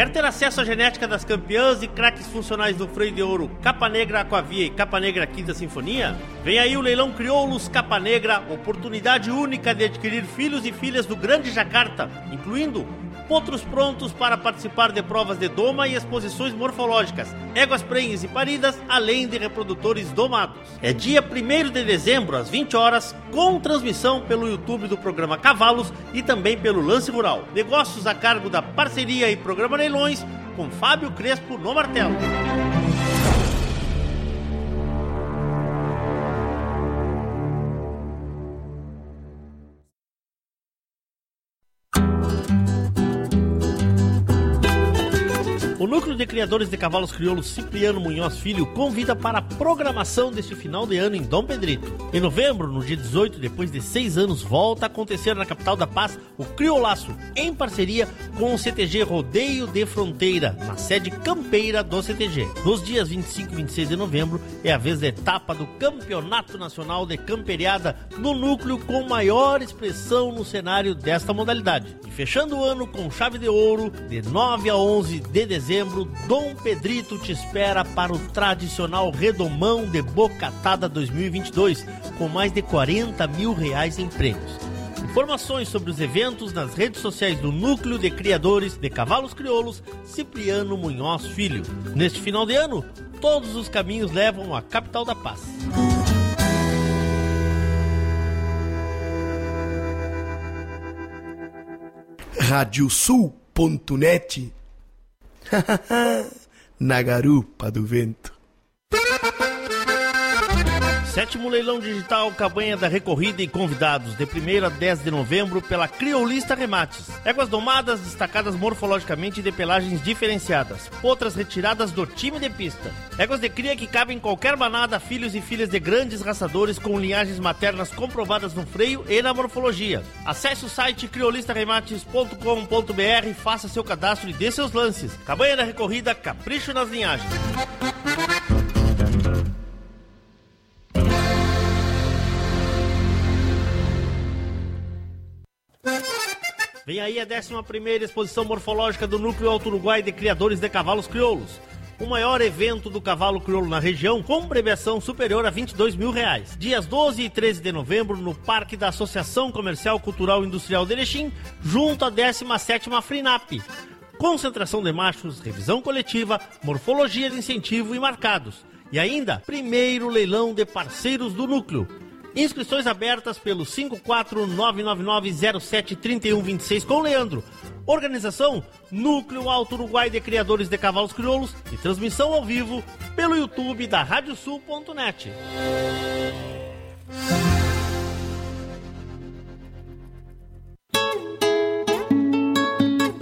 Quer ter acesso à genética das campeãs e craques funcionais do freio de ouro Capa Negra Aquavia e Capa Negra Quinta Sinfonia? Vem aí o leilão Crioulos Capa Negra, oportunidade única de adquirir filhos e filhas do Grande Jacarta, incluindo potros prontos para participar de provas de doma e exposições morfológicas, éguas prenhes e paridas, além de reprodutores domados. É dia 1 de dezembro, às 20 horas, com transmissão pelo YouTube do programa Cavalos e também pelo Lance Rural. Negócios a cargo da parceria e programa Leilões com Fábio Crespo no martelo. Criadores de Cavalos Crioulos Cipriano Munhoz Filho convida para a programação deste final de ano em Dom Pedrito. Em novembro, no dia 18, depois de seis anos, volta a acontecer na capital da paz o Criolaço, em parceria com o CTG Rodeio de Fronteira, na sede campeira do CTG. Nos dias 25 e 26 de novembro é a vez da etapa do Campeonato Nacional de Camperiada no núcleo com maior expressão no cenário desta modalidade. E fechando o ano com chave de ouro, de 9 a 11 de dezembro, dezembro, Dom Pedrito te espera para o tradicional Redomão de Bocatada 2022, com mais de 40 mil reais em prêmios. Informações sobre os eventos nas redes sociais do Núcleo de Criadores de Cavalos Crioulos, Cipriano Munhoz Filho. Neste final de ano, todos os caminhos levam à capital da paz. Radiosul.net Na garupa do vento. Sétimo leilão digital Cabanha da Recorrida e convidados, de 1 a 10 de novembro, pela Criolista Remates. Éguas domadas, destacadas morfologicamente de pelagens diferenciadas. Outras retiradas do time de pista. Éguas de cria que cabem em qualquer manada, filhos e filhas de grandes raçadores com linhagens maternas comprovadas no freio e na morfologia. Acesse o site criolistaremates.com.br, faça seu cadastro e dê seus lances. Cabanha da Recorrida, capricho nas linhagens. Vem aí a 11 exposição morfológica do Núcleo Alto Uruguai de Criadores de Cavalos Crioulos. O maior evento do cavalo crioulo na região, com premiação superior a 22 mil reais. Dias 12 e 13 de novembro, no Parque da Associação Comercial Cultural Industrial de Erechim, junto à 17ª FRINAP. Concentração de machos, revisão coletiva, morfologia de incentivo e marcados. E ainda, primeiro leilão de parceiros do núcleo Inscrições abertas pelo 54999073126 com Leandro. Organização Núcleo Alto Uruguai de Criadores de Cavalos Crioulos e transmissão ao vivo pelo YouTube da Radiosul.net.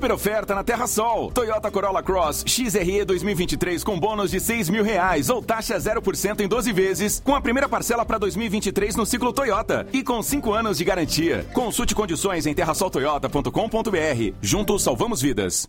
Super oferta na Terra Sol. Toyota Corolla Cross XRE 2023 com bônus de 6 mil reais ou taxa 0% em 12 vezes, com a primeira parcela para 2023 no ciclo Toyota e com 5 anos de garantia. Consulte condições em terrasoltoyota.com.br. Juntos salvamos vidas.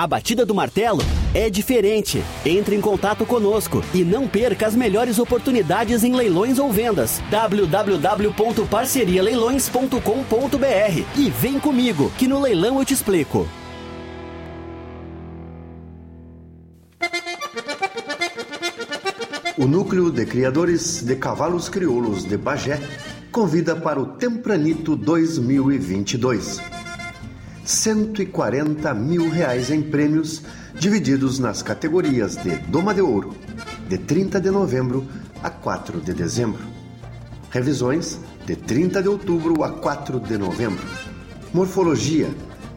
a batida do martelo é diferente. Entre em contato conosco e não perca as melhores oportunidades em leilões ou vendas. www.parcerialeilões.com.br e vem comigo, que no leilão eu te explico. O Núcleo de Criadores de Cavalos Crioulos de Bagé convida para o Tempranito 2022. 140 mil reais em prêmios divididos nas categorias de Doma de Ouro, de 30 de novembro a 4 de dezembro. Revisões, de 30 de outubro a 4 de novembro. Morfologia,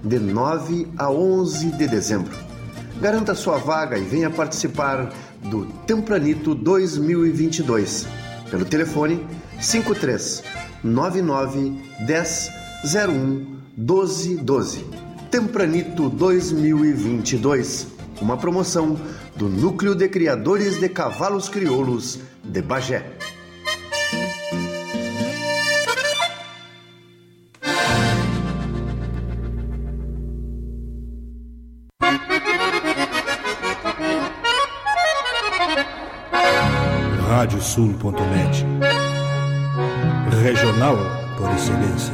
de 9 a 11 de dezembro. Garanta sua vaga e venha participar do Tempranito 2022 pelo telefone 53 99 10 01 12 12. Tempranito 2022, uma promoção do Núcleo de Criadores de Cavalos Crioulos de Bagé. Radiosul.net Regional por excelência.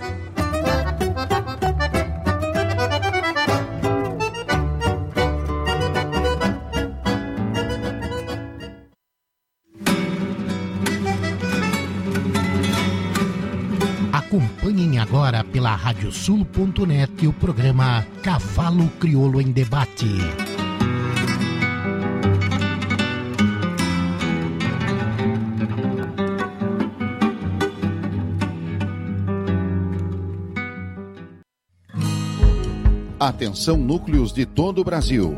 Agora pela radiosul.net o programa Cavalo Crioulo em Debate. Atenção núcleos de todo o Brasil.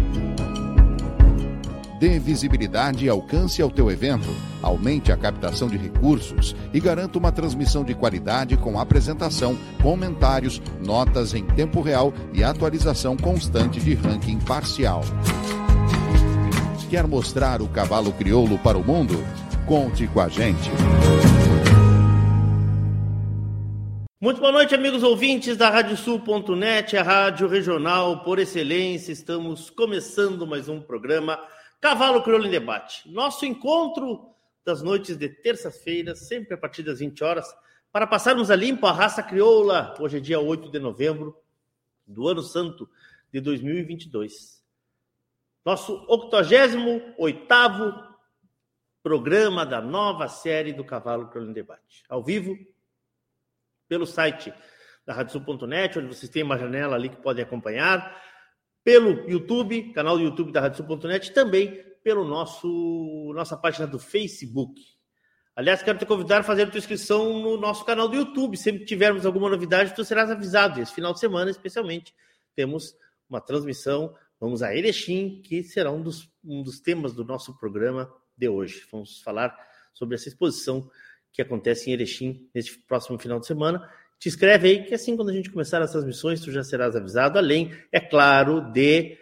Dê visibilidade e alcance ao teu evento, aumente a captação de recursos e garanta uma transmissão de qualidade com apresentação, comentários, notas em tempo real e atualização constante de ranking parcial. Quer mostrar o cavalo crioulo para o mundo? Conte com a gente. Muito boa noite, amigos ouvintes da Radiosul.net, a rádio regional por excelência. Estamos começando mais um programa Cavalo Crioulo em Debate. Nosso encontro das noites de terça-feira, sempre a partir das 20 horas, para passarmos a limpo a raça crioula. Hoje é dia 8 de novembro do ano santo de 2022. Nosso 88º programa da nova série do Cavalo Crioulo em Debate. Ao vivo, pelo site da radiosul.net, onde vocês têm uma janela ali que podem acompanhar, pelo YouTube, canal do YouTube da radiosul.net, também pelo nosso nossa página do Facebook. Aliás, quero te convidar a fazer a tua inscrição no nosso canal do YouTube. Sempre que tivermos alguma novidade, tu serás avisado. Esse final de semana, especialmente, temos uma transmissão. Vamos a Erechim, que será um dos, um dos temas do nosso programa de hoje. Vamos falar sobre essa exposição que acontece em Erechim neste próximo final de semana. Te inscreve aí, que assim, quando a gente começar as transmissões, tu já serás avisado, além, é claro, de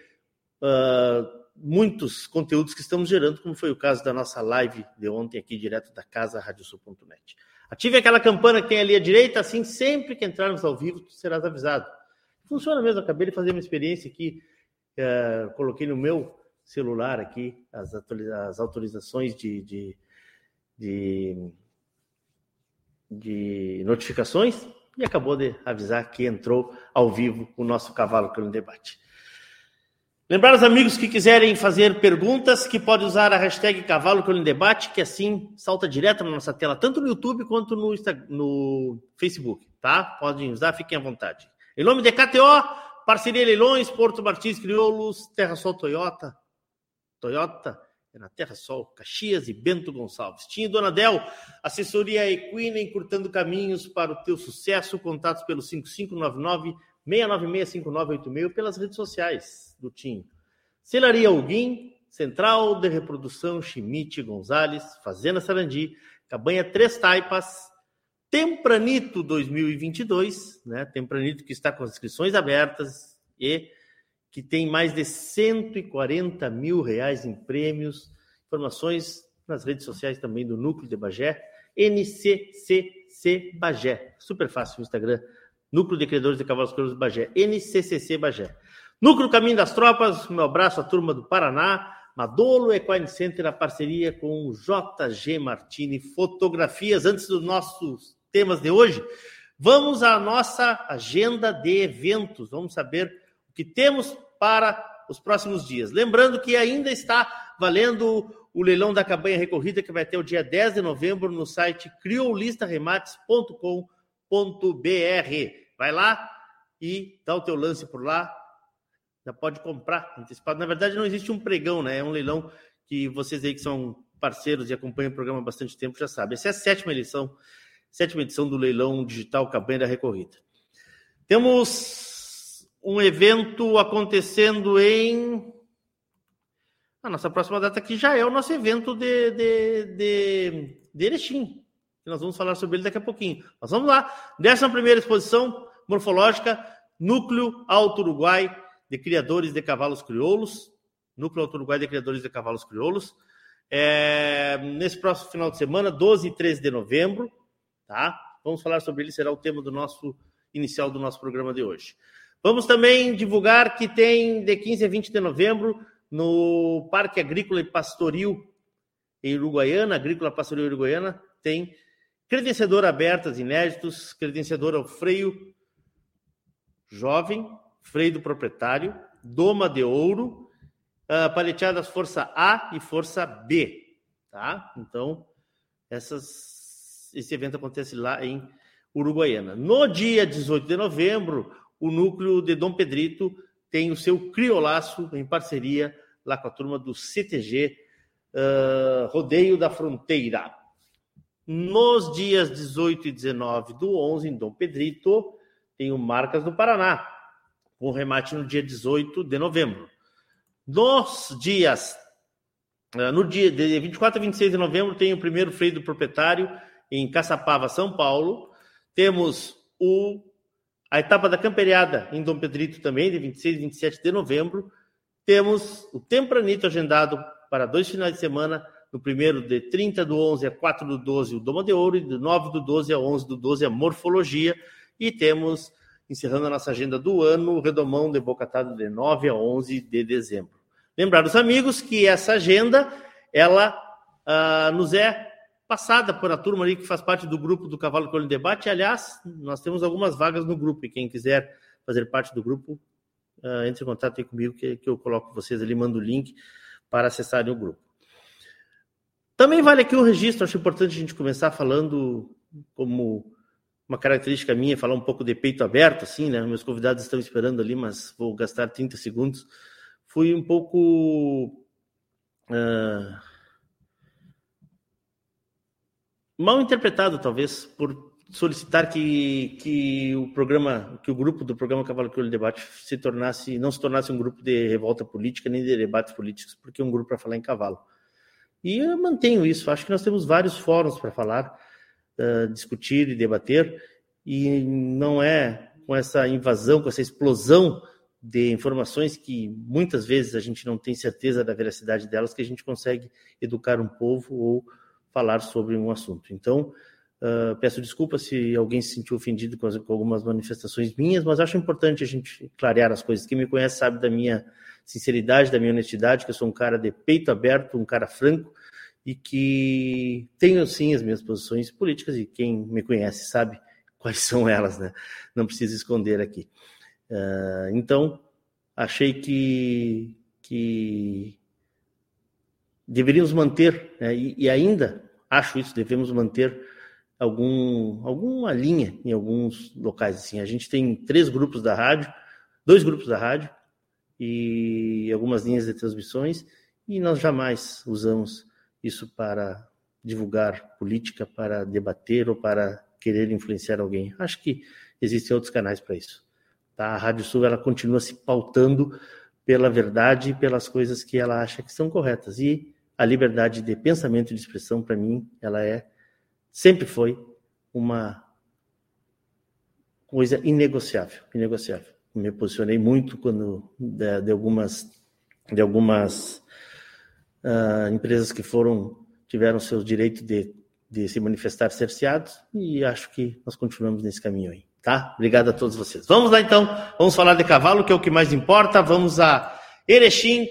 uh, muitos conteúdos que estamos gerando, como foi o caso da nossa live de ontem aqui, direto da casa, radiosul.net. Ative aquela campana que tem ali à direita, assim, sempre que entrarmos ao vivo, tu serás avisado. Funciona mesmo, acabei de fazer uma experiência aqui, uh, coloquei no meu celular aqui as, as autorizações de, de, de de notificações e acabou de avisar que entrou ao vivo o nosso Cavalo pelo Debate. Lembrar os amigos que quiserem fazer perguntas que podem usar a hashtag Cavalo pelo Debate, que assim salta direto na nossa tela, tanto no YouTube quanto no, no Facebook, tá? Podem usar, fiquem à vontade. Em nome de KTO, parceria Leilões, Porto Martins Crioulos, Terra Sol Toyota, Toyota, na Terra Sol, Caxias e Bento Gonçalves. Tinha Donadel, assessoria equina, encurtando caminhos para o teu sucesso. Contatos pelo 5599 696 5986 pelas redes sociais do Tim. Celaria Alguim, Central de Reprodução Chimite Gonzalez, Fazenda Sarandi, Cabanha Três Taipas, Tempranito 2022, né? Tempranito que está com as inscrições abertas e que tem mais de 140 mil reais em prêmios. Informações nas redes sociais também do Núcleo de Bagé, NCCC Bagé. Super fácil o Instagram, Núcleo de Criadores de Cavalos Cruz Bagé, NCCC Bagé. Núcleo Caminho das Tropas, meu abraço à turma do Paraná, Madolo Equine Center, a parceria com o JG Martini Fotografias. Antes dos nossos temas de hoje, vamos à nossa agenda de eventos. Vamos saber que temos para os próximos dias. Lembrando que ainda está valendo o leilão da cabanha recorrida, que vai ter o dia 10 de novembro no site criolistaremates.com.br. Vai lá e dá o teu lance por lá. Já pode comprar antecipado. Na verdade, não existe um pregão, né? É um leilão que vocês aí que são parceiros e acompanham o programa há bastante tempo já sabem. Essa é a sétima edição, sétima edição do leilão digital Cabanha da Recorrida. Temos um evento acontecendo em. A nossa próxima data aqui já é o nosso evento de, de, de, de Erechim. Nós vamos falar sobre ele daqui a pouquinho. Mas vamos lá. Décima primeira exposição morfológica, Núcleo Alto Uruguai de Criadores de Cavalos Crioulos. Núcleo Alto Uruguai de Criadores de Cavalos Crioulos. É, nesse próximo final de semana, 12 e 13 de novembro. Tá? Vamos falar sobre ele, será o tema do nosso inicial do nosso programa de hoje. Vamos também divulgar que tem de 15 a 20 de novembro no Parque Agrícola e Pastoril em Uruguaiana, Agrícola Pastoril Uruguaiana, tem credenciador abertas inéditos, credenciador ao freio jovem, freio do proprietário, doma de ouro, uh, paleteadas força A e força B, tá? Então, essas, esse evento acontece lá em Uruguaiana. No dia 18 de novembro, o núcleo de Dom Pedrito tem o seu criolaço em parceria lá com a turma do CTG uh, Rodeio da Fronteira. Nos dias 18 e 19 do 11, em Dom Pedrito, tem o Marcas do Paraná, com remate no dia 18 de novembro. Nos dias, uh, no dia de 24 a 26 de novembro, tem o primeiro freio do proprietário em Caçapava, São Paulo. Temos o a etapa da camperiada em Dom Pedrito também, de 26 e 27 de novembro. Temos o Tempranito agendado para dois finais de semana. No primeiro, de 30 do 11 a 4 do 12, o Doma de Ouro, e de 9 do 12 a 11 do 12, a Morfologia. E temos, encerrando a nossa agenda do ano, o Redomão de Bocatado de 9 a 11 de dezembro. Lembrar os amigos que essa agenda, ela uh, nos é passada por a turma ali que faz parte do grupo do Cavalo Colho Debate. Aliás, nós temos algumas vagas no grupo e quem quiser fazer parte do grupo, uh, entre em contato aí comigo que, que eu coloco vocês ali, mando o link para acessarem o grupo. Também vale aqui um registro, acho importante a gente começar falando como uma característica minha, falar um pouco de peito aberto, assim, né? Meus convidados estão esperando ali, mas vou gastar 30 segundos. Fui um pouco. Uh, mal interpretado, talvez, por solicitar que, que o programa, que o grupo do programa Crioulo Debate se tornasse, não se tornasse um grupo de revolta política nem de debates políticos, porque é um grupo para falar em cavalo. E eu mantenho isso. Acho que nós temos vários fóruns para falar, uh, discutir e debater, e não é com essa invasão, com essa explosão de informações que muitas vezes a gente não tem certeza da veracidade delas que a gente consegue educar um povo ou falar sobre um assunto. Então, uh, peço desculpa se alguém se sentiu ofendido com, as, com, algumas manifestações minhas, mas acho importante a gente clarear as coisas. Quem me conhece sabe da minha sinceridade, da minha honestidade, que eu sou um cara de peito aberto, um cara franco e que tenho sim as minhas posições políticas e quem me conhece sabe quais são elas, né? Não preciso esconder aqui. Uh, então, achei que, que deveríamos manter, né? e, e, ainda acho isso, devemos manter algum, alguma linha em alguns locais. Assim. A gente tem três grupos da rádio, dois grupos da rádio, e algumas linhas de transmissões, e nós jamais usamos isso para divulgar política, para debater ou para querer influenciar alguém. Acho que existem outros canais para isso. Tá? A Rádio Sul ela continua se pautando pela verdade e pelas coisas que ela acha que são corretas. E a liberdade de pensamento e de expressão, para mim, ela é sempre foi uma coisa inegociável, inegociável me posicionei muito quando de, de algumas de algumas uh, empresas que foram tiveram seus direitos de, de se manifestar cerceados e acho que nós continuamos nesse caminho aí, tá? Obrigado a todos vocês. Vamos lá então, vamos falar de cavalo, que é o que mais importa. Vamos a Erechim,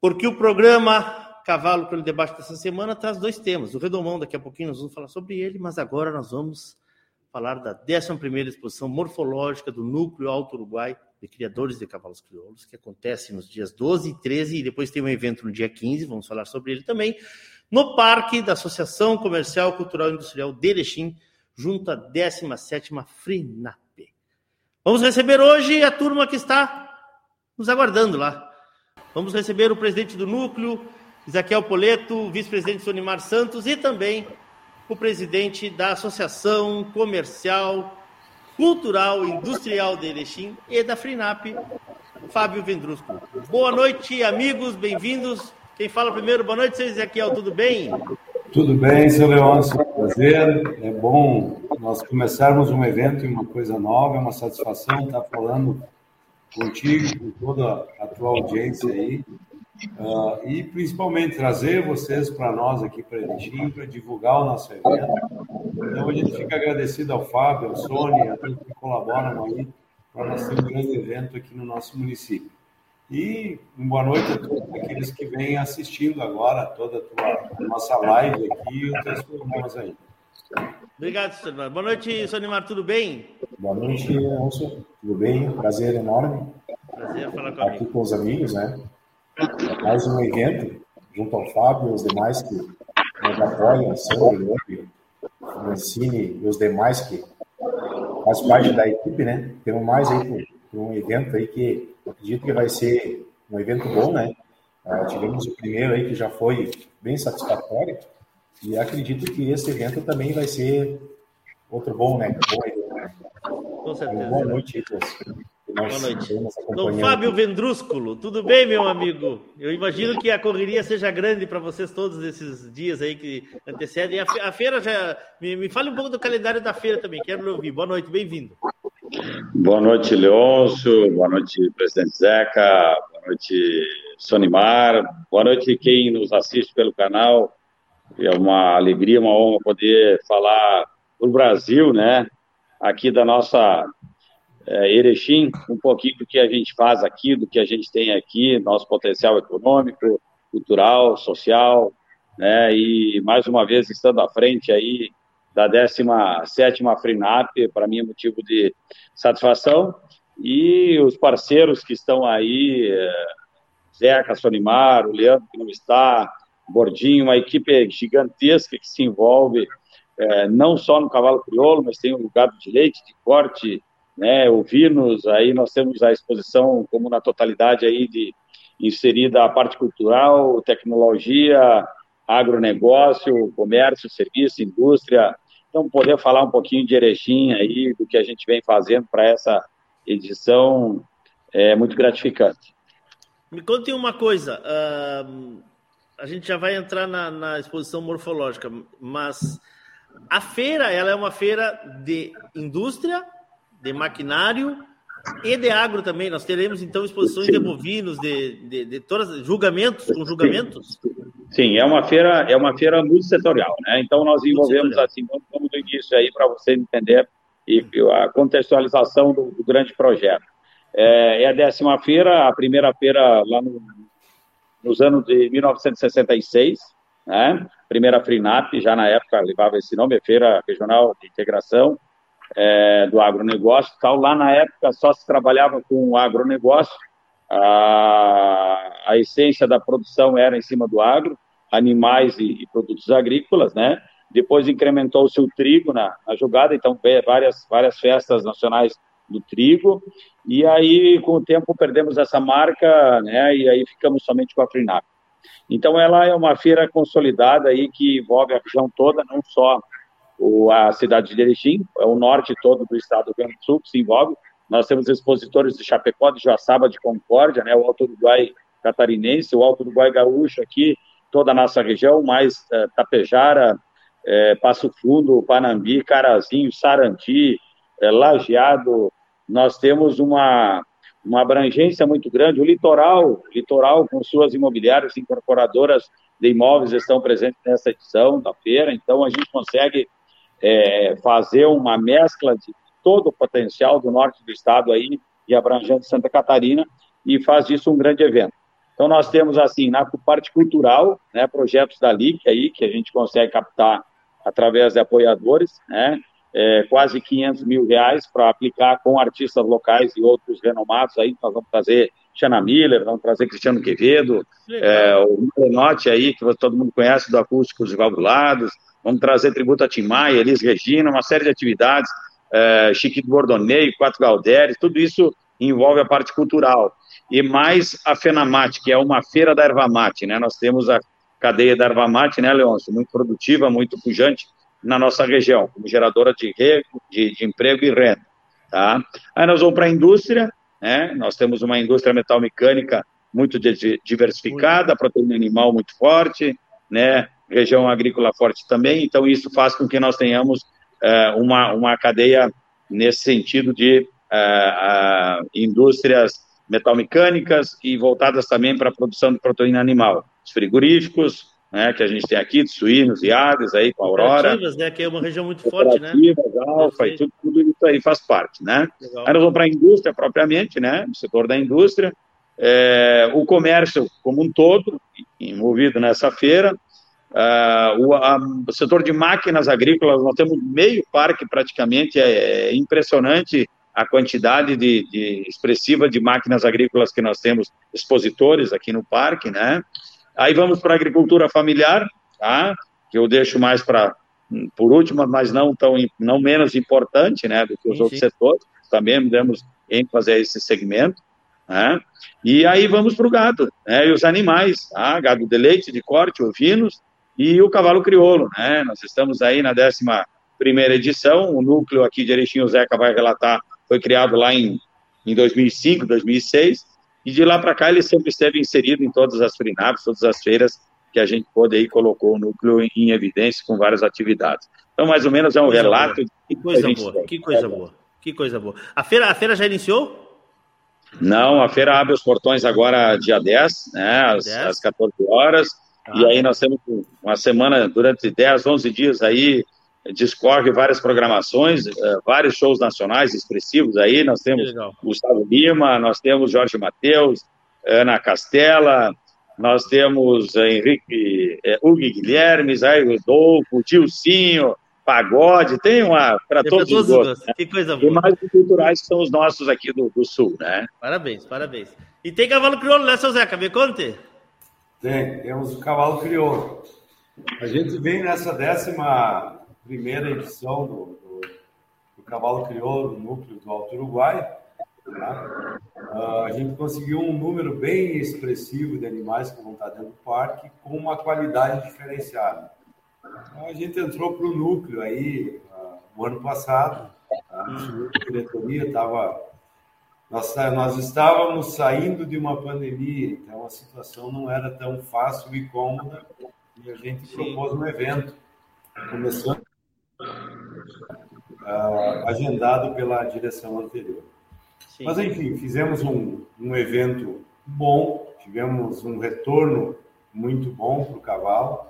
porque o programa Cavalo pelo debate dessa semana traz dois temas. O Redomão, daqui a pouquinho nós vamos falar sobre ele, mas agora nós vamos falar da 11ª exposição morfológica do Núcleo Alto Uruguai de Criadores de Cavalos Crioulos, que acontece nos dias 12 e 13, e depois tem um evento no dia 15, vamos falar sobre ele também, no Parque da Associação Comercial, Cultural e Industrial de Erechim, junto à 17ª FRINAP. Vamos receber hoje a turma que está nos aguardando lá. Vamos receber o presidente do núcleo, Isaquiel Poleto, vice-presidente Sonimar Santos e também o presidente da Associação Comercial, Cultural e Industrial de Erechim e da FRINAP, Fábio Vendrusco. Boa noite, amigos, bem-vindos. Quem fala primeiro, boa noite, seu Ezequiel, tudo bem? Tudo bem, seu Leôncio, prazer. É bom nós começarmos um evento e uma coisa nova, é uma satisfação estar falando contigo, com toda a tua audiência aí. Uh, e principalmente trazer vocês para nós aqui para Erechim, para divulgar o nosso evento. Então a gente fica agradecido ao Fábio, ao Sônia, a todos que colaboram aí para nós ter um grande evento aqui no nosso município. E uma boa noite a todos aqueles que vêm assistindo agora toda a, tua, a nossa live aqui e os teus programas aí. Obrigado, Sonimar. Boa noite, Sonimar, tudo bem? Boa noite, Alonso. Tudo bem? Prazer enorme. Prazer falar com Aqui com os amigos, né? Mais um evento, junto ao Fábio e os demais que nos apoiam, Sandro, Leandro, Mancini e os demais que fazem parte da equipe, né? Temos mais aí um evento aí que acredito que vai ser um evento bom, né? Uh, tivemos o primeiro aí que já foi bem satisfatório e acredito que esse evento também vai ser outro bom, né? Bom evento, né? Com certeza. Boa noite, todos. Boa noite. Dom Fábio Vendrúsculo, tudo bem, meu amigo? Eu imagino que a correria seja grande para vocês todos esses dias aí que antecedem. A, feira já. Me, me fale um pouco do calendário da feira também, quero ouvir. Boa noite, bem-vindo. Boa noite, Leôncio. Boa noite, presidente Zeca. Boa noite, Sonimar. Boa noite, quem nos assiste pelo canal. É uma alegria, uma honra poder falar para o Brasil, né? aqui da nossa é, Erechim, um pouquinho do que a gente faz aqui, do que a gente tem aqui, nosso potencial econômico, cultural, social, né? E mais uma vez estando à frente aí da 17ª FRINAP, para mim é motivo de satisfação. E os parceiros que estão aí, é, Zeca, Sonimar, o Leandro que não está, Bordinho, uma equipe gigantesca que se envolve é, não só no cavalo crioulo, mas tem o lugar de leite, de corte, né, ovinos, aí nós temos a exposição como na totalidade aí de inserida a parte cultural, tecnologia, agronegócio, comércio, serviço, indústria. Então, poder falar um pouquinho de Erechim aí, do que a gente vem fazendo para essa edição, é muito gratificante. Me conte uma coisa, uh, a gente já vai entrar na, na exposição morfológica, mas a feira ela é uma feira de indústria, de maquinário e de agro também. Nós teremos então exposições de bovinos, de, de, de todas julgamentos, com julgamentos. Sim, é uma feira é uma feira multissetorial, né? Então nós envolvemos assim, vamos do início aí para você entender e a contextualização do, do grande projeto. É, é, a décima feira, a primeira feira lá no, nos anos de 1966, né? Primeira FRINAP, já na época levava esse nome, Feira Regional de Integração é, do Agronegócio. Tal. Lá na época só se trabalhava com o agronegócio, a, a essência da produção era em cima do agro, animais e, e produtos agrícolas, né? Depois incrementou-se o trigo na, na jogada, então várias, várias festas nacionais do trigo, e aí com o tempo perdemos essa marca, né? E aí ficamos somente com a Frinap. Então, ela é uma feira consolidada aí que envolve a região toda, não só o, a cidade de Erechim, é o norte todo do estado do Rio Grande do Sul que se envolve. Nós temos expositores de Chapecó, de Joaçaba, de Concórdia, né, o Alto Uruguai catarinense, o Alto Uruguai gaúcho aqui, toda a nossa região, mais uh, Tapejara, uh, Passo Fundo, Panambi, Carazinho, Sarandi, uh, Lajeado. Nós temos uma uma abrangência muito grande. O litoral, litoral com suas imobiliárias incorporadoras de imóveis estão presentes nessa edição da feira, então a gente consegue é, fazer uma mescla de todo o potencial do norte do estado aí e abrangendo Santa Catarina e faz disso um grande evento. Então nós temos assim na parte cultural, né, projetos da LIC aí que a gente consegue captar através de apoiadores, né, é, quase 500 mil reais para aplicar com artistas locais e outros renomados aí. Nós vamos trazer Xana Miller, vamos trazer Cristiano Quevedo, é, o Malenotti aí, que todo mundo conhece do Acústicos Valvulados, vamos trazer tributo a Tim Maia, Elis Regina, uma série de atividades, é, Chiquito Bordonei, Quatro Galderes, tudo isso envolve a parte cultural. E mais a Fenamate, que é uma feira da erva mate, né? Nós temos a cadeia da erva mate, né, Leôncio? Muito produtiva, muito pujante, na nossa região, como geradora de, de, de emprego e renda. Tá? Aí nós vamos para a indústria, né? nós temos uma indústria metal mecânica muito diversificada, proteína animal muito forte, né? Região agrícola forte também, então isso faz com que nós tenhamos uh, uma, uma cadeia nesse sentido de uh, uh, indústrias metalmecânicas e voltadas também para a produção de proteína animal. Os frigoríficos, né, que a gente tem aqui, de suínos e aves, aí com a Aurora. né, que é uma região muito forte, né? Alfa, e tudo, tudo, isso aí faz parte, né? Legal. Aí nós vamos para a indústria propriamente, né, o setor da indústria, é, o comércio como um todo, envolvido nessa feira, uh, o, a, o, setor de máquinas agrícolas, nós temos meio parque praticamente, é, é impressionante a quantidade de, de, expressiva de máquinas agrícolas que nós temos expositores aqui no parque, né? Aí vamos para a agricultura familiar, tá? que eu deixo mais para por último, mas não tão não menos importante, né, do que os sim, outros sim. setores. Também damos ênfase a esse segmento. Né? E aí vamos para o gado, né? E os animais, tá? gado de leite, de corte, ovinos e o cavalo crioulo, né? Nós estamos aí na 11 primeira edição. O núcleo aqui de Erechim, Zeca vai relatar, foi criado lá em, em 2005, 2006 e de lá para cá ele sempre esteve inserido em todas as FRINAPs, todas as feiras que a gente pôde aí colocou o núcleo em evidência com várias atividades. Então, mais ou menos é um relato. Boa. Que coisa boa, tem. que coisa boa, que coisa boa. A feira, a feira já iniciou? Não, a feira abre os portões agora dia 10, né, às, 10? às 14 horas. Ah. E aí nós temos uma semana, durante 10, 11 dias aí, discorre várias programações, uh, vários shows nacionais expressivos aí. Nós temos Gustavo Lima, nós temos Jorge Mateus, Ana Castela, nós temos Henrique, é, Hugo Guilhermes, aí, Rodolfo, Tilcinho, Pagode, tem uma para todos, todos, os gostos. Né? Que coisa boa. E mais culturais que são os nossos aqui do, do, Sul, né? Parabéns, parabéns. E tem cavalo crioulo, né, seu Zeca? Me conte. Tem, temos o cavalo crioulo. A gente vem nessa décima primeira edição do, do, do Cavalo Crioulo, do núcleo do Alto Uruguai. Tá? Uh, a gente conseguiu um número bem expressivo de animais que vão estar dentro do parque com uma qualidade diferenciada. Então, a gente entrou para o núcleo aí uh, no ano passado, tá? a diretoria estava nós, nós estávamos saindo de uma pandemia, então a situação não era tão fácil e cômoda, e a gente Sim. propôs um evento, começando uh, agendado pela direção anterior. Sim. Mas, enfim, fizemos um, um evento bom, tivemos um retorno muito bom para o cavalo,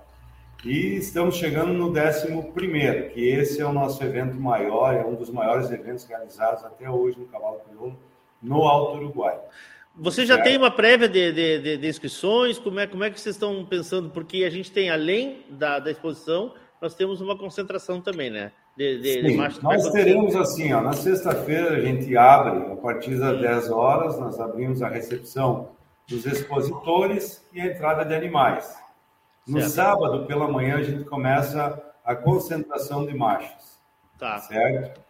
e estamos chegando no 11 primeiro, que esse é o nosso evento maior, é um dos maiores eventos realizados até hoje no Cavalo Crioulo, no Alto Uruguai. Você já tem uma prévia de, de, de, de, inscrições? Como é, como é que vocês estão pensando? Porque a gente tem, além da, da exposição, nós temos uma concentração também, né? De, de, Sim, de nós teremos assim, ó, na sexta-feira a gente abre, a partir das 10 horas, nós abrimos a recepção dos expositores e a entrada de animais. No certo. sábado, pela manhã, a gente começa a concentração de machos. Tá. Certo?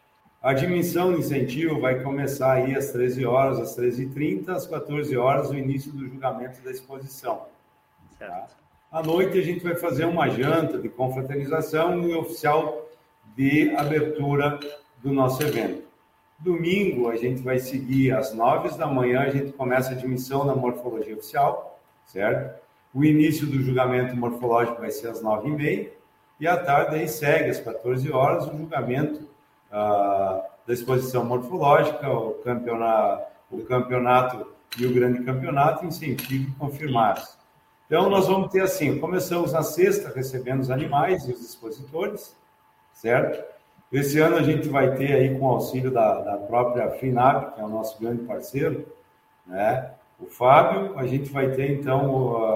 A dimensão de incentivo vai começar aí às 13 horas, às 13h30, às 14 horas, o início do julgamento da exposição. Tá? À noite, a gente vai fazer uma janta de confraternização e oficial de abertura do nosso evento. Domingo, a gente vai seguir às 9 da manhã, a gente começa a admissão da morfologia oficial, certo? O início do julgamento morfológico vai ser às 9h30 e à tarde aí segue às 14 horas o julgamento da exposição morfológica, o campeonato, o campeonato e o grande campeonato, incentivo e confirmar. Então, nós vamos ter assim: começamos na sexta recebendo os animais e os expositores, certo? Esse ano a gente vai ter aí, com auxílio da, da própria FINAP, que é o nosso grande parceiro, né? O Fábio, a gente vai ter então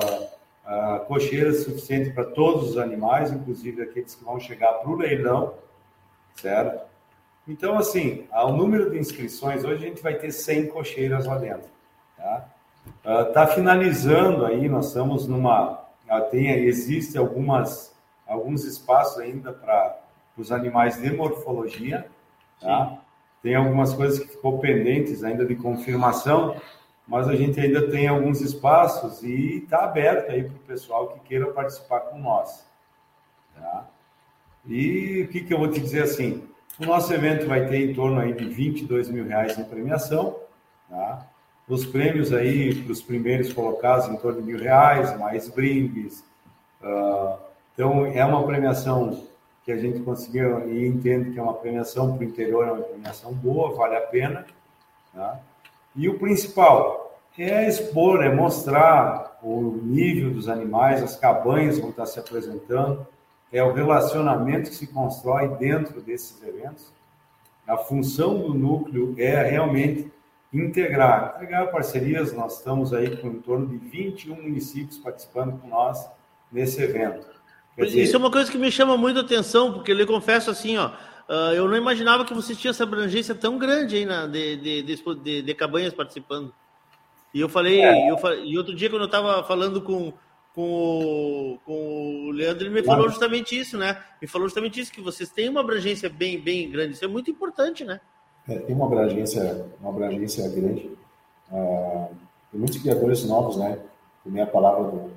a, a cocheira suficiente para todos os animais, inclusive aqueles que vão chegar para o leilão, certo? Então, assim, o número de inscrições, hoje a gente vai ter 100 cocheiras lá dentro. Tá, uh, tá finalizando aí, nós estamos numa. Uh, tem, existe algumas, alguns espaços ainda para os animais de morfologia. Tá? Tem algumas coisas que ficou pendentes ainda de confirmação, mas a gente ainda tem alguns espaços e está aberto aí para o pessoal que queira participar com nós. Tá? E o que, que eu vou te dizer assim? O nosso evento vai ter em torno aí de 22 mil reais em premiação, tá? Os prêmios aí para os primeiros colocados em torno de mil reais, mais brindes. Uh, então, é uma premiação que a gente conseguiu e entende que é uma premiação para o interior, é uma premiação boa, vale a pena. Tá? E o principal é expor, é mostrar o nível dos animais, as cabanhas vão estar se apresentando, é o relacionamento que se constrói dentro desses eventos. A função do núcleo é realmente integrar, integrar parcerias. Nós estamos aí com em torno de 21 municípios participando com nós nesse evento. Quer Isso dizer... é uma coisa que me chama muito a atenção, porque eu lhe confesso assim, ó, uh, eu não imaginava que você tinha essa abrangência tão grande aí na, de, de, de, de cabanhas participando. E eu falei, é. eu, e outro dia quando eu estava falando com com o, com o Leandro, ele me falou justamente isso, né? Me falou justamente isso, que vocês têm uma abrangência bem, bem grande. Isso é muito importante, né? É, tem uma abrangência, uma abrangência grande. Ah, tem muitos criadores novos, né? Também a palavra do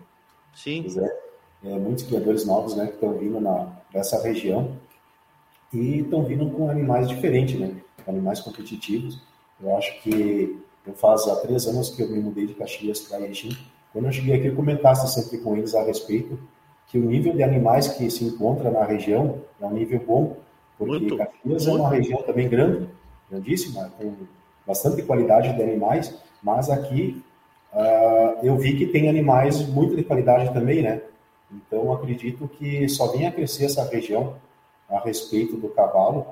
Sim. Zé. É, muitos criadores novos, né? Que estão vindo na, nessa região e estão vindo com animais diferentes, né? Animais competitivos. Eu acho que eu faz há três anos que eu me mudei de Caxias para Erechim quando eu cheguei aqui, eu comentasse sempre com eles a respeito que o nível de animais que se encontra na região é um nível bom, porque muito, Caxias muito. é uma região também grande, grandíssima, com bastante qualidade de animais, mas aqui uh, eu vi que tem animais muito de qualidade também, né? Então acredito que só vem a crescer essa região a respeito do cavalo,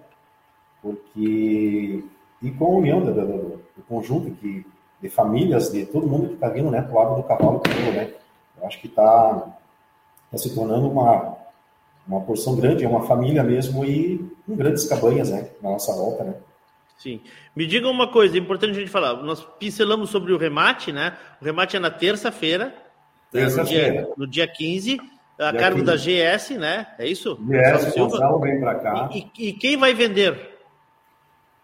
porque e com a união do, do, do conjunto que, de famílias, de todo mundo que está vindo né, para o lado do cavalo né? Eu acho que está tá se tornando uma, uma porção grande, é uma família mesmo e com grandes cabanhas né, na nossa volta. Né? Sim. Me diga uma coisa, é importante a gente falar. Nós pincelamos sobre o remate, né? O remate é na terça-feira. Terça-feira. No, dia, no dia 15, a dia cargo 15. da GS, né? É isso? GS, Gonçalo vem para cá. E, e, e, quem vai vender?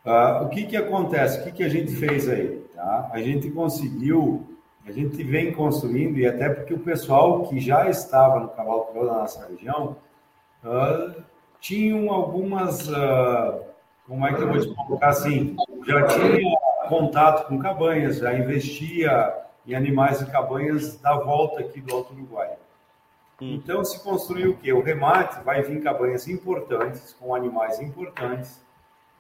Uh, o que que acontece? O que que a gente fez aí? Tá? A gente conseguiu, a gente vem construindo, e até porque o pessoal que já estava no cavalo da nossa região, uh, tinham algumas... Uh, como é que eu vou te colocar assim? Já tinha contato com cabanhas, já investia em animais e cabanhas da volta aqui do Alto Uruguai. Hum. Então se construiu o quê? O remate vai vir cabanhas importantes, com animais importantes.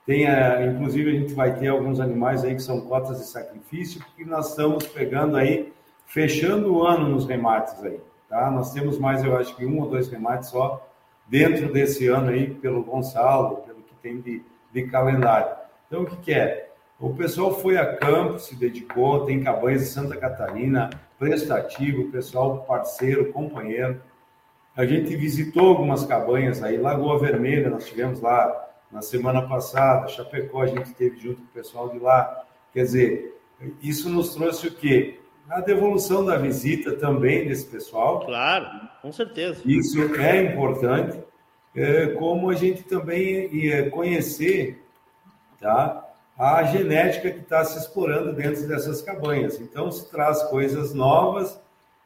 Tem, eh, inclusive, a gente vai ter alguns animais aí que são cotas de sacrifício, porque nós estamos pegando aí, fechando o ano nos remates aí. Tá? Nós temos mais, eu acho que um ou dois remates só dentro desse ano aí, pelo Gonçalo, pelo que tem de de calendário. Então, o que, que é? O pessoal foi a campo, se dedicou, tem cabanhas de Santa Catarina, prestativo, pessoal parceiro, companheiro. A gente visitou algumas cabanhas aí, Lagoa Vermelha, nós tivemos lá na semana passada, Chapecó, a gente esteve junto com o pessoal de lá. Quer dizer, isso nos trouxe o quê? A devolução da visita também desse pessoal. Claro, com certeza. Isso é importante é, como a gente também ia conhecer tá, a genética que está se explorando dentro dessas cabanhas. Então, se traz coisas novas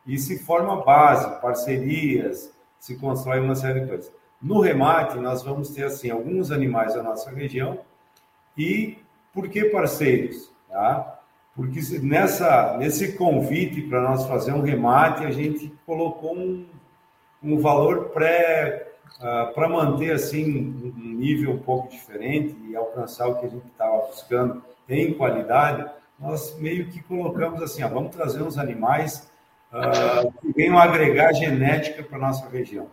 e se forma base, parcerias, se constrói uma série de coisas. No remate, nós vamos ter assim alguns animais da nossa região e por que parceiros? Tá? Porque nessa, nesse convite para nós fazer um remate, a gente colocou um, um valor pré Uh, para manter assim um nível um pouco diferente e alcançar o que a gente estava buscando em qualidade, nós meio que colocamos assim, ó, vamos trazer uns animais uh, que venham agregar genética para nossa região.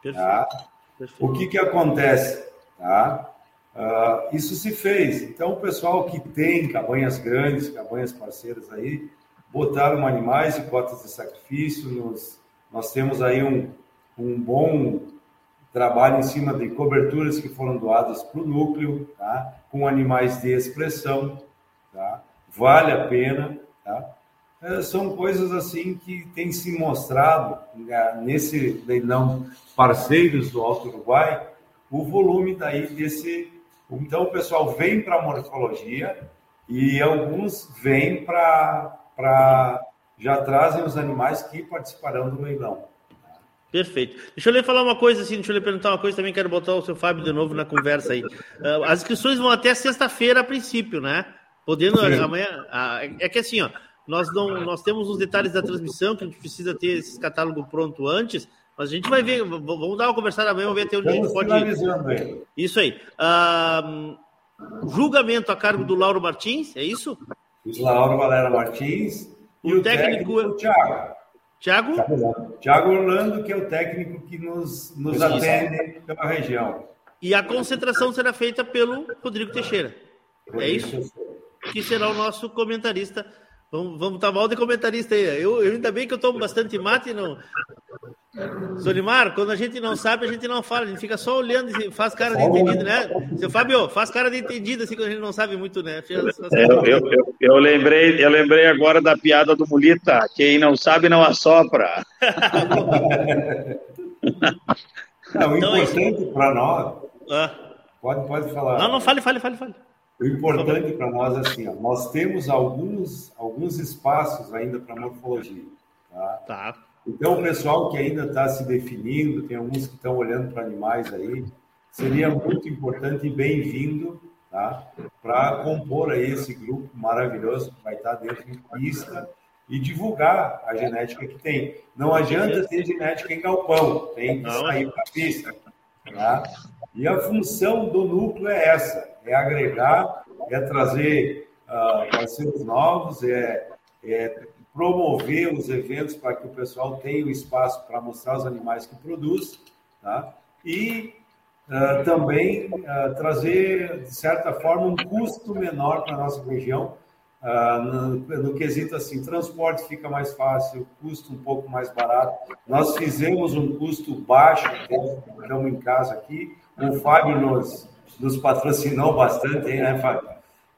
Perfeito. Tá? Perfeito. O que que acontece? Tá? Uh, isso se fez. Então, o pessoal que tem cabanhas grandes, cabanhas parceiras aí, botaram animais e cotas de sacrifício. Nos, nós temos aí um, um bom trabalho em cima de coberturas que foram doadas para o núcleo, tá? com animais de expressão, tá? vale a pena. Tá? É, são coisas assim que têm se mostrado né, nesse leilão parceiros do Alto Uruguai, o volume daí desse. Então o pessoal vem para a morfologia e alguns vêm para. já trazem os animais que participarão do leilão. Perfeito. Deixa eu lhe falar uma coisa assim, deixa eu lhe perguntar uma coisa também, quero botar o seu Fábio de novo na conversa aí. Uh, as inscrições vão até sexta-feira a princípio, né? Podendo Sim. amanhã. Uh, é que assim, ó, nós, não, nós temos os detalhes da transmissão, que a gente precisa ter esse catálogo pronto antes, mas a gente vai ver, vamos dar uma conversada amanhã, vamos ver até onde a gente pode ir. Isso aí. Julgamento a cargo do Lauro Martins, é isso? Lauro Valera Martins. O e o técnico, técnico é Thiago. Tiago? Tiago Orlando, que é o técnico que nos, nos atende pela região. E a concentração será feita pelo Rodrigo Teixeira. É isso? Que será o nosso comentarista Vamos, vamos tá mal de comentarista aí. Eu, eu, ainda bem que eu tomo bastante mate. Não... Solimar, quando a gente não sabe, a gente não fala, a gente fica só olhando e faz cara de entendido, né? Seu Fábio, faz cara de entendido assim quando a gente não sabe muito, né? É, eu, eu, eu, eu, lembrei, eu lembrei agora da piada do Mulita. Quem não sabe não assopra. não, o então, é importante para nós. Ah. Pode, pode falar. Não, não, fale, fale, fale, fale. O importante para nós é assim, ó, nós temos alguns, alguns espaços ainda para morfologia. Tá? tá. Então, o pessoal que ainda está se definindo, tem alguns que estão olhando para animais aí, seria muito importante e bem-vindo tá? para compor aí esse grupo maravilhoso que vai estar tá dentro de pista e divulgar a genética que tem. Não adianta ter genética em galpão, tem que sair para a pista. Tá? E a função do núcleo é essa: é agregar, é trazer uh, parceiros novos, é, é, promover os eventos para que o pessoal tenha o espaço para mostrar os animais que produz, tá? E uh, também uh, trazer, de certa forma, um custo menor para a nossa região, no, no, quesito assim, transporte fica mais fácil, custo um pouco mais barato. Nós fizemos um custo baixo, estamos em casa aqui, o Fábio nos, nos patrocinou bastante, né, Fábio?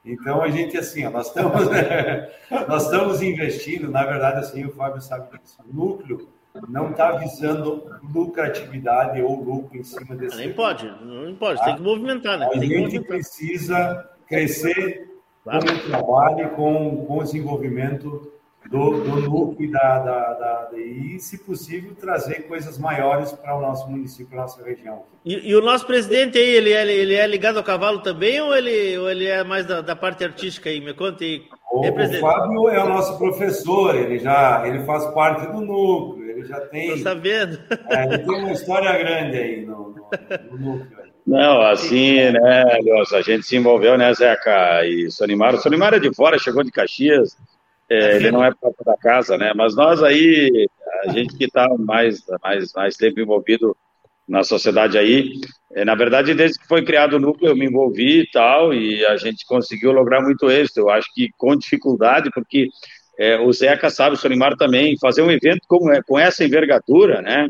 Então a gente assim, ó, nós estamos nós estamos investindo, na verdade assim, o Fábio sabe disso. O núcleo não está visando lucratividade ou lucro em cima desse. Nem pode, não pode, tem que movimentar, né? A tem gente precisa crescer claro. com o trabalho, com, com o desenvolvimento do, do núcleo da, da, da, e, se possível, trazer coisas maiores para o nosso município, para a nossa região. E, e, o nosso presidente aí, ele é, ele é ligado ao cavalo também ou ele, ou ele é mais da, da parte artística aí? Me conta aí. O, o Fábio é o nosso professor, ele já ele faz parte do núcleo, ele já tem. Estou sabendo. É, ele tem uma história grande aí no, no, no núcleo. Não, assim, né, Deus, a gente se envolveu, né, Zeca? E Sonimar, o Sonimar é de fora, chegou de Caxias, é, ele não é próprio da casa, né? Mas nós aí, a gente que está mais, mais, mais tempo envolvido na sociedade aí, é, na verdade, desde que foi criado o núcleo, eu me envolvi e tal, e a gente conseguiu lograr muito êxito. Eu acho que com dificuldade, porque é, o Zeca sabe, o Solimar também, fazer um evento como, é, com essa envergadura, né?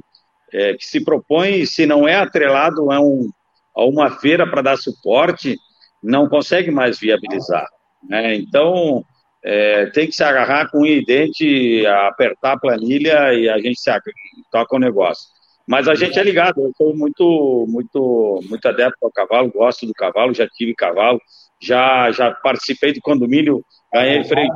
É, que se propõe, se não é atrelado a, um, a uma feira para dar suporte, não consegue mais viabilizar. Né? Então, é, tem que se agarrar com o dente, apertar a planilha e a gente se toca o negócio. Mas a gente é ligado, eu sou muito, muito, muito adepto ao cavalo, gosto do cavalo, já tive cavalo, já, já participei do condomínio, ganhei freio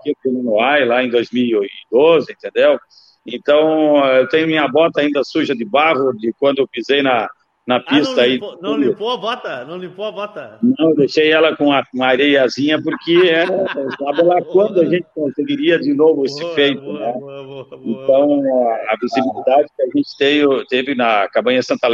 aqui no Noai, lá em 2012, entendeu? Então, eu tenho minha bota ainda suja de barro de quando eu pisei na, na pista ah, não aí. Limpou, não limpou a bota? Não limpou a bota? Não, deixei ela com a, uma areiazinha, porque era, sabe lá quando a gente conseguiria de novo esse boa, feito. Boa, né? boa, então, a, visibilidade que a gente teve, teve na Cabanha Santa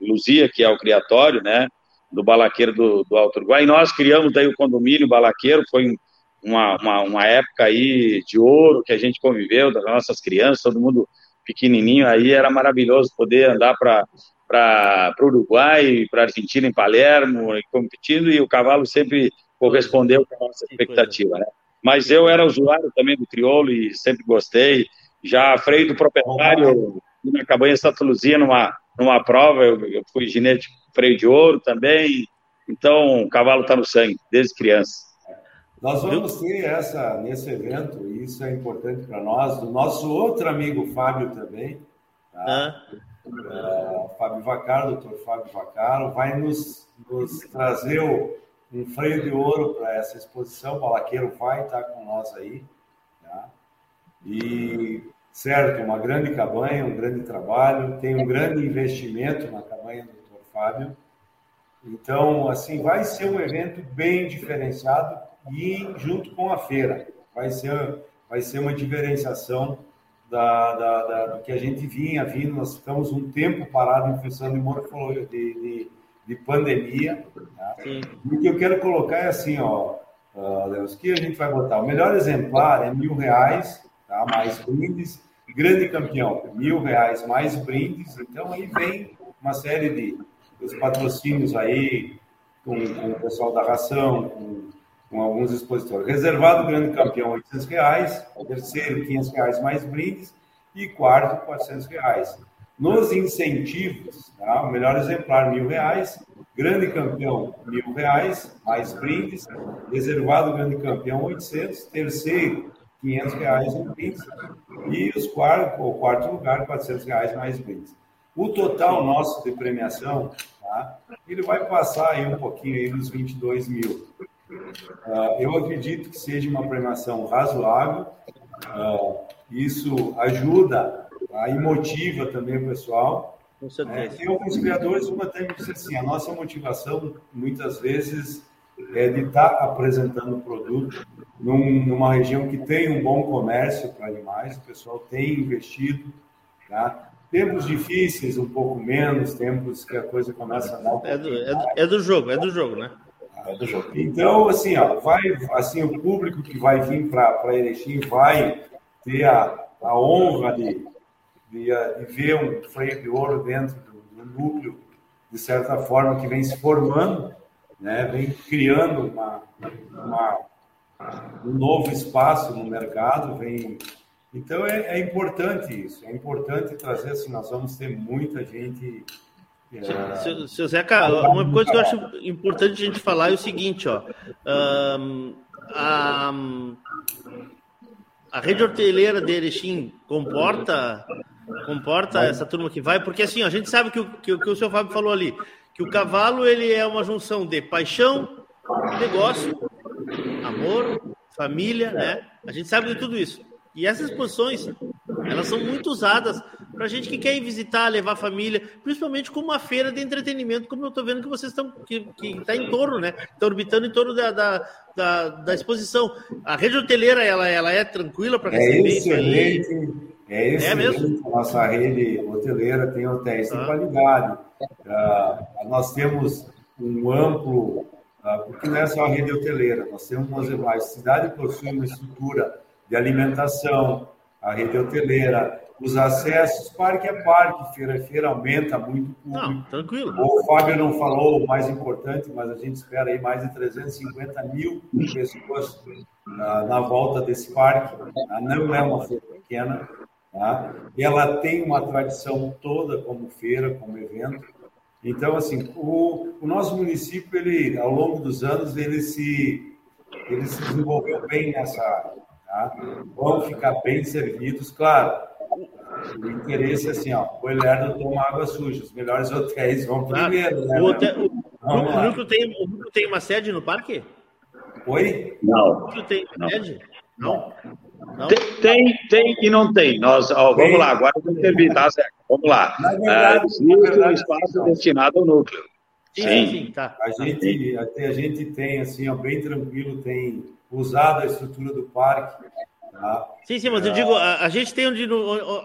Luzia, que é o criatório, né, do Balaqueiro do, do Alto Uruguai, e nós criamos daí o condomínio Balaqueiro, foi uma, uma, uma época aí de ouro que a gente conviveu, das nossas crianças, todo mundo pequenininho aí, era maravilhoso poder andar para para o Uruguai, para a Argentina em Palermo, competindo, e o cavalo sempre correspondeu com a nossa expectativa, né? Mas eu era usuário também do crioulo e sempre gostei. Já freio do proprietário na cabanha Santa Luzia, numa, numa prova, eu, eu fui ginete freio de ouro também. Então, o cavalo está no sangue, desde criança. Nós vamos ter essa nesse evento, e isso é importante para nós, do nosso outro amigo Fábio também. Tá? Ah uh, Fábio Vacaro, doutor Fábio Vacaro, vai nos, nos trazer um freio de ouro para essa exposição. O Balaqueiro vai estar com nós aí. Tá? E, certo, uma grande cabanha, um grande trabalho, tem um grande investimento na cabanha do doutor Fábio. Então, assim, vai ser um evento bem diferenciado e junto com a feira. Vai ser, vai ser uma diferenciação da, da, da, do que a gente vinha vindo. Nós ficamos um tempo parado em função de morfologia, de, de, de pandemia. E o que eu quero colocar é assim, ó, uh, Leos, que a gente vai botar? O melhor exemplar é mil reais, tá? mais brindes. Grande campeão, mil reais mais brindes. Então aí vem uma série de os patrocínios aí com, com o pessoal da ração, com com alguns expositores. Reservado, grande campeão, 800 reais. Terceiro, 500 reais mais brindes. E quarto, 400 reais. Nos incentivos, tá? o melhor exemplar, mil reais. Grande campeão, mil reais, mais brindes. Reservado, grande campeão, 800. Terceiro, 500 reais em brindes. E os quarto, o quarto lugar, 400 reais mais brindes. O total nosso de premiação, tá? ele vai passar aí um pouquinho aí dos 22 mil. Uh, eu acredito que seja uma premiação razoável. Uh, isso ajuda a e motiva também o pessoal. Com certeza. É, tem alguns criadores que até me dizem assim, a nossa motivação muitas vezes é de estar tá apresentando o produto num, numa região que tem um bom comércio para animais, o pessoal tem investido, tá? Tempos difíceis, um pouco menos, tempos que a coisa começa a dar um é do, é, do, é do jogo, é do jogo, né? Do jogo. Então, assim, ó, vai, assim, o público que vai vir para Erechim vai ter a, a honra de, de, de, ver um freio de ouro dentro do, do núcleo de certa forma, que vem se formando, né, vem criando uma, uma, um novo espaço no mercado, vem... Então, é, é importante isso, é importante trazer, assim, nós vamos ter muita gente... É... Seu, seu Zeca, uma coisa que eu acho importante a gente falar é o seguinte, ó, um, a, a rede hoteleira de Erechim comporta comporta essa turma que vai, porque assim, a gente sabe que o que, que o seu Fábio falou ali, que o cavalo ele é uma junção de paixão, negócio, amor, família, né? A gente sabe de tudo isso. E essas posições, elas são muito usadas para gente que quer ir visitar, levar família, principalmente com uma feira de entretenimento, como eu estou vendo que vocês estão, que está em torno, né? Está orbitando em torno da, da, da, da, exposição. A rede hoteleira, ela, ela é tranquila para é receber é isso aí? É, é mesmo? A nossa rede hoteleira tem hotéis ah. de qualidade. Uh, nós temos um amplo, uh, porque não é só a rede hoteleira, nós temos uma, a cidade possui uma estrutura de alimentação, a rede hoteleira, os acessos, parque a parque, feira a feira, aumenta muito o. Não, tranquilo. O Fábio não falou o mais importante, mas a gente espera aí mais de 350 mil pessoas na, na volta desse parque. Não é uma feira pequena, tá? ela tem uma tradição toda como feira, como evento. Então, assim, o, o nosso município, ele, ao longo dos anos, ele se, ele se desenvolveu bem nessa área Tá? Vão ficar bem servidos, claro. O interesse é assim, ó, o Elerdo toma água suja, os melhores hotéis vão primeiro, né? O, hotel, o, o, núcleo tem, o núcleo tem uma sede no parque? Oi? Não. O núcleo tem não. sede? Não. não. Tem, tem, tem, e não tem. Nós, ó, vamos tem. lá, agora vamos terminar, tá, Zé? Vamos lá. Na verdade, uh, existe um espaço destinado ao núcleo. Sim, sim, sim tá. A gente, a, a gente tem, assim, ó, bem tranquilo, tem usado a estrutura do parque. Tá? Sim, sim, mas eu digo, a, a, gente tem onde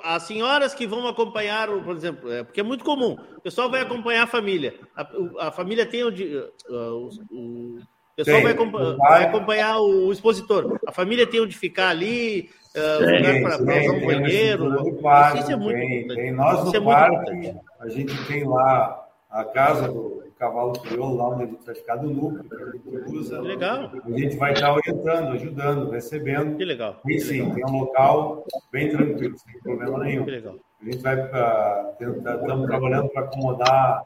as senhoras que vão acompanhar, por exemplo, é, porque é muito comum, o pessoal vai acompanhar a família, a, a família tem onde. Uh, o, o pessoal vai, vai, acompanhar o, expositor, a família tem onde ficar ali, uh, lugar para usar um banheiro. Parque, isso é muito tem, tem. Nós no é parque, a gente tem lá a casa do, cavalo crioulo lá onde ele vai ficar do núcleo, que a gente usa. Que legal. A gente vai estar orientando, ajudando, recebendo. Que legal. E sim, legal. tem um local bem tranquilo, sem problema nenhum. Que legal. A gente vai uh, tentar, estamos trabalhando para acomodar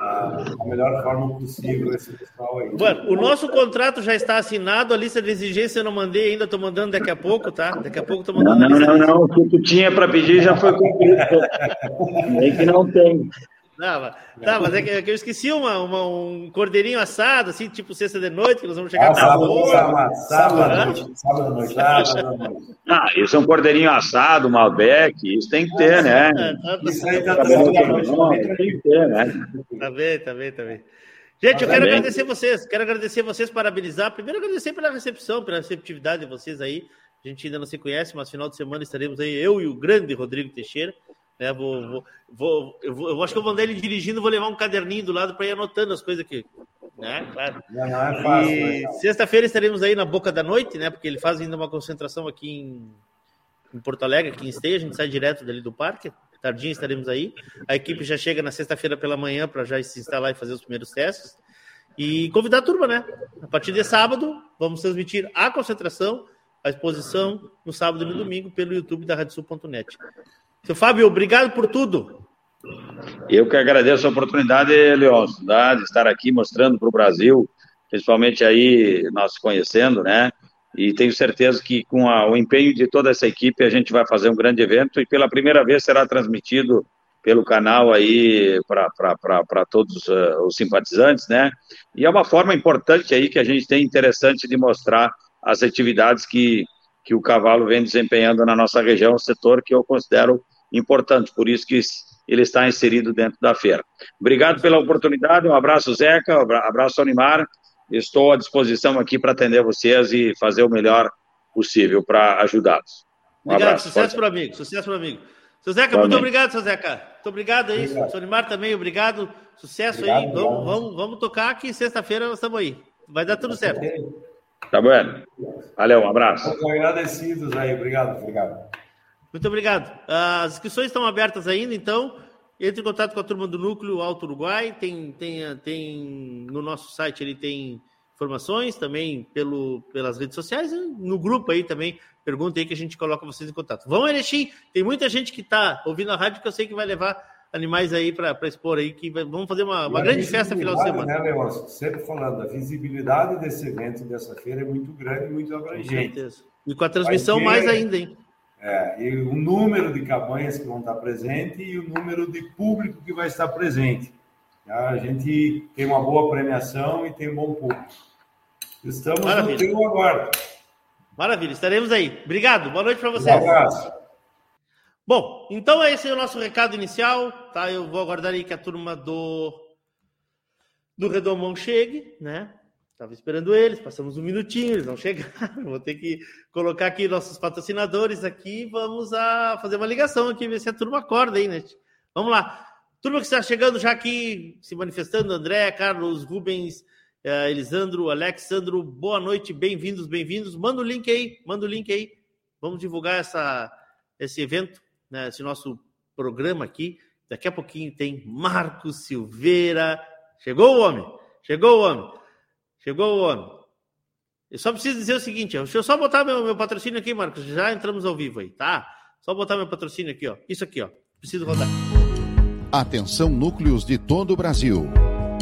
uh, a melhor forma possível esse pessoal aí. Bueno, o nosso contrato já está assinado, a lista de exigência eu não mandei ainda, estou mandando daqui a pouco, tá? Daqui a pouco estou mandando. Não, não, não, não, o que tu tinha para pedir já foi cumprido. Nem que não tem. Não, tá, mas é que, é que eu esqueci uma, uma, um cordeirinho assado, assim, tipo sexta de noite, que nós vamos chegar ah, sábado, sábado, sábado, à noite, sábado à noite, sábado noite. Ah, isso é um cordeirinho assado, Malbec, isso tem que ter, né? Isso aí tá, tá, tá Tem que ter, né? Tá bem, tá bem, tá bem. Gente, eu quero agradecer vocês, quero agradecer vocês, parabenizar. Primeiro, agradecer pela recepção, pela receptividade de vocês aí. A gente ainda não se conhece, mas final de semana estaremos aí, eu e o grande Rodrigo Teixeira. Né? Vou, vou, vou, eu, vou, eu acho que eu vou andar ele dirigindo, vou levar um caderninho do lado para ir anotando as coisas aqui. Né? Claro. Não, não é fácil. E sexta-feira estaremos aí na boca da noite, né? Porque ele faz ainda uma concentração aqui em, em Porto Alegre, aqui em Esteia, a gente sai direto dali do parque. Tardinho estaremos aí. A equipe já chega na sexta-feira pela manhã para já se instalar e fazer os primeiros testes. E convidar a turma, né? A partir de sábado, vamos transmitir a concentração, a exposição, no sábado e no domingo, pelo YouTube da Radiosul.net. Seu Fábio, obrigado por tudo. Eu que agradeço a oportunidade, Leôncio, tá? de estar aqui mostrando para o Brasil, principalmente aí nós conhecendo, né? E tenho certeza que com a, o empenho de toda essa equipe a gente vai fazer um grande evento e pela primeira vez será transmitido pelo canal aí para todos uh, os simpatizantes, né? E é uma forma importante aí que a gente tem interessante de mostrar as atividades que, que o cavalo vem desempenhando na nossa região, um setor que eu considero importante, por isso que ele está inserido dentro da feira. Obrigado pela oportunidade, um abraço, Zeca, um abraço, Animar. Estou à disposição aqui para atender vocês e fazer o melhor possível para ajudá-los. Um obrigado, abraço, sucesso para o amigo, sucesso para o amigo. Seu Zeca, muito obrigado, seu Zeca. Muito obrigado aí, obrigado. seu Animar também, obrigado. Sucesso obrigado, aí, vamos, vamos, vamos tocar que sexta-feira nós estamos aí. Vai dar tudo certo. Tá bom. Valeu, um abraço. Agradecidos aí, obrigado, obrigado. Muito obrigado. As inscrições estão abertas ainda, então entre em contato com a turma do Núcleo Alto Uruguai, tem, tem, tem no nosso site ele tem informações também pelo, pelas redes sociais, no grupo aí também, pergunta aí que a gente coloca vocês em contato. Vão, Erechim, tem muita gente que está ouvindo a rádio que eu sei que vai levar animais aí para expor aí, que vai, vamos fazer uma, uma grande festa final de semana. Né, Leôncio? Sempre falando, a visibilidade desse evento, dessa feira, é muito grande e muito abrangente. Com certeza. E com a transmissão ter, mais ainda, hein? É, e o número de cabanhas que vão estar presentes e o número de público que vai estar presente. A gente tem uma boa premiação e tem um bom público. Estamos Maravilha. no teu aguardo. Maravilha, estaremos aí. Obrigado, boa noite para vocês. Um abraço. Bom, então esse é o nosso recado inicial, tá? Eu vou aguardar aí que a turma do do Redomão chegue, né? Estava esperando eles, passamos um minutinho, eles não chegaram. Vou ter que colocar aqui nossos patrocinadores aqui. Vamos a fazer uma ligação aqui, ver se a turma acorda aí, né? Vamos lá. Turma que está chegando já aqui, se manifestando, André, Carlos, Rubens, eh, Elisandro, Alexandro, boa noite, bem-vindos, bem-vindos. Manda o link aí, manda o link aí. Vamos divulgar essa, esse evento, né, esse nosso programa aqui. Daqui a pouquinho tem Marcos Silveira. Chegou o homem, chegou o homem. Chegou o homem. Eu só preciso dizer o seguinte, ó, deixa eu só botar meu, meu patrocínio aqui, Marcos. Já entramos ao vivo aí, tá? Só botar meu patrocínio aqui, ó. Isso aqui, ó. Preciso rodar. Atenção, núcleos de todo o Brasil.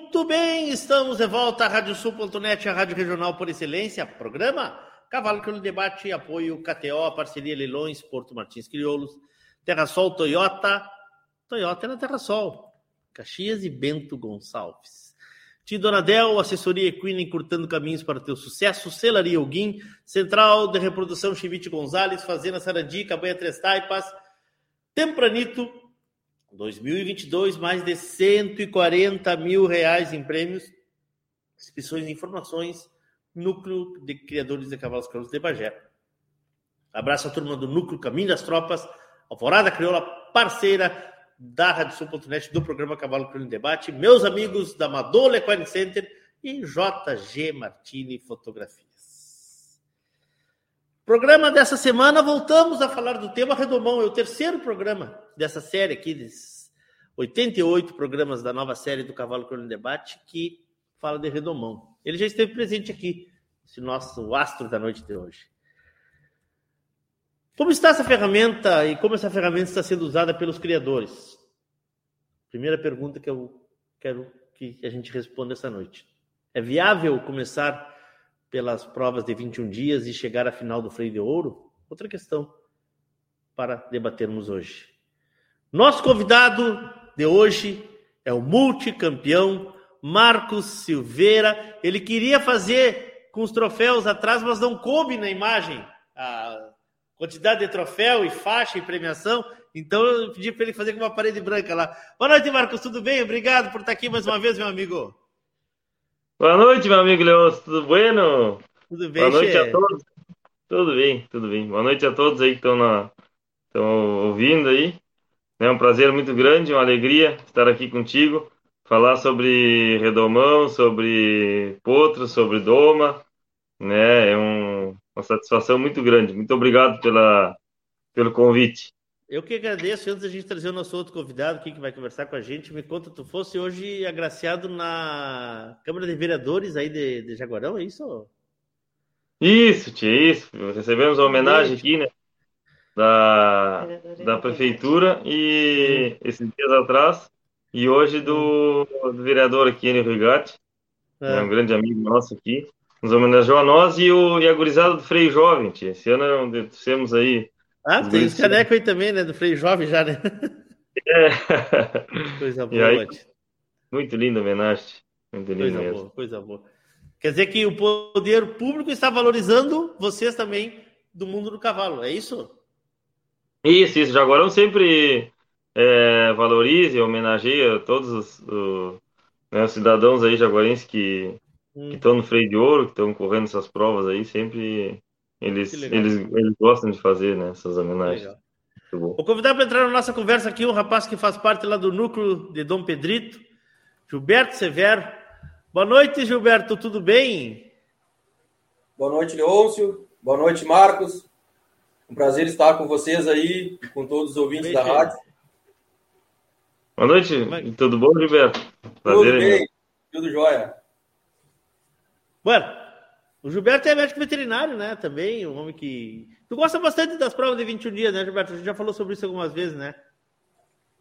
Muito bem, estamos de volta à Radiosul.net, a rádio regional por excelência, programa Cavalo que no debate, apoio KTO, parceria Leilões, Porto Martins Crioulos, Terra Sol Toyota, Toyota é na Terra Sol, Caxias e Bento Gonçalves. Tidonadel, assessoria equina encurtando caminhos para o teu sucesso, Celaria Alguim, Central de Reprodução Chivite Gonzalez, Fazenda Sarandi, Cabanha Três Taipas, Tempranito, 2022, mais de 140 mil reais em prêmios, inscrições e informações, Núcleo de Criadores de Cavalos Crioulos de Bagé. Abraço à turma do Núcleo Caminho das Tropas, Alvorada Crioula, parceira da Rádio Sul.net, do programa Cavalo Crioulo em Debate, meus amigos da Madola Equine Center e JG Martini Fotografias. Programa dessa semana, voltamos a falar do tema Redomão. É o terceiro programa dessa série aqui, desses 88 programas da nova série do Cavalo Crono Debate, que fala de Redomão. Ele já esteve presente aqui, esse nosso astro da noite de hoje. Como está essa ferramenta e como essa ferramenta está sendo usada pelos criadores? Primeira pergunta que eu quero que a gente responda essa noite. É viável começar pelas provas de 21 dias e chegar à final do freio de ouro? Outra questão para debatermos hoje. Nosso convidado de hoje é o multicampeão Marcos Silveira. Ele queria fazer com os troféus atrás, mas não coube na imagem a quantidade de troféu e faixa e premiação. Então eu pedi para ele fazer com uma parede branca lá. Boa noite, Marcos. Tudo bem? Obrigado por estar aqui mais uma vez, meu amigo. Boa noite, meu amigo Leôncio, tudo bueno? Tudo bem, Boa noite che? a todos. Tudo bem, tudo bem. Boa noite a todos aí que estão na... estão ouvindo aí. É um prazer muito grande, uma alegria estar aqui contigo, falar sobre redomão, sobre potro, sobre doma, né? É um... uma satisfação muito grande. Muito obrigado pela... pelo convite. Eu que agradeço. Antes da gente trazer o nosso outro convidado aqui que vai conversar com a gente, me conta, tu fosse hoje agraciado na Câmara de Vereadores aí de, de Jaguarão, é isso? Isso, tia, isso. Recebemos a homenagem aqui, né? Da, da prefeitura e esses dias atrás, e hoje do, do vereador aqui, Enio Rigatti, é. um grande amigo nosso aqui. nos homenageou a nós e, o, e a gurizada do Freio Jovem, tia. Esse ano temos aí. Ah, tem os canecos aí também, né? Do Freio Jovem já, né? É. Coisa aí, boa, tia. muito linda homenagem. Muito linda Coisa mesmo. boa, coisa boa. Quer dizer que o poder público está valorizando vocês também do mundo do cavalo, é isso? Isso, isso. Jaguarão sempre é, valoriza e homenageia todos os, o- né, os cidadãos aí jaguarenses que Hum. estão no freio de ouro, que estão correndo essas provas aí, sempre eles, eles, eles gostam de fazer né, essas homenagens. Legal. Muito bom. Vou convidar para entrar na nossa conversa aqui um rapaz que faz parte lá do núcleo de Dom Pedrito, Gilberto Severo. Boa noite, Gilberto, tudo bem? Boa noite, Leôncio. Boa noite, Marcos. Um prazer estar com vocês aí e com todos os ouvintes da rádio. Boa noite, tudo bom, Gilberto? Tudo Prazer, bem, irmão. tudo jóia. Bueno, o Gilberto é médico veterinário, né? Também, um homem que. Tu gosta bastante das provas de 21 dias, né, Gilberto? A gente já falou sobre isso algumas vezes, né?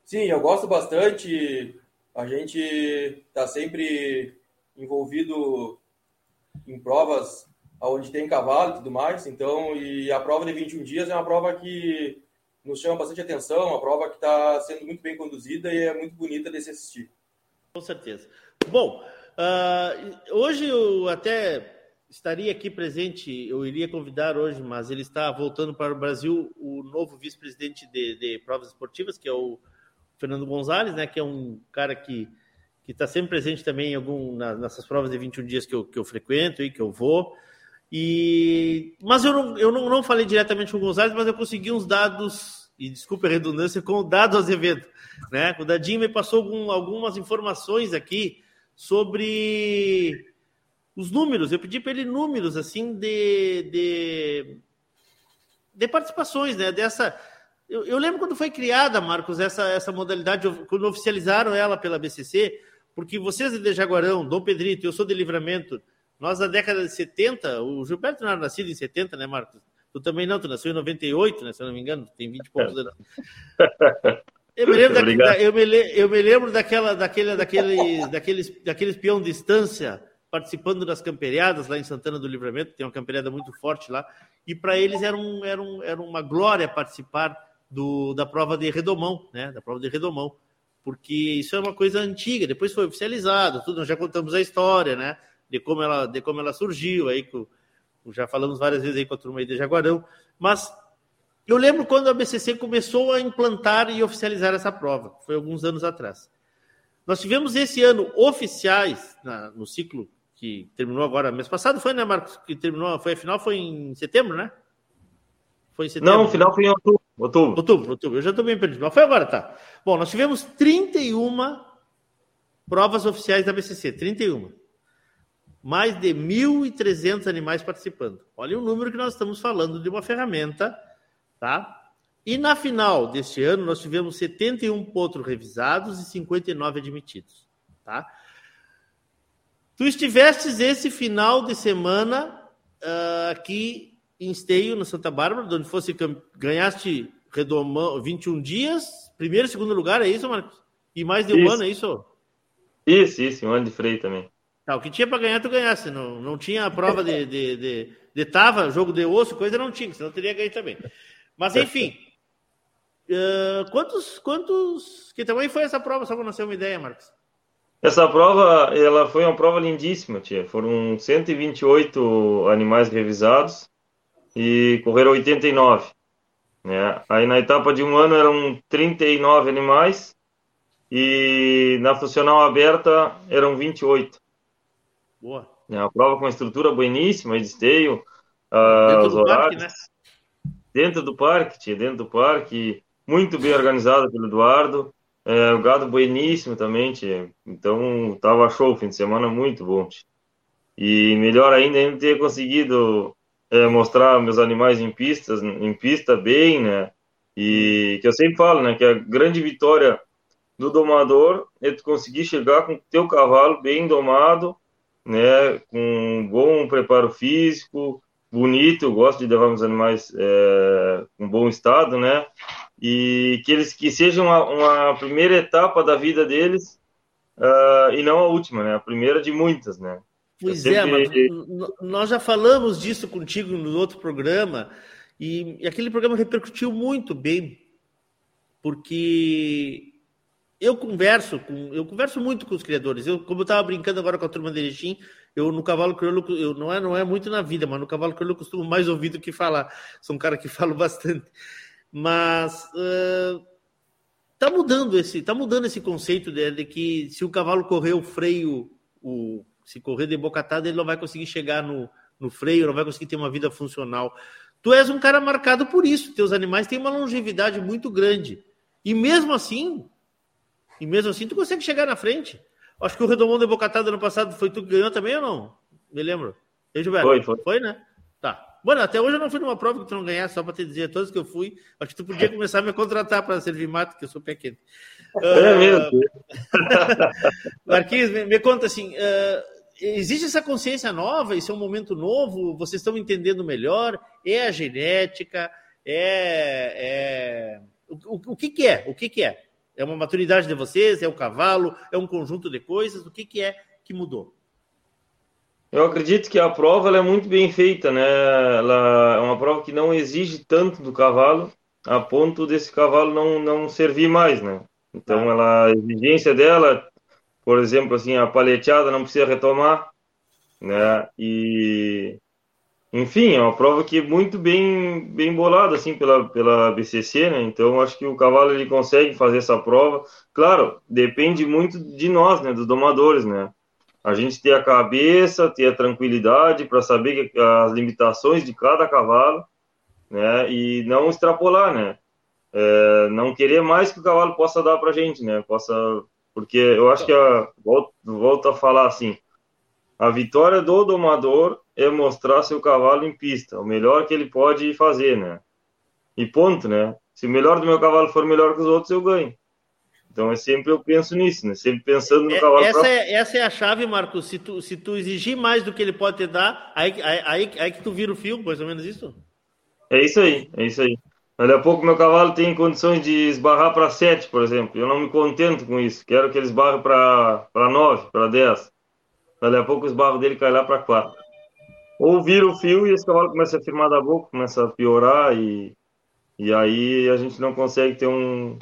Sim, eu gosto bastante. A gente está sempre envolvido em provas onde tem cavalo e tudo mais. Então, e a prova de 21 dias é uma prova que nos chama bastante atenção, uma prova que está sendo muito bem conduzida e é muito bonita de se assistir. Com certeza. Bom, ah, hoje eu até estaria aqui presente, eu iria convidar hoje, mas ele está voltando para o Brasil, o novo vice-presidente de, de provas esportivas, que é o Fernando Gonzalez, né, que é um cara que que está sempre presente também em algum nessas provas de 21 dias que eu, que eu frequento e que eu vou. E mas eu não, eu não, não falei diretamente com o Gonzalez, mas eu consegui uns dados e desculpe a redundância com o dado Azevedo, né? O Dadinho me passou algum- algumas informações aqui sobre os números. Eu pedi para ele números assim de, de de participações, né? Dessa. Eu, eu lembro quando foi criada, Marcos, essa, essa modalidade, quando oficializaram ela pela BCC, porque vocês de Jaguarão, Dom Pedrito, eu sou de Livramento, nós na década de 70, o Gilberto não era nascido em 70, né, Marcos? Tu também não, tu nasceu em 98, né, se eu não me engano, tem 20 e poucos anos. Eu me lembro, da- da- eu me, eu me lembro daquela, daquele, daquele, daqueles, daqueles peão de distância participando das camperiadas lá em Santana do Livramento, tem uma camperiada muito forte lá, e para eles era, um, era, um, era uma glória participar do, da prova de redomão, né? Da prova de redomão, porque isso é uma coisa antiga, depois foi oficializado, tudo, nós já contamos a história, né? De como ela, de como ela surgiu, aí com, já falamos várias vezes aí com a turma aí de Jaguarão, mas eu lembro quando a BCC começou a implantar e oficializar essa prova, foi alguns anos atrás. Nós tivemos esse ano oficiais na- no ciclo que terminou agora mês passado, foi, né, Marcos? Que terminou, foi a final, foi em setembro, né? Foi em setembro. Não, o final foi em outubro. Outubro. Outubro, outubro. Eu já estou bem perdido, mas foi agora, tá. Bom, nós tivemos 31 provas oficiais da BCC, 31. Mais de 1.300 animais participando. Olha o número que nós estamos falando de uma ferramenta, tá? E na final deste ano, nós tivemos 71 potros revisados e 59 admitidos, tá? Tu estivestes esse final de semana ah, aqui em Esteio, no Santa Bárbara, onde fosse ganhaste redomão 21 dias, primeiro e segundo lugar, é isso, Marcos? E mais de um Isso. ano, é isso? Isso, isso, um ano de freio também. Tá, o que tinha para ganhar, tu ganhasse. Não, não tinha a prova de, de, de, de tava, jogo de osso, coisa não tinha, senão teria ganho também. Mas enfim. ah, quantos, quantos. Que tamanho foi essa prova, só para nós ter uma ideia, Marcos? Essa prova, ela foi uma prova lindíssima, tia. Foram 128 animais revisados e correram 89. Né? Aí na etapa de um ano eram 39 animais e na funcional aberta eram 28. Boa. É uma prova com uma estrutura bueníssima de esteio, ah, Dentro os do parque, horários. né? Dentro do parque, tia, dentro do parque, muito bem organizado pelo Eduardo. É, o gado bueníssimo também, tia. Então tava show, fim de semana muito bom. tia. E melhor ainda ainda ter conseguido é, mostrar meus animais em pistas, em pista bem, né? E que eu sempre falo, né, que a grande vitória do domador é tu conseguir chegar com o teu cavalo bem domado, né, com um bom preparo físico, bonito, eu gosto de levar meus animais é, com bom estado, né, e que eles que sejam uma, uma primeira etapa da vida deles ah, e não a última, né, a primeira de muitas, né. Pois é, mas nós já falamos disso contigo no outro programa, e, e aquele programa repercutiu muito bem, porque eu converso com, eu converso muito com os criadores. Eu, como eu estava brincando agora com a turma de Erechim, eu no cavalo crioulo, eu não é, não é muito na vida, mas no cavalo crioulo eu costumo mais ouvir do que falar. Sou um cara que falo bastante. Mas uh, mudando esse, tá mudando esse conceito de, de, que se o cavalo correr o freio, o, se correr de bocatada, ele não vai conseguir chegar no, no freio, não vai conseguir ter uma vida funcional. Tu és um cara marcado por isso. Teus animais têm uma longevidade muito grande. E mesmo assim, e mesmo assim, tu consegue chegar na frente. Acho que o Redomão de Bocatada ano passado foi tu que ganhou também ou não? Me lembro. E, Gilberto? Foi, foi. Foi, né? Tá. Bueno, até hoje eu não fui numa prova que tu não ganhasse, só para te dizer, todas que eu fui, acho que tu podia começar a me contratar para servir mato, que eu sou pé quente. É uh... mesmo. Marquinhos, me, me, conta assim, uh, existe essa consciência nova, isso é um momento novo, vocês estão entendendo melhor, é a genética, é... é... O, o, o que que é? O que que é? É uma maturidade de vocês? É o cavalo? É um conjunto de coisas? O que, que é que mudou? Eu acredito que a prova é muito bem feita, né? Ela é uma prova que não exige tanto do cavalo, a ponto desse cavalo não, não servir mais, né? Então, ela, a exigência dela, por exemplo, assim, a paleteada não precisa retomar, né? E enfim, é uma prova que é muito bem, bem bolada assim pela, pela BCC, né? Então acho que o cavalo ele consegue fazer essa prova. Claro, depende muito de nós, né, dos domadores, né? A gente ter a cabeça, ter a tranquilidade para saber as limitações de cada cavalo, né? E não extrapolar, né? É, não querer mais que o cavalo possa dar para gente, né? Possa, porque eu acho que a volto, volto a falar assim, a vitória do domador é mostrar seu cavalo em pista, o melhor que ele pode fazer, né? E ponto, né? Se o melhor do meu cavalo for melhor que os outros, eu ganho. Então é sempre eu penso nisso, né? Sempre pensando no é, cavalo. Essa, é, essa é a chave, Marcos. Se tu, se tu exigir mais do que ele pode te dar, aí, aí, aí, aí que tu vira o fio, mais ou menos isso? É isso aí, é isso aí. Daqui a pouco meu cavalo tem condições de esbarrar para 7, por exemplo. Eu não me contento com isso. Quero que ele esbarre para 9, para 10. Daqui a pouco os barros dele caem lá para quatro. Ou vira o fio e esse cavalo começa a firmar da boca, começa a piorar e, e aí a gente não consegue ter um,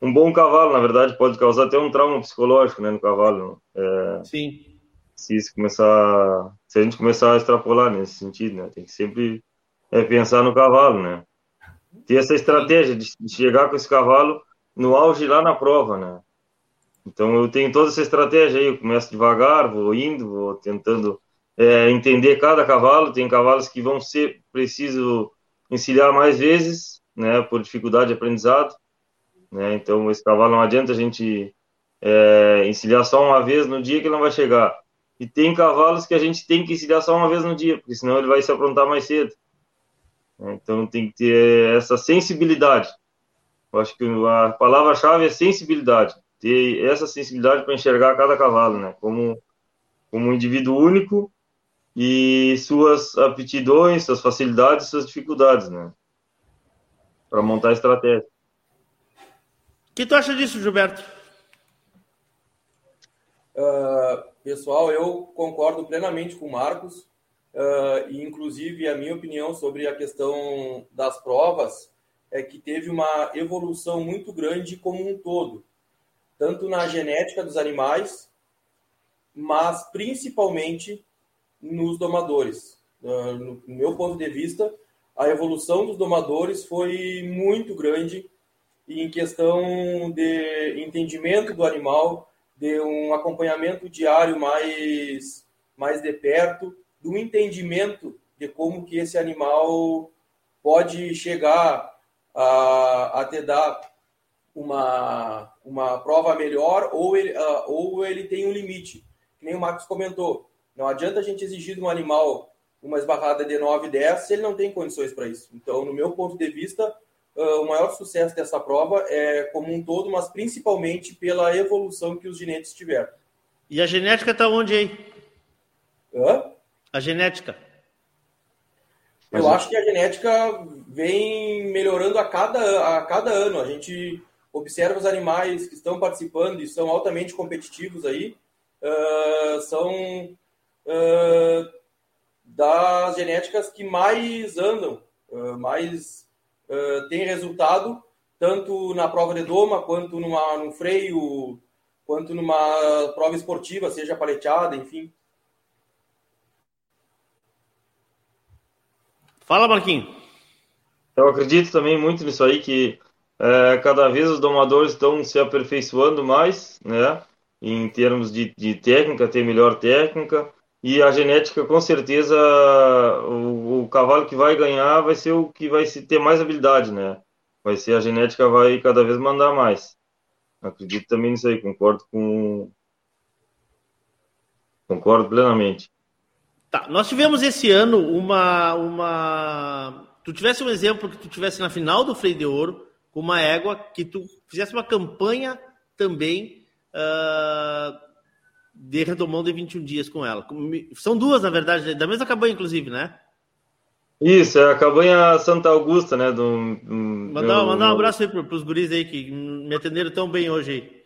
um bom cavalo. Na verdade, pode causar até um trauma psicológico né, no cavalo. É, Sim. Se isso começar, se a gente começar a extrapolar nesse sentido, né, tem que sempre é, pensar no cavalo, né? Ter essa estratégia de, de chegar com esse cavalo no auge lá na prova, né? Então eu tenho toda essa estratégia aí, eu começo devagar, vou indo, vou tentando é, entender cada cavalo. Tem cavalos que vão ser preciso encilhar mais vezes, né, por dificuldade de aprendizado. Né? Então esse cavalo não adianta a gente é, só uma vez no dia que ele não vai chegar. E tem cavalos que a gente tem que encilhar só uma vez no dia, porque senão ele vai se aprontar mais cedo. Então tem que ter essa sensibilidade. Eu acho que a palavra-chave é sensibilidade ter essa sensibilidade para enxergar cada cavalo, né? Como, como um indivíduo único e suas aptidões, suas facilidades, suas dificuldades, né? Para montar a estratégia. O que tu acha disso, Gilberto? Uh, pessoal, eu concordo plenamente com o Marcos. Uh, e inclusive a minha opinião sobre a questão das provas é que teve uma evolução muito grande como um todo tanto na genética dos animais, mas principalmente nos domadores. Ah, no meu ponto de vista, a evolução dos domadores foi muito grande em questão de entendimento do animal, de um acompanhamento diário mais, mais de perto, do entendimento de como que esse animal pode chegar a, a te dar uma, uma prova melhor ou ele, uh, ou ele tem um limite. Que nem o Marcos comentou. Não adianta a gente exigir de um animal uma esbarrada de 9, 10 se ele não tem condições para isso. Então, no meu ponto de vista, uh, o maior sucesso dessa prova é como um todo, mas principalmente pela evolução que os ginetes tiveram. E a genética está onde aí? Hã? A genética. Eu acho que a genética vem melhorando a cada, a cada ano. A gente observa os animais que estão participando e são altamente competitivos aí, uh, são uh, das genéticas que mais andam, uh, mais uh, tem resultado, tanto na prova de doma, quanto numa, num freio, quanto numa prova esportiva, seja paleteada, enfim. Fala, Marquinhos. Eu acredito também muito nisso aí, que é, cada vez os domadores estão se aperfeiçoando mais, né? Em termos de, de técnica, ter melhor técnica. E a genética, com certeza, o, o, cavalo que vai ganhar vai ser o que vai ter mais habilidade, né? Vai ser a genética vai cada vez mandar mais. Acredito também nisso aí, concordo com. Concordo plenamente. Tá, nós tivemos esse ano uma. uma... Tu tivesse um exemplo que tu tivesse na final do Freio de Ouro, com uma égua, que tu fizesse uma campanha também uh, de redomão de 21 dias com ela. São duas, na verdade, da mesma campanha, inclusive, né? Isso, é a cabanha Santa Augusta, né? Do, do mandar, meu, mandar um abraço aí para os guris aí que me atenderam tão bem hoje aí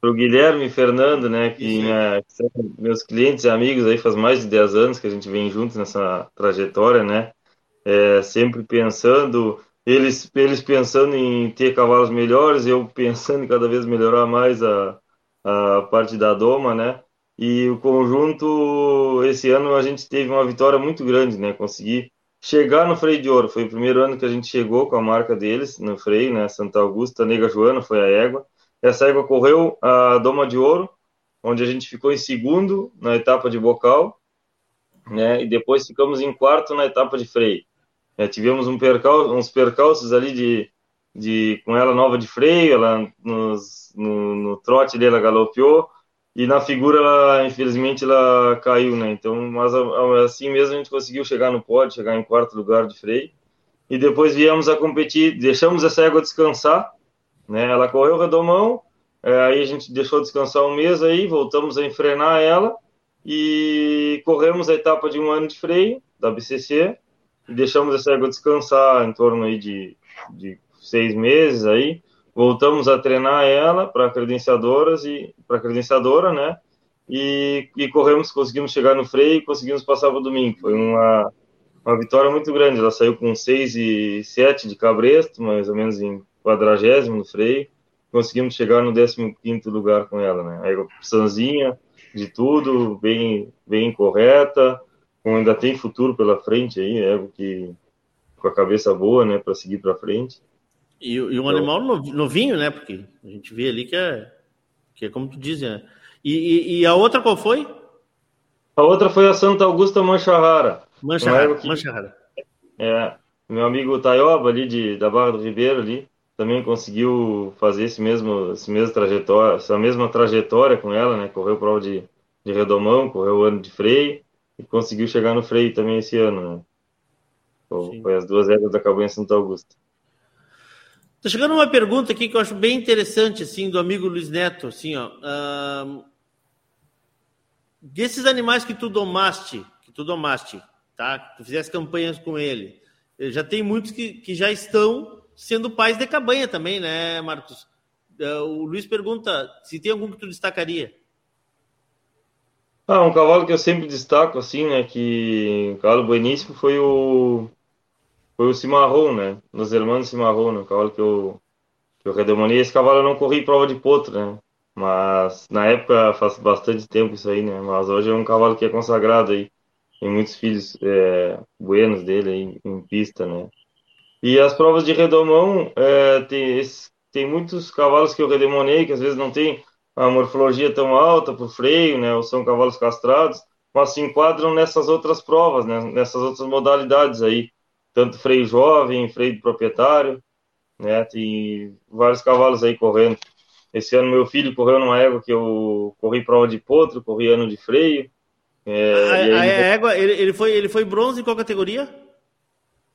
para o Guilherme e Fernando, né, que, né, que, são meus clientes e amigos aí faz mais de 10 anos que a gente vem juntos nessa trajetória, né, é, sempre pensando, eles, eles pensando em ter cavalos melhores, eu pensando em cada vez melhorar mais a, a parte da doma, né, e o conjunto, esse ano a gente teve uma vitória muito grande, né, conseguir chegar no freio de ouro, foi o primeiro ano que a gente chegou com a marca deles no freio, né, Santa Augusta, Nega Joana foi a égua, essa égua correu a Doma de Ouro, onde a gente ficou em segundo na etapa de bocal, né? E depois ficamos em quarto na etapa de freio. É, tivemos um percal, uns percalços ali de, de com ela nova de freio, ela nos, no, no trote dela galopeou e na figura ela, infelizmente ela caiu, né? Então, mas assim mesmo a gente conseguiu chegar no pódio, chegar em quarto lugar de freio. E depois viemos a competir, deixamos essa égua descansar né? Ela correu redomão, é, aí a gente deixou descansar um mês aí, voltamos a enfrenar ela e corremos a etapa de um ano de freio da BCC e deixamos essa égua descansar em torno aí de, de seis meses aí. Voltamos a treinar ela para credenciadoras e para credenciadora, né? E, e corremos, conseguimos chegar no freio e conseguimos passar para o domingo. Foi uma, uma vitória muito grande. Ela saiu com 6 e 7 de cabresto, mais ou menos em quadragésimo no freio, conseguimos chegar no 15 quinto lugar com ela, né? Aí opçãozinha de tudo, bem, bem correta, ainda tem futuro pela frente aí, é que com a cabeça boa, né, para seguir para frente. E, e um animal novinho, né? Porque a gente vê ali que é, que é como tu diz, né? E, e, e a outra qual foi? A outra foi a Santa Augusta Manchahara. Manchahara, que, Manchahara. É, meu amigo Taioba ali de, da Barra do Ribeiro ali, também conseguiu fazer esse mesmo, esse mesmo trajetória, essa mesma trajetória com ela, né? Correu prova de, de redomão, correu o ano de freio e conseguiu chegar no freio também esse ano, né? Foi, foi as duas éguas da Cabanha Santo Augusto. Tá chegando uma pergunta aqui que eu acho bem interessante, assim, do amigo Luiz Neto, assim, ó. Uh, desses animais que tu domaste, que tu domaste, tá? Que tu fizesse campanhas com ele, já tem muitos que, que já estão sendo pais de cabanha também, né, Marcos? É, o Luiz pergunta se tem algum que tu destacaria. Ah, um cavalo que eu sempre destaco, assim, né, que um cavalo bueníssimo foi o foi o Cimarrão, né, nos Hermanos Cimarrão, né, um cavalo que eu, que eu redemonei. Esse cavalo eu não corri prova de potro, né, mas na época faz bastante tempo isso aí, né, mas hoje é um cavalo que é consagrado aí. Tem muitos filhos é, buenos dele aí em pista, né. E as provas de redomão, é, tem, tem muitos cavalos que eu redemonei, que às vezes não tem a morfologia tão alta para o freio, né, ou são cavalos castrados, mas se enquadram nessas outras provas, né, nessas outras modalidades aí, tanto freio jovem, freio de proprietário, né, tem vários cavalos aí correndo. Esse ano meu filho correu numa égua que eu corri prova de potro, corri ano de freio. É, a, aí... a, égua, ele, ele, foi, ele foi bronze em qual categoria?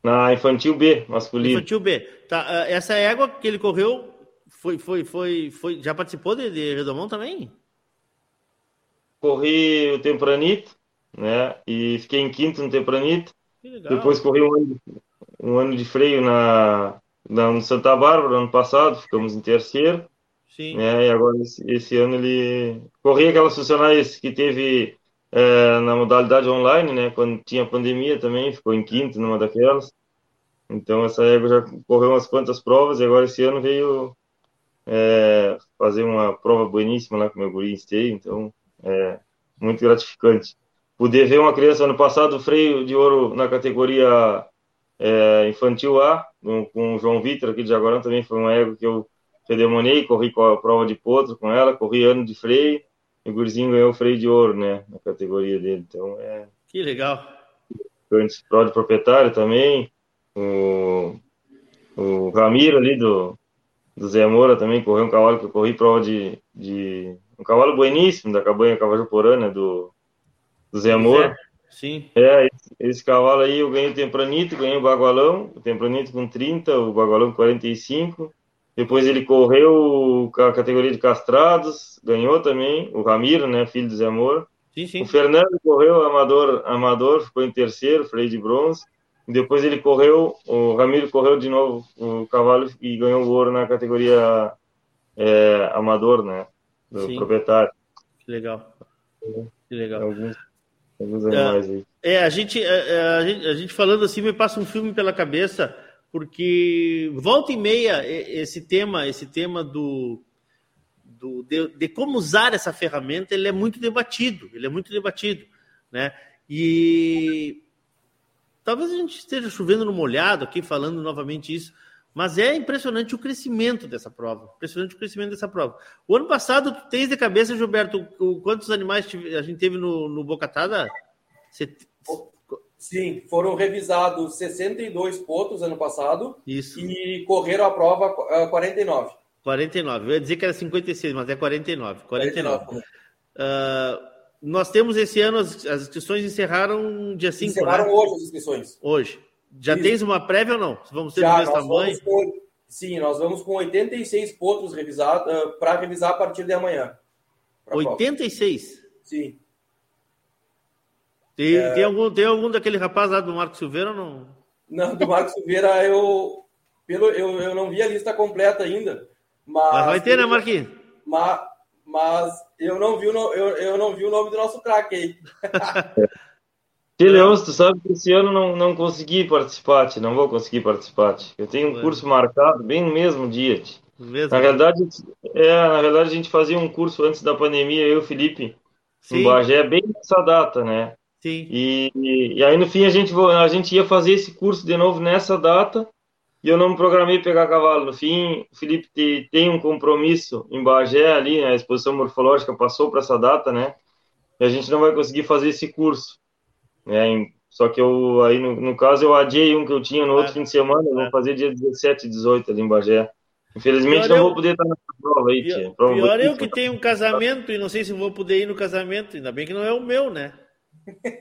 Na infantil B, masculino. Infantil B. Tá, ah, essa égua que ele correu foi, foi, foi, foi já participou de, de Redomão também? Corri o Tempranito, né? E fiquei em quinto no Tempranito. Depois corri um ano, um ano de freio na, na no Santa Bárbara, ano passado, ficamos em terceiro. Sim. Né? E agora esse, esse ano ele corri aquelas funcionárias que teve é, na modalidade online, né? Quando tinha pandemia também, ficou em quinto numa daquelas. Então essa égua já correu umas quantas provas e agora esse ano veio é, fazer uma prova bueníssima lá com meu guri esteio, então é muito gratificante. Poder ver uma criança ano passado freio de ouro na categoria é, infantil A, com, o João Vitor aqui de Jaguarão, também foi uma égua que eu fedemonei, corri com a prova de potro com ela, corri ano de freio, e o gurizinho ganhou o freio de ouro, né, na categoria dele, então é... Que legal. Antes, prova de proprietário também, o, o Ramiro ali do, do Zé Moura também correu um cavalo que eu corri prova de, de um cavalo bueníssimo da cabanha Cavajoporana do, do Zé Moura. Sim. É, esse, esse, cavalo aí eu ganhei o Tempranito, ganhei o Bagualão, o Tempranito com 30, o Bagualão com 45. Depois ele correu a categoria de castrados, ganhou também, o Ramiro, né, filho do Zé Moura. Sim, sim. O Fernando correu amador, amador, ficou em terceiro, freio de bronze. Depois ele correu, o Ramiro correu de novo o cavalo e ganhou o ouro na categoria é, amador, né? Do Sim. proprietário. Que legal. Que legal. Alguns, animais aí. É, a gente, é, a, gente, a gente falando assim me passa um filme pela cabeça, porque volta e meia esse tema, esse tema do, do de, de como usar essa ferramenta, ele é muito debatido, ele é muito debatido, né? E talvez a gente esteja chovendo no molhado aqui, falando novamente isso, mas é impressionante o crescimento dessa prova. Impressionante o crescimento dessa prova. O ano passado, tu tens de cabeça, Gilberto, o, quantos animais a gente teve no, no Bocatada? Você... Sim, foram revisados 62 pontos ano passado. Isso. E correram a prova uh, 49. 49. Eu ia dizer que era 56, mas é 49. 49. 49. Uh, nós temos esse ano, as, as inscrições encerraram dia 5, Encerraram né? hoje as inscrições. Hoje. Já Isso. tens uma prévia ou não? Vamos ter Já, do mesmo tamanho? com, sim, nós vamos com 86 pontos revisados uh, para revisar a partir de amanhã. pra prova. 86? Sim. Tem, É. tem, algum, tem algum daquele rapaz lá do Marco Silveira ou não? Não, do Marcos Silveira eu, pelo, eu, eu não vi a lista completa ainda. Mas, Mas vai ter, né, Marquinhos? Mas, mas eu, não vi o, eu, eu não vi o nome do nosso craque aí. Tio Leôncio, tu sabe que esse ano não, não consegui participar, tio, não vou conseguir participar. tio. Eu tenho um curso marcado bem no mesmo dia. tio. Mesmo? Na realidade, é, na realidade, a gente fazia um curso antes da pandemia, eu e o Felipe, Sim. em Bagé, bem nessa data, né? Sim. E, e, e aí no fim a gente, a gente ia fazer esse curso de novo nessa data e eu não me programei pegar cavalo. No fim, o Felipe te- tem um compromisso em Bagé ali, né, a exposição morfológica passou para essa data, né? E a gente não vai conseguir fazer esse curso. Né? Só que eu, aí no, no caso, eu adiei um que eu tinha no outro fim de semana, eu vou fazer dia 17 e 18 ali em Bagé. Infelizmente Pior não eu- vou poder estar nessa prova aí, tia. Prova Pior eu que tenho um casamento e não sei se vou poder ir no casamento. Ainda bem que não é o meu, né?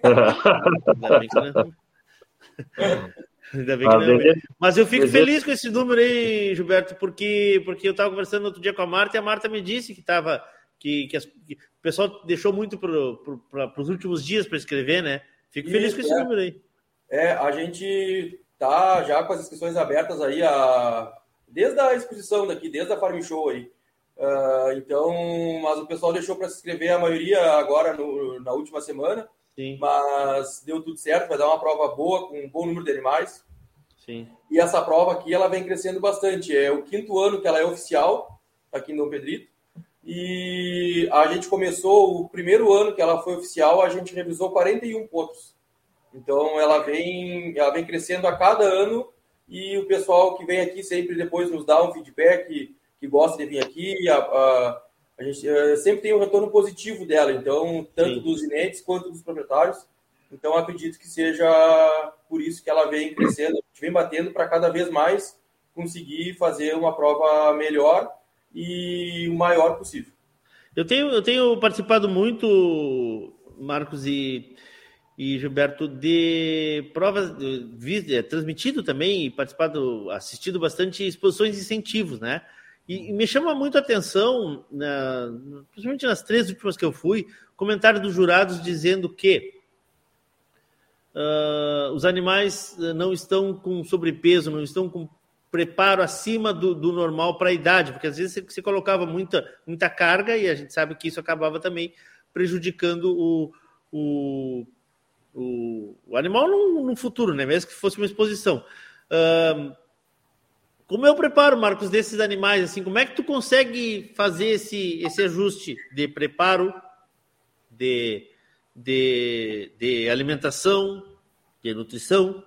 Ainda bem que não é... Ainda bem que não é o meu. Mas eu fico feliz com esse número aí, Gilberto, porque, porque eu estava conversando outro dia com a Marta e a Marta me disse que estava. Que, que, as- que o pessoal deixou muito para os últimos dias para escrever, né? Fico feliz com esse é. número aí. É, a gente tá já com as inscrições abertas aí a... desde a exposição daqui, desde a Farm Show aí. Ah, então, mas o pessoal deixou para se inscrever a maioria agora no- na última semana. Sim. Mas deu tudo certo, vai dar uma prova boa, com um bom número de animais. Sim. E essa prova aqui, ela vem crescendo bastante. É o quinto ano que ela é oficial, aqui em Dom Pedrito. E a gente começou, o primeiro ano que ela foi oficial, a gente revisou 41 potros. Então, ela vem, ela vem crescendo a cada ano e o pessoal que vem aqui sempre depois nos dá um feedback, que gosta de vir aqui. A, a, a gente eh, sempre tem um retorno positivo dela, então, tanto Sim. dos inéditos quanto dos proprietários. Então, acredito que seja por isso que ela vem crescendo, a vem batendo para cada vez mais conseguir fazer uma prova melhor e o maior possível. Eu tenho, eu tenho participado muito, Marcos e, e Gilberto, de provas, de- é, transmitido também, participado, assistido bastante exposições de incentivos, né? E, e me chama muito a atenção, na- principalmente nas três últimas que eu fui, comentário dos jurados dizendo que ah, os animais eh, não estão com sobrepeso, não estão com preparo acima do, do normal para a idade, porque às vezes você, você colocava muita, muita carga e a gente sabe que isso acabava também prejudicando o, o, o, o animal no, no, futuro, né? Mesmo que fosse uma exposição. Um, como eu preparo, Marcos, desses animais? Assim, como é que tu consegue fazer esse, esse ajuste de preparo, de, de, de alimentação, de nutrição,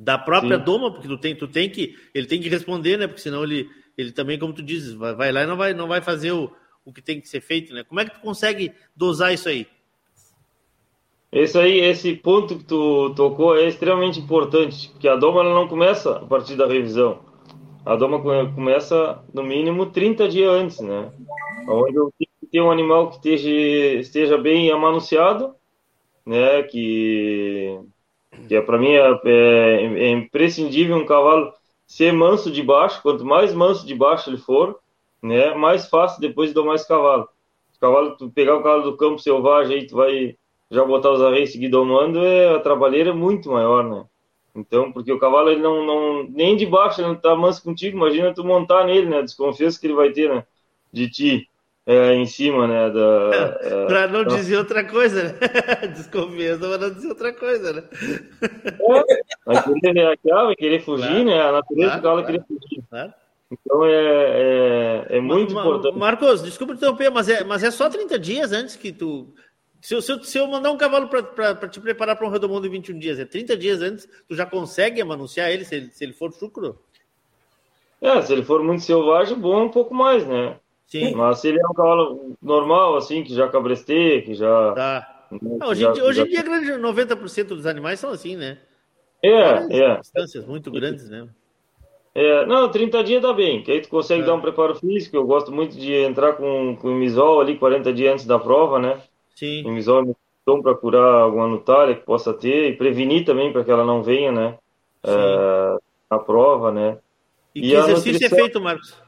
da própria Sim. doma, porque tu tem, tu tem que, ele tem que responder, né? Porque senão ele, ele também, como tu dizes, vai, vai lá e não vai, não vai fazer o, o que tem que ser feito, né? Como é que tu consegue dosar isso aí? Esse aí, esse ponto que tu tocou é extremamente importante, porque a doma ela não começa a partir da revisão. A doma começa no mínimo 30 dias antes, né? Onde eu tenho que ter um animal que esteja, esteja bem amanunciado, né? Que, que é, para mim é, é, é imprescindível um cavalo ser manso de baixo. Quanto mais manso de baixo ele for, né? Mais fácil depois de domar esse cavalo. O cavalo, tu pegar o cavalo do campo selvagem aí, tu vai já botar os arreios seguir domando, é, a trabalheira é muito maior, né? Então, porque o cavalo ele não, não nem de baixo ele não tá manso contigo, imagina tu montar nele, né? Desconfiança que ele vai ter, né? De ti é, em cima, né? Da, é, para não da... dizer outra coisa, né? Desconfiança, mas não dizer outra coisa, né? É, vai querer reaquear, vai querer fugir, claro, né? A natureza claro, do cavalo claro, querer fugir. Claro. Então é, é, é muito Ma, importante. Marcos, desculpa interromper, mas é, mas é só 30 dias antes que tu se eu, se eu, se eu mandar um cavalo para te preparar para um redomundo em 21 dias, é 30 dias antes, tu já consegue anunciar ele se ele, se ele for chucro? É, se ele for muito selvagem, bom um pouco mais, né? Sim. Mas se ele é um cavalo normal, assim, que já cabresteia, que já. Tá. Né, ah, hoje, já, hoje já... em dia, grande 90% dos animais são assim, né? É, é. Distâncias muito grandes, né? É, não, 30 dias dá bem, que aí tu consegue é. dar um preparo físico. Eu gosto muito de entrar com, com o misol ali 40 dias antes da prova, né? Sim. Um exame para curar alguma notária que possa ter e prevenir também para que ela não venha, né? É, na prova, né? E, e que exercício é nutrição, é feito, Marcos?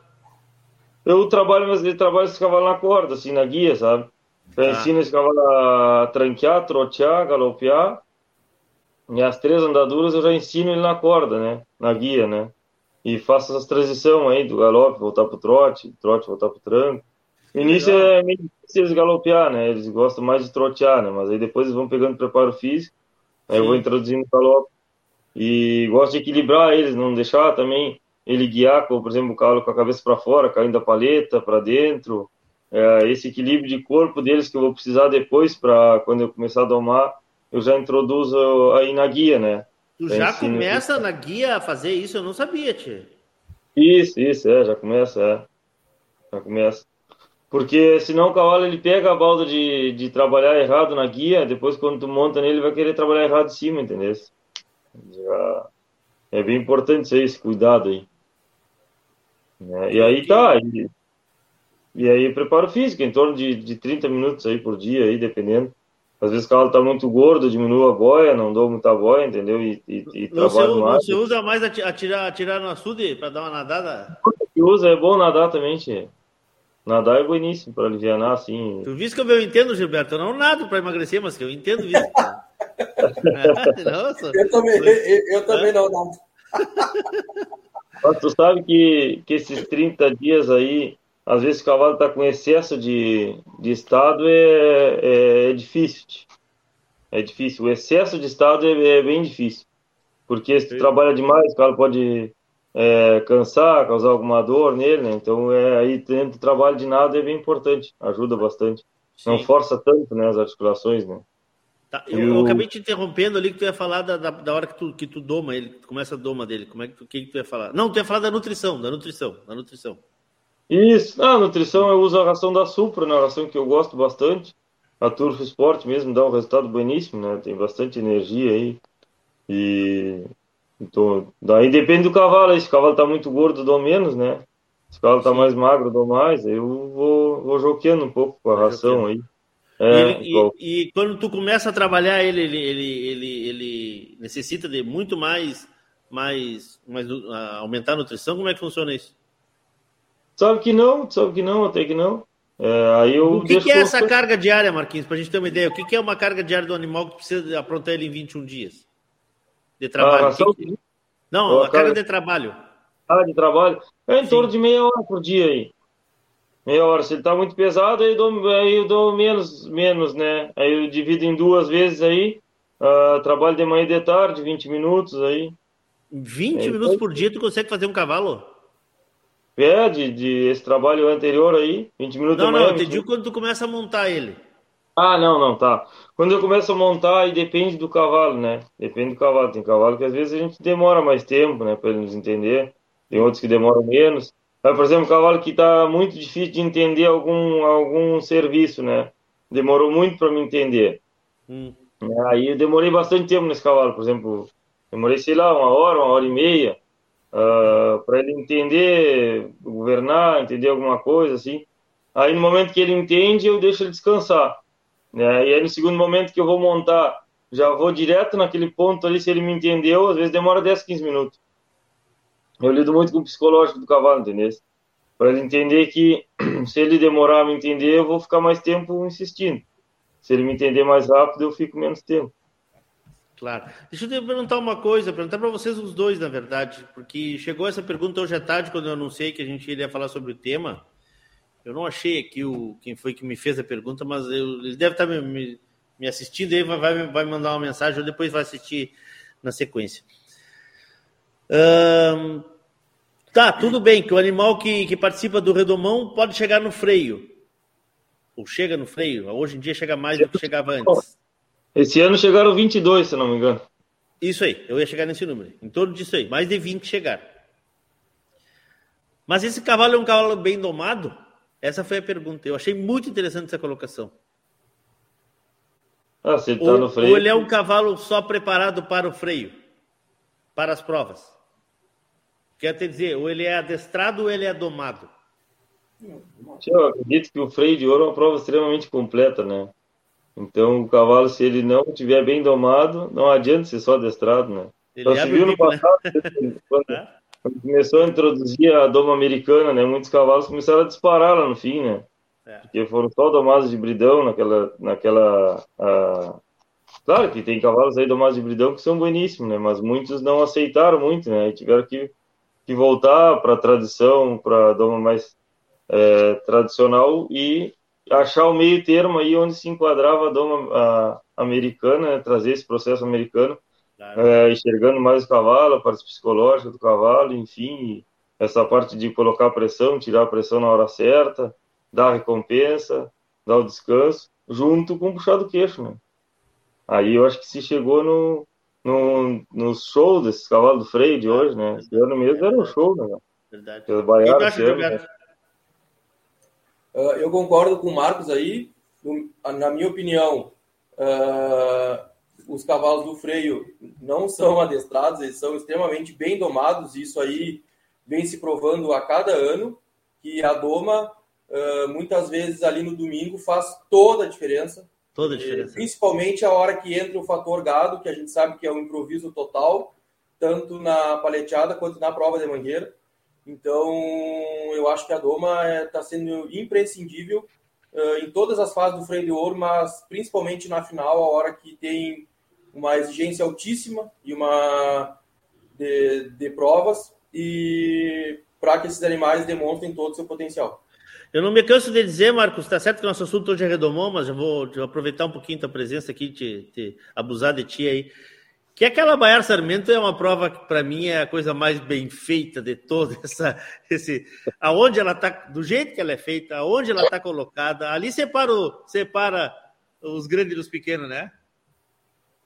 Eu trabalho, mas eu trabalho esse cavalo na corda, assim, na guia, sabe? Eu ah. ensino esse cavalo a tranquear, trotear, galopear. E as três andaduras eu já ensino ele na corda, né? Na guia, né? E faço essa transição aí do galope, voltar pro trote, trote, voltar pro tranco. No início é meio difícil eles galopear, né? Eles gostam mais de trotear, né? Mas aí depois eles vão pegando preparo físico, aí Sim. eu vou introduzindo o galope. E gosto de equilibrar eles, não deixar também ele guiar, como, por exemplo, o cavalo com a cabeça para fora, caindo a paleta para dentro. É, esse equilíbrio de corpo deles que eu vou precisar depois para quando eu começar a domar, eu já introduzo aí na guia, né? Tu já começa na guia a fazer isso? Eu não sabia, tia. Isso, isso, é, já começa, é. Já começa. Porque senão o cavalo ele pega a balda de, de trabalhar errado na guia, depois quando tu monta nele, ele vai querer trabalhar errado em cima, entendeu? Já é bem importante isso aí, esse cuidado aí. É, e aí tá, e, e aí preparo físico, em torno de, de 30 minutos aí por dia, aí, dependendo. Às vezes o cavalo tá muito gordo, diminua a boia, não dou muita boia, entendeu? E, e, e não trabalho mais. Você usa mais atirar, atirar no açude para dar uma nadada? Que usa é bom nadar também, tia. Nadar é bueníssimo para aliviar, assim. Tu viste como eu entendo, Gilberto? Eu não nado para emagrecer, mas que eu entendo isso. Nossa. Eu também, eu, eu também é? não nado. Mas tu sabe que, que esses 30 dias aí, às vezes o cavalo está com excesso de, de estado, é, é, é, difícil. É difícil. O excesso de estado é, é bem difícil. Porque se tu trabalha demais, o cavalo pode é, cansar, causar alguma dor nele, né? Então, é, aí dentro do trabalho de nada é bem importante, ajuda bastante. Sim. Não força tanto, né, as articulações, né? Tá, eu, eu, acabei te interrompendo ali que tu ia falar da, da, da, hora que tu, que tu doma ele, tu começa a doma dele. Como é que tu, que, tu ia falar? Não, tu ia falar da nutrição, da nutrição, da nutrição. Isso, ah, a nutrição eu uso a ração da Supra, né? A ração que eu gosto bastante. A Turfo Sport mesmo dá um resultado bueníssimo, né? Tem bastante energia aí. E então, daí depende do cavalo. Se o cavalo tá muito gordo, dou menos, né? Se o cavalo tá Sim. mais magro, dou mais. Eu vou, vou joqueando um pouco com a ração aí. É, e, e, e, quando tu começa a trabalhar ele, ele, ele, ele, ele necessita de muito mais, mais, mais aumentar a nutrição. Como é que funciona isso? Sabe que não, sabe que não, até que não. É, aí eu o que, que é essa carga diária, Marquinhos? Para a gente ter uma ideia, o que, que é uma carga diária do animal que precisa aprontar ele em 21 dias? de trabalho? Ah, que... Não, a carga de trabalho. Ah, de trabalho? É em Sim. torno de meia hora por dia aí. Meia hora. Se ele tá muito pesado, aí eu dou, aí eu dou menos, menos, né? Aí eu divido em duas vezes aí. Uh, trabalho de manhã e de tarde, 20 minutos aí. 20 é, minutos então... por dia tu consegue fazer um cavalo? É, de, de esse trabalho anterior aí, 20 minutos Não, manhã, não, entendi quando tu começa a montar ele. Ah, não, não, tá. Quando eu começo a montar, aí depende do cavalo, né? Depende do cavalo. Tem cavalo que às vezes a gente demora mais tempo, né, para ele nos entender. Tem outros que demoram menos. Mas, por exemplo, um cavalo que está muito difícil de entender algum, algum serviço, né? Demorou muito para me entender. Hum. Aí eu demorei bastante tempo nesse cavalo, por exemplo. Demorei, sei lá, uma hora, uma hora e meia uh, ah, para ele entender, governar, entender alguma coisa, assim. Aí no momento que ele entende, eu deixo ele descansar. Né? E aí no segundo momento que eu vou montar, já vou direto naquele ponto ali, se ele me entendeu, às vezes demora 10, 15 minutos. Eu lido muito com o psicológico do cavalo, entendeu? Para ele entender que se ele demorar a me entender, eu vou ficar mais tempo insistindo. Se ele me entender mais rápido, eu fico menos tempo. Claro. Deixa eu te perguntar uma coisa, perguntar para vocês os dois, na verdade, porque chegou essa pergunta hoje à tarde, quando eu anunciei que a gente iria falar sobre o tema. Eu não achei aqui o, quem foi que me fez a pergunta, mas eu, ele deve estar me, me, me assistindo aí, vai, vai, vai mandar uma mensagem ou depois vai assistir na sequência. Um, tá, tudo bem que o animal que, que participa do redomão pode chegar no freio. Ou chega no freio. Hoje em dia chega mais do que chegava antes. Esse ano chegaram 22, se não me engano. Isso aí, eu ia chegar nesse número. Em torno disso aí, mais de 20 chegaram. Mas esse cavalo é um cavalo bem domado? Essa foi a pergunta. Eu achei muito interessante essa colocação. Ah, se ele tá ou, no freio. Ou ele é um cavalo só preparado para o freio, para as provas? Quer dizer, ou ele é adestrado ou ele é domado? Eu acredito que o freio de ouro é uma prova extremamente completa, né? Então, o cavalo, se ele não estiver bem domado, não adianta ser só adestrado, né? Ele então, se viu no né? passado, né? quando, quando, começou a introduzir a doma americana, né? Muitos cavalos começaram a disparar lá no fim, né? É. Porque foram só domados de bridão naquela... naquela a... Claro que tem cavalos aí domados de bridão que são bueníssimos, né? Mas muitos não aceitaram muito, né? E tiveram que, que voltar para a tradição, para a doma mais é, tradicional e achar o meio termo aí onde se enquadrava a doma a, americana, né, trazer esse processo americano, claro. é, enxergando mais o cavalo, a parte psicológica do cavalo, enfim, essa parte de colocar pressão, tirar a pressão na hora certa, dar a recompensa, dar o descanso, junto com o puxar do queixo, né? Aí eu acho que se chegou no, no, no show desses cavalos do freio de hoje, né? Esse ano mesmo era um show, né? Verdade. Esse ano, né? Uh, eu concordo com o Marcos aí. Na minha opinião, uh, os cavalos do freio não são adestrados, eles são extremamente bem domados. E isso aí vem se provando a cada ano que a doma, uh, muitas vezes ali no domingo, faz toda a diferença. Toda a diferença. E, principalmente a hora que entra o fator gado, que a gente sabe que é um improviso total, tanto na paleteada quanto na prova de mangueira. Então, eu acho que a Doma está é, sendo imprescindível uh, em todas as fases do freio de ouro, mas principalmente na final, a hora que tem uma exigência altíssima e uma de, de provas e para que esses animais demonstrem todo o seu potencial. Eu não me canso de dizer, Marcos, está certo que o nosso assunto hoje é redomão, mas eu vou aproveitar um pouquinho tua presença aqui, te, te abusar de ti aí. Que aquela Baiar Sarmento é uma prova que, para mim, é a coisa mais bem feita de toda essa. Esse, aonde ela está, do jeito que ela é feita, aonde ela está colocada. Ali separa, separa os grandes dos pequenos, né?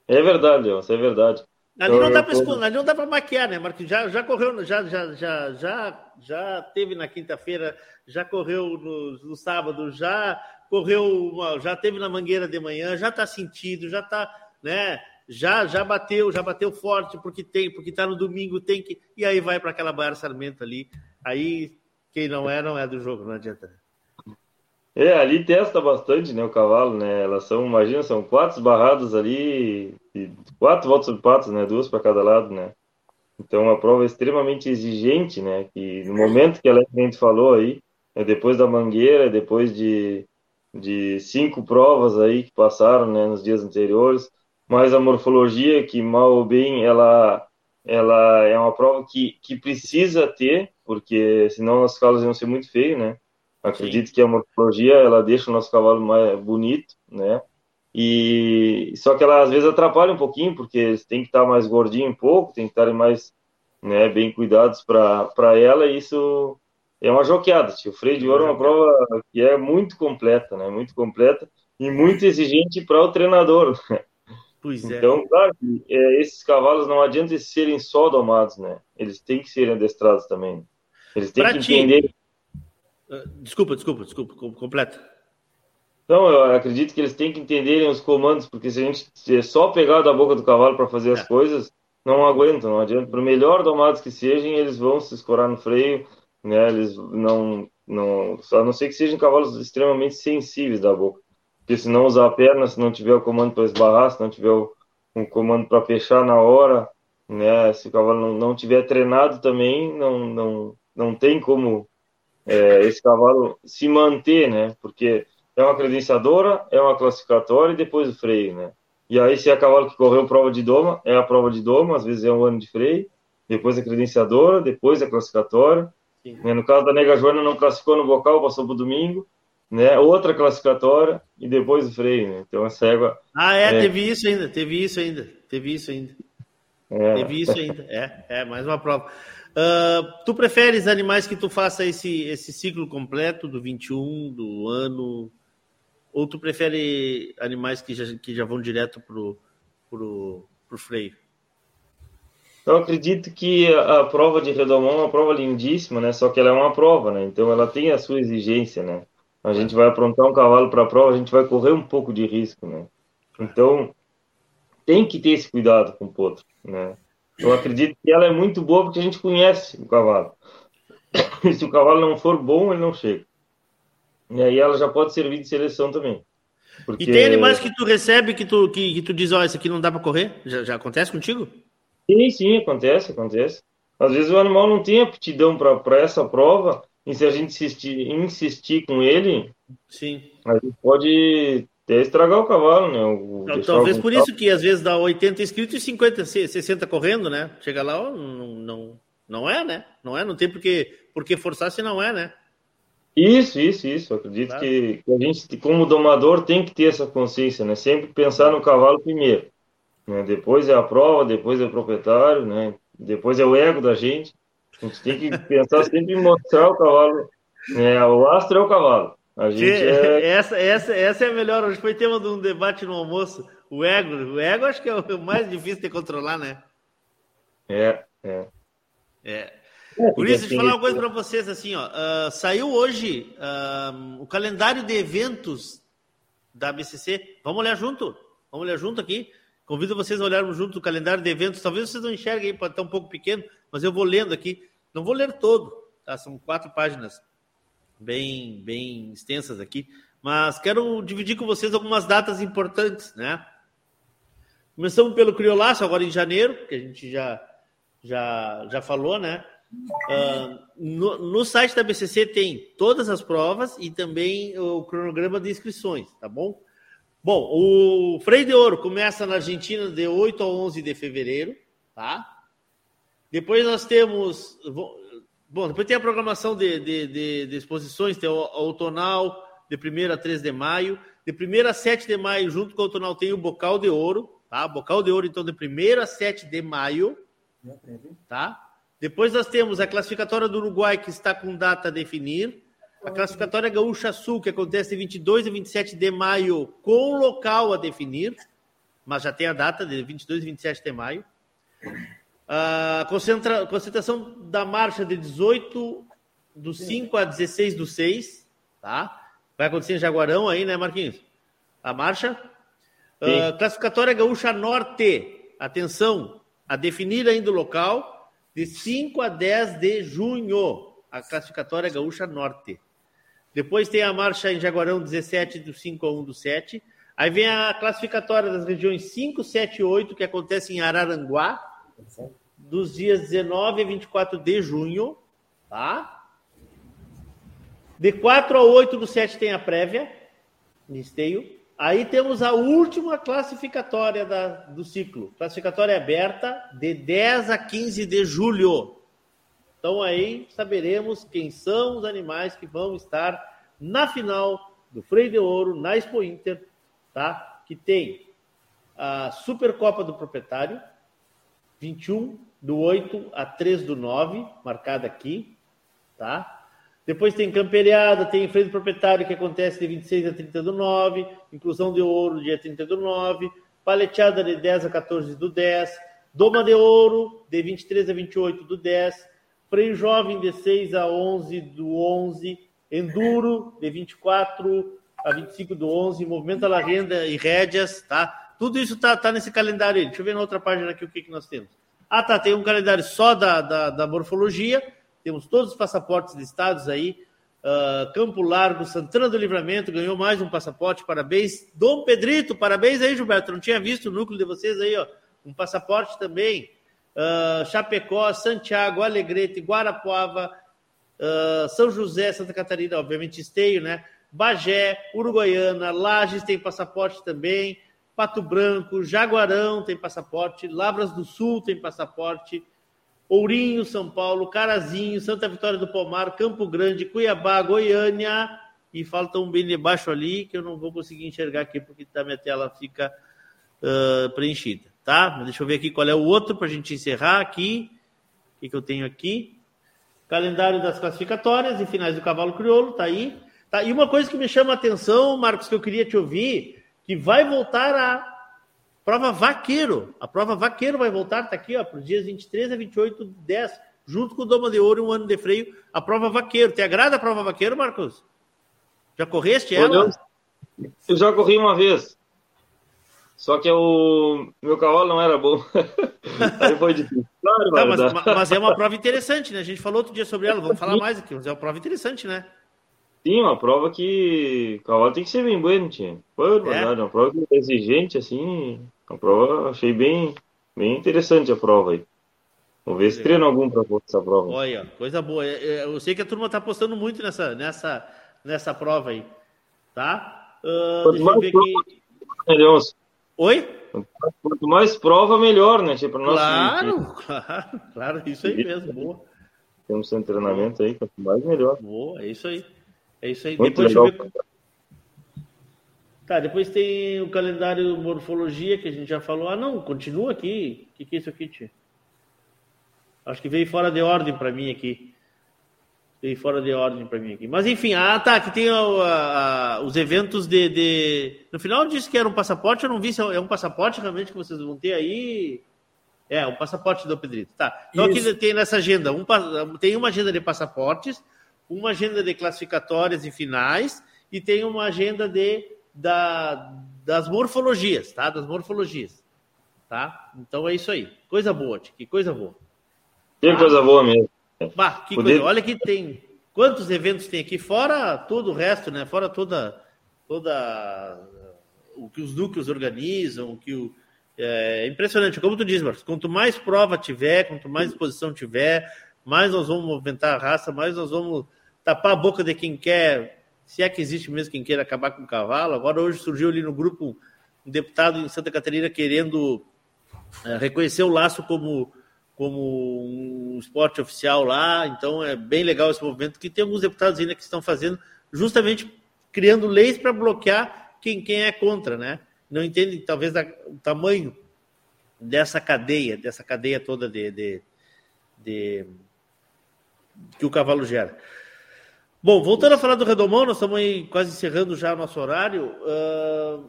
É verdade, isso é verdade. Ali não, dá pra, ali não dá para maquiar, né, Marcos? Já, já correu, já, já, já, já, já teve na quinta-feira, já correu no, no, sábado, já correu, já teve na mangueira de manhã, já está sentido, já está, né? já já bateu, já bateu forte porque tem, porque tá no domingo, tem que e aí vai para aquela Baiar Sarmento ali. Aí quem não é não é do jogo, não adianta. É, ali testa bastante, né, o cavalo, né? Elas são, imagina, são quatro barradas ali, quatro voltas de patos, né, duas para cada lado, né? Então a prova extremamente exigente, né? Que no momento que a gente falou aí, é depois da mangueira, depois de, de cinco provas aí que passaram, né, nos dias anteriores, mas a morfologia, que mal ou bem, ela, ela é uma prova que, que precisa ter, porque senão os calos iam ser muito feios, né? Acredito Sim. que a morfologia ela deixa o nosso cavalo mais bonito, né? E só que ela às vezes atrapalha um pouquinho, porque eles têm que estar mais gordinho um pouco, tem que estar mais né, bem cuidados para ela, e isso é uma joqueada. O freio de ouro é uma prova que é muito completa, né? Muito completa e muito exigente para o treinador. Pois é. Então, claro, é, esses cavalos não adianta serem só domados, né? Eles têm que serem adestrados também. Eles têm pra que ti... entender. Ah, desculpa, desculpa, desculpa, completa. Então, eu acredito que eles têm que entenderem os comandos, porque se a gente é só pegar da boca do cavalo para fazer as é. coisas, não aguentam, não adianta. Por melhor domados que sejam, eles vão se escorar no freio, né? Eles não, não, só não sei que sejam cavalos extremamente sensíveis da boca. Porque se não usar a perna, se não tiver o comando para esbarrar, se não tiver o, um comando para fechar na hora, né? Se o cavalo não, não tiver treinado também, não, não, não tem como é, esse cavalo se manter, né? Porque é uma credenciadora, é uma classificatória e depois o freio, né? E aí, se é cavalo que correu prova de doma, é a prova de doma, às vezes é um ano de freio, depois a credenciadora, depois a classificatória. Né? No caso da Nega Joana, não classificou no bocal, passou para o domingo né? Outra classificatória e depois o freio, né? Então essa égua. Ah, é, é, teve isso ainda, teve isso ainda, teve isso ainda. É. Teve isso ainda, é, é, mais uma prova. Uh, tu preferes animais que tu faça esse, esse ciclo completo do 21, do ano, ou tu prefere animais que já, que já vão direto pro, pro, pro freio? Eu acredito que a, prova de redomão é uma prova lindíssima, né? Só que ela é uma prova, né? Então ela tem a sua exigência, né? a gente vai aprontar um cavalo para a prova, a gente vai correr um pouco de risco, né? Então, tem que ter esse cuidado com o potro, né? Eu acredito que ela é muito boa porque a gente conhece o cavalo. Se o cavalo não for bom, ele não chega. E aí ela já pode servir de seleção também. Porque... E tem animais que tu recebe que tu, que, que tu diz, ó, oh, esse aqui não dá para correr? Já, já acontece contigo? Sim, sim, acontece, acontece. Às vezes o animal não tem aptidão para essa prova, e se a gente insistir, insistir com ele, Sim. a gente pode até estragar o cavalo, né? O, talvez por isso que às vezes dá 80 inscritos e 50, 60 correndo, né? Chega lá, ó, não, não, não é, né? Não é, não tem por que forçar se não é, né? Isso, isso, isso. Eu acredito claro. que, que, a gente, como domador, tem que ter essa consciência, né? Sempre pensar no cavalo primeiro. Né? Depois é a prova, depois é o proprietário, né? Depois é o ego da gente. A gente tem que pensar sempre em mostrar o cavalo. É, o astro é o cavalo. A gente é... essa, essa, essa é a melhor. Hoje foi tema de um debate no almoço. O ego. O ego acho que é o mais difícil de controlar, né? É, é. É. é isso, deixa eu falar uma coisa para vocês assim, ó. Uh, saiu hoje uh, o calendário de eventos da BCC. Vamos olhar junto? Vamos olhar junto aqui. Convido vocês a olharmos junto o calendário de eventos. Talvez vocês não enxerguem, pode estar um pouco pequeno, mas eu vou lendo aqui. Não vou ler todo, tá? São quatro páginas bem, bem extensas aqui, mas quero dividir com vocês algumas datas importantes, né? Começamos pelo Criolaço, agora em janeiro, que a gente já, já, já falou, né? Uh, no, no, site da BCC tem todas as provas e também o cronograma de inscrições, tá bom? Bom, o Freio de Ouro começa na Argentina de 8 a 11 de fevereiro, tá? Depois nós temos. Bom, depois tem a programação de, de, de, de exposições, tem o outonal, de 1 a 3 de maio. De 1 a 7 de maio, junto com o outonal, tem o Bocal de Ouro, tá? Bocal de Ouro, então, de 1 a 7 de maio, tá? Depois nós temos a classificatória do Uruguai, que está com data a definir. A classificatória Gaúcha Sul, que acontece de 22 e 27 de maio, com local a definir, mas já tem a data de 22 e 27 de maio. A concentra, concentração da marcha de 18 do 5 a 16 do 6, tá? Vai acontecer em Jaguarão aí, né, Marquinhos? A marcha. Uh, classificatória Gaúcha Norte, atenção, a definir ainda o local, de 5 a 10 de junho, a classificatória Gaúcha Norte. Depois tem a marcha em Jaguarão 17 do 5 a 1 do 7. Aí vem a classificatória das regiões 5, 7 e 8, que acontece em Araranguá, dos dias 19 e 24 de junho, tá? De 4 a 8 do 7 tem a prévia, listeio. Aí temos a última classificatória da, do ciclo, classificatória aberta, de 10 a 15 de julho. Então aí saberemos quem são os animais que vão estar na final do Freio de Ouro, na Expo Inter, tá? Que tem a Supercopa do Proprietário, 21 do 8 a 3 do 9, marcada aqui, tá? Depois tem camperiada, tem freio do proprietário que acontece de 26 a 30 do 9, inclusão de ouro dia 30 do 9, paleteada de 10 a 14 do 10, doma de ouro de 23 a 28 do 10, freio jovem de 6 a 11 do 11, enduro de 24 a 25 do 11, movimento à renda e rédeas, tá? Tudo isso tá, tá nesse calendário aí. Deixa eu ver na outra página aqui o que, que nós temos. Ah, tá, tem um calendário só da, da, da morfologia, temos todos os passaportes listados aí. Uh, Campo Largo, Santana do Livramento ganhou mais um passaporte. Parabéns. Dom Pedrito, parabéns aí, Gilberto. Não tinha visto o núcleo de vocês aí, ó. Um passaporte também. Uh, Chapecó, Santiago, Alegrete, Guarapuava, uh, São José, Santa Catarina, obviamente Esteio, né? Bagé, Uruguaiana, Lages tem passaporte também. Pato Branco, Jaguarão tem passaporte. Lavras do Sul tem passaporte. Ourinho, São Paulo, Carazinho, Santa Vitória do Palmar, Campo Grande, Cuiabá, Goiânia e falta um bem debaixo ali que eu não vou conseguir enxergar aqui porque tá, minha tela fica uh, preenchida, tá? Deixa eu ver aqui qual é o outro para a gente encerrar aqui. O que, que eu tenho aqui? Calendário das classificatórias e finais do Cavalo Crioulo, tá aí. Tá? E uma coisa que me chama a atenção, Marcos, que eu queria te ouvir, que vai voltar a Prova vaqueiro. A prova vaqueiro vai voltar, está aqui, ó, para os dias 23 a 28 de 10, junto com o Doma de Ouro e um ano de freio. A prova vaqueiro. Te agrada a prova vaqueiro, Marcos? Já correste ela? Eu já corri uma vez. Só que o meu cavalo não era bom. Aí foi difícil. Claro, tá, mas, mas, é uma prova interessante, né? A gente falou outro dia sobre ela, vamos falar mais aqui, mas é uma prova interessante, né? Sim, uma prova que o cavalo tem que ser bem bueno, tinha. Foi, é. uma prova exigente, assim, a prova, achei bem, bem interessante a prova aí. Vamos ver se treina algum para essa prova. Olha, coisa boa. É, é, eu sei que a turma está apostando muito nessa, nessa, nessa prova aí. Tá? Uh, deixa eu ver aqui. Melhor. Oi? Quanto mais prova, melhor, né? Tipo, nosso claro, claro, claro, isso aí mesmo. Boa. Temos um treinamento aí, quanto mais melhor. Boa, é isso aí. É isso aí. Muito Depois legal. ver. Tá, depois tem o calendário morfologia que a gente já falou. Ah, não, continua aqui. O que, que é isso aqui, tio? Acho que veio fora de ordem para mim aqui. Veio fora de ordem para mim aqui. Mas enfim, ah, tá, que tem a, a, os eventos de, de, No final disse que era um passaporte, eu não vi se é um passaporte realmente que vocês vão ter aí. É, um passaporte do Pedrito. Tá. Então Isso. aqui tem nessa agenda, um, tem uma agenda de passaportes, uma agenda de classificatórias e finais, e tem uma agenda de da, das morfologias, tá? Das morfologias, tá? Então é isso aí. Coisa boa, que coisa boa. Que tá? coisa boa mesmo. Bah, que Poder... coisa. Olha que tem quantos eventos tem aqui, fora todo o resto, né? Fora toda toda o que os núcleos organizam, o que o é impressionante, como tu diz, Marcos, quanto mais prova tiver, quanto mais exposição tiver, mais nós vamos movimentar a raça, mais nós vamos tapar a boca de quem quer se é que existe mesmo quem queira acabar com o cavalo. Agora, hoje surgiu ali no grupo um deputado em Santa Catarina querendo é, reconhecer o laço como, como um esporte oficial lá. Então, é bem legal esse movimento, que tem alguns deputados ainda que estão fazendo, justamente criando leis para bloquear quem, quem é contra, né? Não entende, talvez, o tamanho dessa cadeia, dessa cadeia toda de, de, de que o cavalo gera. Bom, voltando a falar do Redomão, nós estamos aí quase encerrando já o nosso horário. Uh...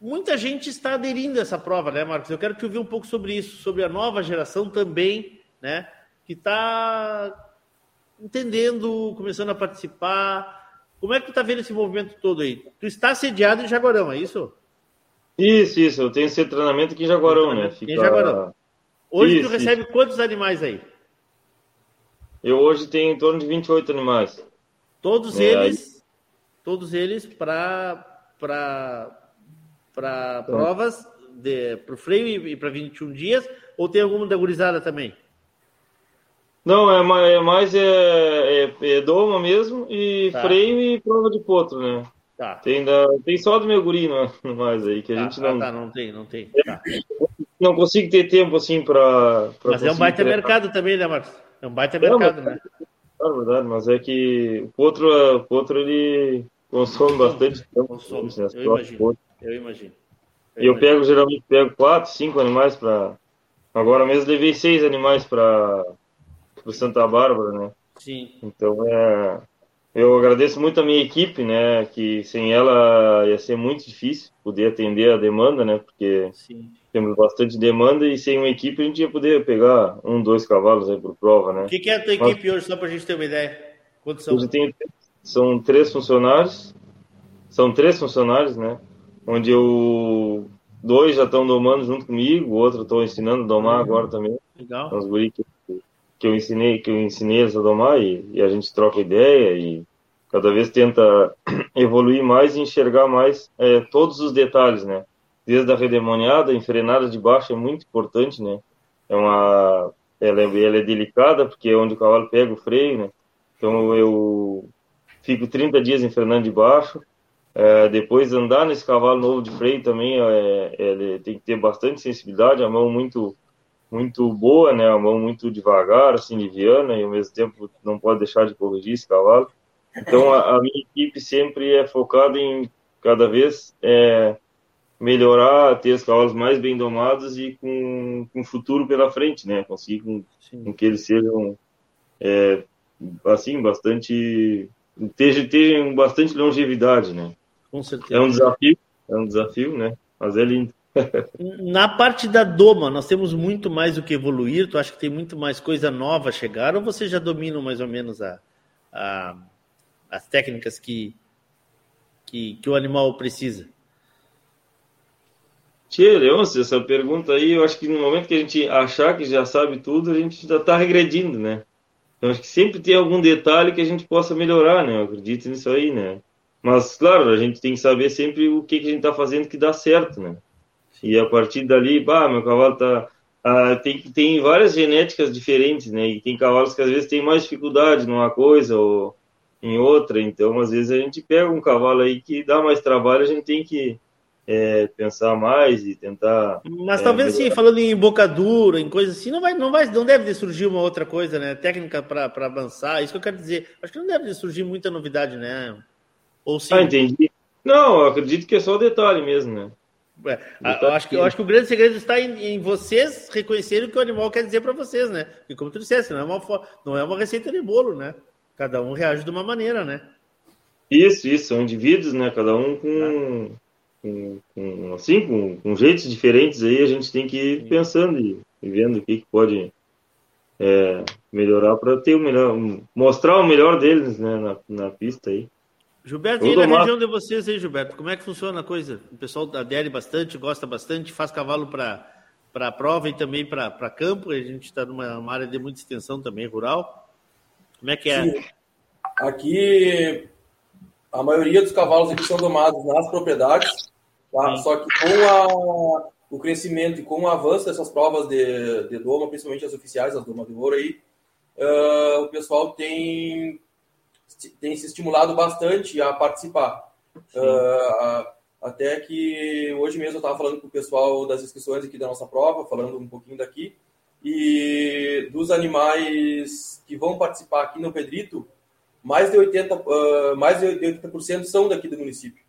Muita gente está aderindo a essa prova, né, Marcos? Eu quero te ouvir um pouco sobre isso, sobre a nova geração também, né? Que está entendendo, começando a participar. Como é que tu está vendo esse movimento todo aí? Tu está sediado em Jaguarão, é isso? Isso, isso. Eu tenho esse treinamento aqui em Jaguarão, né? Fica... Em Jaguarão. Hoje isso, tu recebe isso. quantos animais aí? Eu hoje tenho em torno de 28 animais. Todos é, eles, aí... todos eles para para para provas de para o freio e para 21 dias ou tem alguma da gurizada também? Não, é mais, é, mais é, é, é doma mesmo e tá. freio e prova de potro, né? Tá. Tem, da, tem só do meu guri no, mais aí, que a tá, gente não. Ah, tá, não tem, não tem. Tá. Não consigo ter tempo assim para. Mas é um baita mercado também, né, Marcos? É um baita mercado, né? É verdade, mas é que o potro, o potro ele consome bastante tempo. Consome, né, as eu imagino. Eu imagino. E eu pego, geralmente, pego quatro, cinco animais para. Agora mesmo levei seis animais para o Santa Bárbara, né? Sim. Então é. Eu agradeço muito a minha equipe, né? Que sem ela ia ser muito difícil poder atender a demanda, né? Porque Sim. temos bastante demanda e sem uma equipe a gente ia poder pegar um, dois cavalos aí por prova, né? O que, que é a tua Mas- equipe hoje, só pra gente ter uma ideia? Quantos são? Hoje tem, são três funcionários, são três funcionários, né? Onde eu, dois já estão domando junto comigo, o outro estou ensinando a domar agora também. Legal. Os guri que, que eu ensinei, que eu ensinei a domar e, e a gente troca ideia e cada vez tenta evoluir mais e enxergar mais é, todos os detalhes, né? Desde a redemoniada, a enfrenada de baixo é muito importante, né? É uma, ela é, ela é delicada porque é onde o cavalo pega o freio, né? Então eu fico 30 dias enfrenando de baixo. É, depois andar nesse cavalo novo de freio também é, ele tem que ter bastante sensibilidade, a mão muito muito boa, né? A mão muito devagar, assim, liviana, e ao mesmo tempo não pode deixar de corrigir esse cavalo. Então a, a minha equipe sempre é focada em cada vez é, melhorar, ter os cavalos mais bem domados e com, com futuro pela frente, né? Conseguir com, com que eles sejam é, assim bastante tenham, tenham bastante longevidade, né? Com certeza. É um desafio, é um desafio, né? Mas é lindo. Na parte da doma, nós temos muito mais o que evoluir. Tu acha que tem muito mais coisa nova a chegar? Ou você já domina mais ou menos a, a- as técnicas que, que, que o animal precisa? Tchê, Leôncio, essa pergunta aí, eu acho que no momento que a gente achar que já sabe tudo, a gente já está regredindo, né? Então acho que sempre tem algum detalhe que a gente possa melhorar, né? Eu acredito nisso aí, né? Mas, claro, a gente tem que saber sempre o que, que a gente está fazendo que dá certo, né? E a partir dali, bah, meu cavalo tá. Ah, tem, tem várias genéticas diferentes, né? E tem cavalos que às vezes têm mais dificuldade numa coisa ou em outra. Então, às vezes a gente pega um cavalo aí que dá mais trabalho, a gente tem que é, pensar mais e tentar. Mas é, talvez assim, melhorar. falando em embocadura, em coisas assim, não vai, não vai, não deve surgir uma outra coisa, né? Técnica para avançar, isso que eu quero dizer. Acho que não deve surgir muita novidade, né? Ou sim. Ah, entendi. Não, eu acredito que é só detalhe mesmo, né? É, a- eu, acho que, eu acho que o grande segredo está em, em vocês reconhecerem o que o animal quer dizer para vocês, né? E como tu disseste, não é, uma, não é uma receita de bolo, né? Cada um reage de uma maneira, né? Isso, isso, são indivíduos, né? Cada um com, com, com, assim, com, com jeitos diferentes aí, a gente tem que ir pensando e, e vendo o que, que pode é, melhorar para ter o melhor, mostrar o melhor deles, né, na, na pista aí. Gilberto, Eu e na uma- região de vocês aí, Gilberto, como é que funciona a coisa? O pessoal adere bastante, gosta bastante, faz cavalo para para prova e também para campo. A gente está numa uma área de muita extensão também, rural. Como é que é? Sim. Aqui, a maioria dos cavalos aqui são domados nas propriedades, tá? só que com a- o crescimento e com o avanço dessas provas de, de doma, principalmente as oficiais, as doma de ouro aí, ah, o pessoal tem, tem se estimulado bastante a participar. Ah, até que hoje mesmo eu estava falando com o pessoal das inscrições aqui da nossa prova, falando um pouquinho daqui, e dos animais que vão participar aqui no Pedrito, mais de 80%, ah, mais de 80% são daqui do município.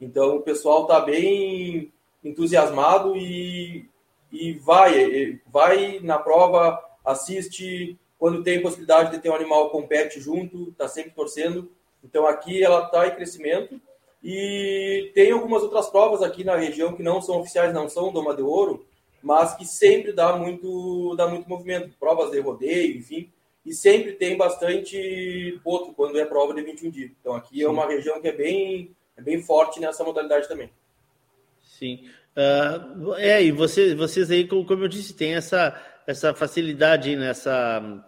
Então o pessoal está bem entusiasmado e, e vai, vai na prova, assiste, quando tem possibilidade de ter um animal, compete junto, está sempre torcendo. Então aqui ela está em crescimento e tem algumas outras provas aqui na região que não são oficiais, não são Doma de Ouro, mas que sempre dá muito, dá muito movimento, provas de rodeio, enfim, e sempre tem bastante potro quando é prova de 21 dias. Então aqui é uma região que é bem, é bem forte nessa modalidade também. Sim. Ah, é, e vocês, vocês aí, como, como eu disse, tem essa, essa facilidade, aí, né,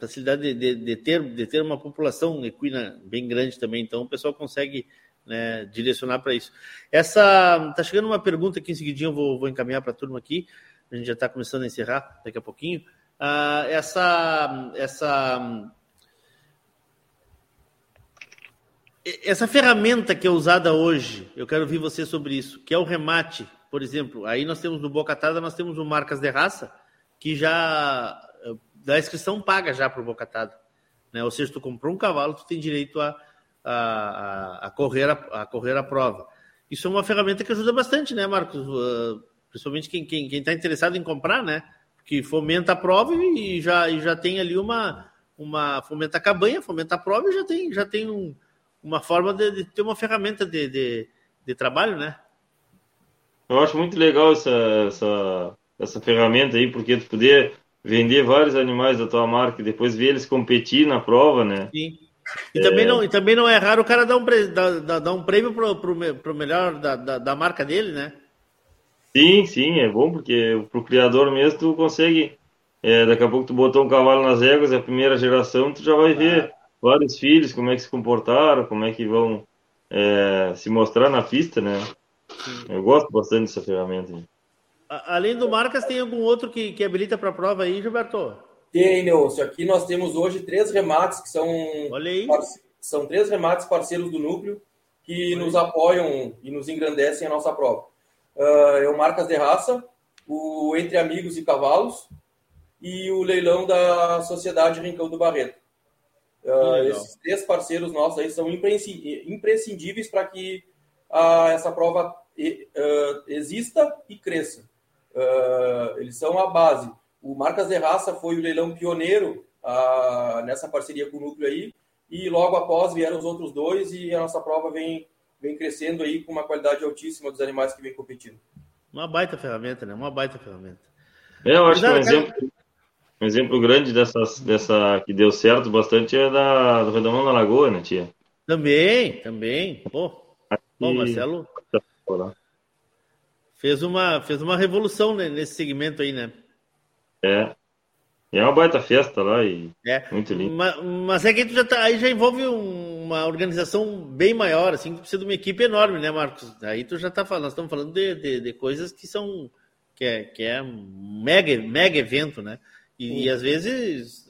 facilidade de, de, de ter, de ter uma população equina bem grande também, então o pessoal consegue né, direcionar para isso. Essa tá chegando uma pergunta aqui em seguidinho, eu vou, vou encaminhar para a turma aqui. A gente já está começando a encerrar daqui a pouquinho. Ah, essa, essa, essa ferramenta que é usada hoje, eu quero ouvir você sobre isso, que é o remate, por exemplo. Aí nós temos no Bocatada, nós temos o Marcas de Raça, que já dá inscrição paga já para o Bocatada. né? Ou seja, tu comprou um cavalo, tu tem direito a, a, a, correr, a, a correr a prova. Isso é uma ferramenta que ajuda bastante, né, Marcos? Uh, principalmente quem está quem, quem tá interessado em comprar, né? Que fomenta a prova e já, e já tem ali uma, uma fomenta a cabanha, fomenta a prova e já tem, já tem um, uma forma de, de, ter uma ferramenta de, de, de, trabalho, né? Eu acho muito legal essa, essa, essa ferramenta aí, porque tu poder vender vários animais da tua marca e depois ver eles competir na prova, né? Sim. E, é... também, não, e também não é raro o cara dar um, dar, dar um prêmio pro, pro, pro melhor da, da, da, marca dele, né? Sim, sim, é bom, porque pro criador mesmo tu consegue. É, daqui a pouco tu botou um cavalo nas éguas, é a primeira geração, tu já vai ver ah. vários filhos, como é que se comportaram, como é que vão é, se mostrar na pista, né? Sim. Eu gosto bastante dessa ferramenta. Além do Marcas, tem algum outro que, que habilita para a prova aí, Gilberto? Tem, Nelson. Aqui nós temos hoje três remates que são. Olha aí. São três remates parceiros do núcleo que nos apoiam e nos engrandecem a nossa prova. Uh, é o Marcas de Raça, o Entre Amigos e Cavalos e o leilão da Sociedade Rincão do Barreto. Uh, esses três parceiros nossos aí são imprescindíveis para que uh, essa prova exista e cresça. Eles são a base. O Marcas de Raça foi o leilão pioneiro nessa parceria com o núcleo aí, e logo após vieram os outros dois e a nossa prova vem vem crescendo aí com uma qualidade altíssima dos animais que vem competindo. Uma baita ferramenta, né? Uma baita ferramenta. É, eu acho que um exemplo, um exemplo grande dessas, dessa que deu certo bastante é da, do Redomão da Lagoa, né, tia? Também, também. Pô, Pô Marcelo fez uma, fez uma revolução nesse segmento aí, né? É. É uma baita festa lá e é. muito lindo. Mas, mas é que tu já tá, aí já envolve uma organização bem maior, assim, que precisa de uma equipe enorme, né, Marcos? Aí tu já tá falando, nós estamos falando de, de, de coisas que são que é, que é um mega, mega evento, né? E, e às vezes,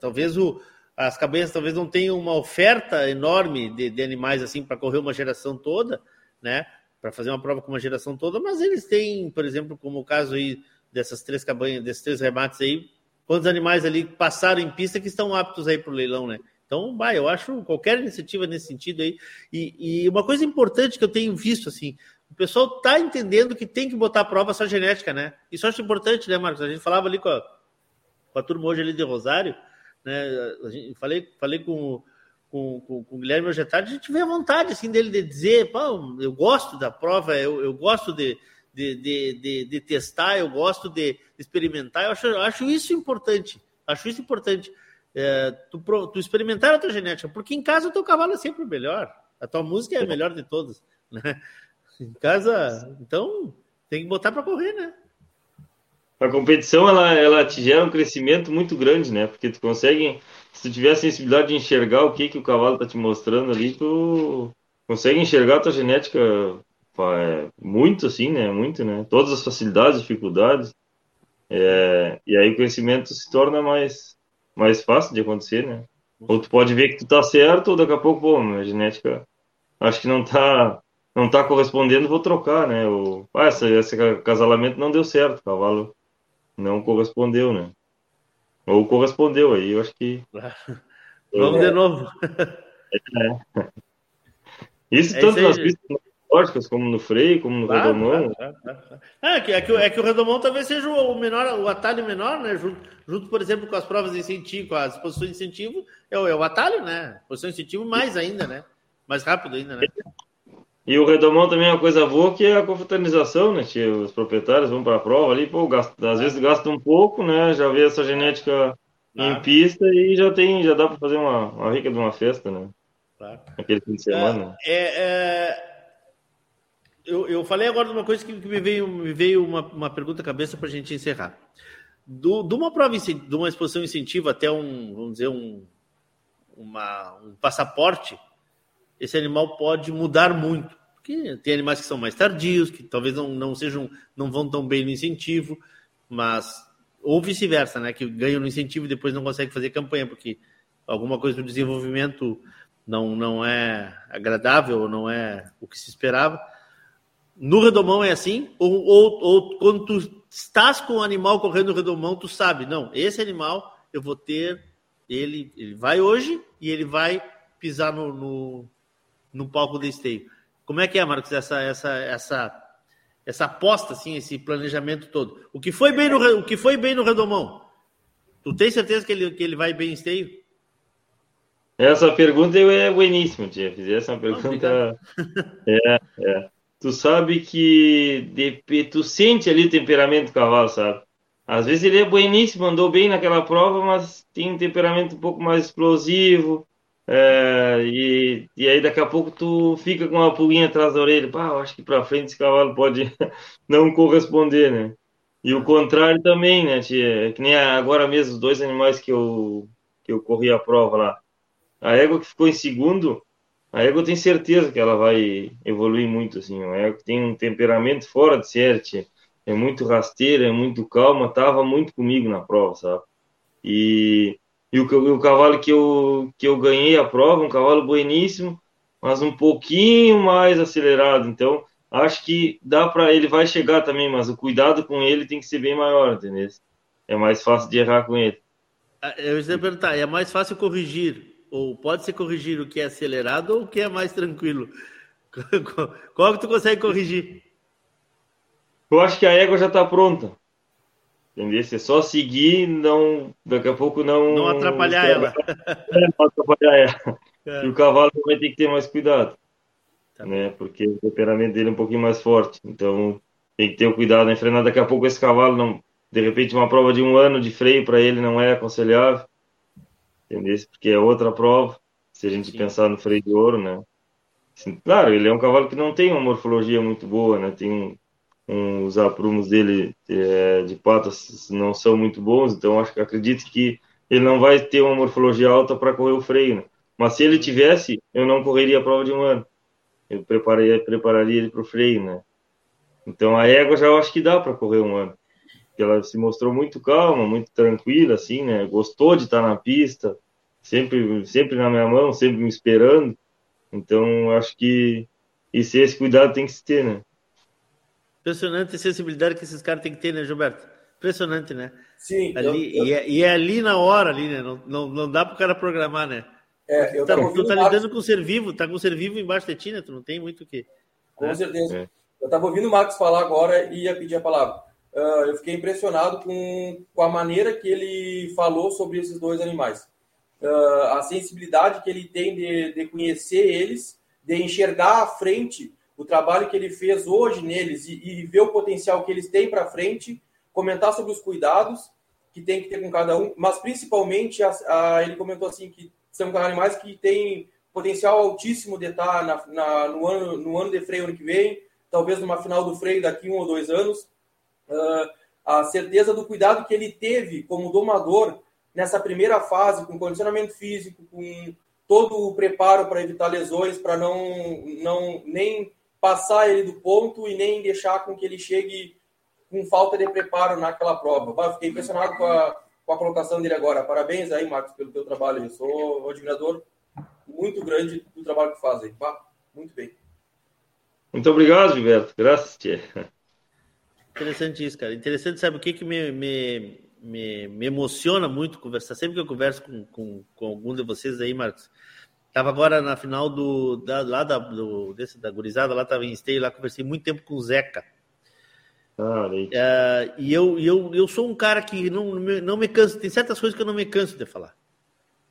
talvez o, as cabeças talvez não tenham uma oferta enorme de, de animais assim para correr uma geração toda, né? Para fazer uma prova com uma geração toda, mas eles têm, por exemplo, como o caso aí dessas três cabanhas, desses três remates aí, quantos animais ali passaram em pista que estão aptos aí para o leilão, né? Então, bah, eu acho qualquer iniciativa nesse sentido aí. E, e, uma coisa importante que eu tenho visto, assim, o pessoal está entendendo que tem que botar à prova sua genética, né? Isso eu acho importante, né, Marcos? A gente falava ali com a, com a turma hoje ali de Rosário, né? A gente, falei, falei com, com, com, com o Guilherme hoje à tarde, a gente vê a vontade, assim, dele de dizer, pô, eu gosto da prova, eu, eu gosto de, de, de, de, de testar, eu gosto de experimentar, eu acho, eu acho isso importante, acho isso importante. É, tu, tu, experimentar a tua genética, porque em casa o teu cavalo é sempre o melhor, a tua música é a melhor de todas, né? Em casa, então, tem que botar para correr, né? A competição, ela, ela te gera um crescimento muito grande, né? Porque tu consegue, se tiver a sensibilidade de enxergar o que, que o cavalo tá te mostrando ali, tu consegue enxergar a tua genética é, muito assim, né? Muito, né? Todas as facilidades, dificuldades. É, e aí o crescimento se torna mais, mais fácil de acontecer, né? Ou tu pode ver que tu tá certo, ou daqui a pouco, pô, minha genética acho que não tá, não tá correspondendo, vou trocar, né? O, ah, esse, esse casalamento não deu certo, o cavalo não correspondeu, né? Ou correspondeu, aí eu acho que. Vamos de novo. É. Isso é tanto nas pistas lógicas, como no freio, como no claro, redomão. Claro, claro, é, que, é, que, é que o redomão talvez seja o menor, o atalho menor, né? Junto, junto, por exemplo, com as provas de incentivo, com as posições de incentivo, é o, é o atalho, né? Posição de incentivo mais ainda, né? Mais rápido ainda, né? E o redomão também é uma coisa boa que é a confraternização, né? Tia? Os proprietários vão para a prova ali, pô, gasta, às vezes gasta um pouco, né? Já vê essa genética em pista e já tem, já dá para fazer uma, uma rica de uma festa, né? Claro. Aquele fim de semana. É, é, eu, eu falei agora de uma coisa que, que me veio, me veio uma, uma pergunta à cabeça para a gente encerrar. Do, de uma prova, de uma exposição incentiva até um, vamos dizer, um, uma, um passaporte, esse animal pode mudar muito. Porque tem animais que são mais tardios, que talvez não, não sejam, não vão tão bem no incentivo, mas ou vice-versa, né? Que ganham no incentivo e depois não conseguem fazer campanha, porque alguma coisa do desenvolvimento não, não é agradável, não é o que se esperava. No redomão é assim? Ou, ou, ou quando tu estás com o animal correndo no redomão, tu sabe, não, esse animal eu vou ter ele, ele vai hoje e ele vai pisar no, no, no palco do esteio. Como é que é, Marcos, essa, essa, essa, essa aposta, assim, esse planejamento todo? O que foi bem no, o que foi bem no Redomão? Tu tem certeza que ele, que ele vai bem em esteio? Essa pergunta é bueníssima, tia. Fizesse uma pergunta. é, é. Tu sabe que de, tu sente ali o temperamento do cavalo, sabe? Às vezes ele é bueníssimo, andou bem naquela prova, mas tem um temperamento um pouco mais explosivo. É, e, e aí daqui a pouco tu fica com uma pulguinha atrás da orelha. Pá, eu acho que para frente esse cavalo pode não corresponder, né? E o contrário também, né, tia? Que nem agora mesmo os dois animais que eu, que eu corri a prova lá. A égua que ficou em segundo, a égua tem certeza que ela vai evoluir muito, assim. A égua tem um temperamento fora de tia é muito rasteira, é muito calma, tava muito comigo na prova, sabe? E, e o, o, cavalo que eu, que eu ganhei a prova, um cavalo bueníssimo, mas um pouquinho mais acelerado. Então, acho que dá para ele vai chegar também, mas o cuidado com ele tem que ser bem maior, entendeu? É mais fácil de errar com ele. Ah, eu ia perguntar, é mais fácil corrigir, ou pode ser corrigir o que é acelerado ou o que é mais tranquilo? Qual que tu consegue corrigir? Eu acho que a égua já está pronta. Entendeu? É só seguir, não, daqui a pouco não. Não atrapalhar ela. É, não atrapalhar ela. É. E o cavalo vai ter que ter mais cuidado. Tá né? Porque o temperamento dele é um pouquinho mais forte. Então tem que ter o cuidado em frenar. Daqui a pouco esse cavalo não. De repente, uma prova de um ano de freio para ele não é aconselhável. Entendeu? Porque é outra prova. Se a gente Sim. pensar no freio de ouro, né? Claro, ele é um cavalo que não tem uma morfologia muito boa, né? Tem um, um, os aprumos dele é, de patas não são muito bons, então acho acredito que ele não vai ter uma morfologia alta para correr o freio. Né? Mas se ele tivesse, eu não correria a prova de um ano. Eu prepararia, prepararia ele para o freio, né? Então a égua já eu acho que dá para correr um ano. Ela se mostrou muito calma, muito tranquila, assim, né? Gostou de estar na pista, sempre, sempre na minha mão, sempre me esperando. Então acho que esse, esse cuidado tem que se ter, né? Impressionante a sensibilidade que esses caras têm que ter, né, Gilberto? Impressionante, né? Sim. Ali, eu, eu... E, é, e, é, ali na hora, ali, né? Não, não, não dá para o cara programar, né? É, eu tá, tu tá lidando com o ser vivo, tá com o ser vivo embaixo de ti, né? Tu não tem muito o que. Com né? certeza. É. Eu estava ouvindo o Marcos falar agora e ia pedir a palavra. Uh, eu fiquei impressionado com, com a maneira que ele falou sobre esses dois animais. Uh, a sensibilidade que ele tem de, de conhecer eles, de enxergar à frente o trabalho que ele fez hoje neles e, e ver o potencial que eles têm para frente, comentar sobre os cuidados que tem que ter com cada um, mas principalmente a, a, ele comentou assim que são animais que têm potencial altíssimo de estar na, na, no, ano, no ano de freio ano que vem, talvez numa final do freio daqui um ou dois anos. Uh, a certeza do cuidado que ele teve como domador nessa primeira fase, com condicionamento físico, com todo o preparo para evitar lesões, para não, não nem passar ele do ponto e nem deixar com que ele chegue com falta de preparo naquela prova. Bah, fiquei impressionado com a, com a colocação dele agora. Parabéns aí, Marcos, pelo teu trabalho. Eu sou um admirador muito grande do trabalho que faz aí. Bah, muito bem. Muito obrigado, Gilberto. Graças, tia. Interessante isso, cara. Interessante, sabe o que, que me, me, me, me emociona muito conversar? Sempre que eu converso com, com, com algum de vocês aí, Marcos, Tava agora na final do, da, lá da, do, desse, da gurizada, lá tava em Esteio, lá conversei muito tempo com o Zeca. Ah, é, e eu, eu, eu sou um cara que não, não me canso, tem certas coisas que eu não me canso de falar.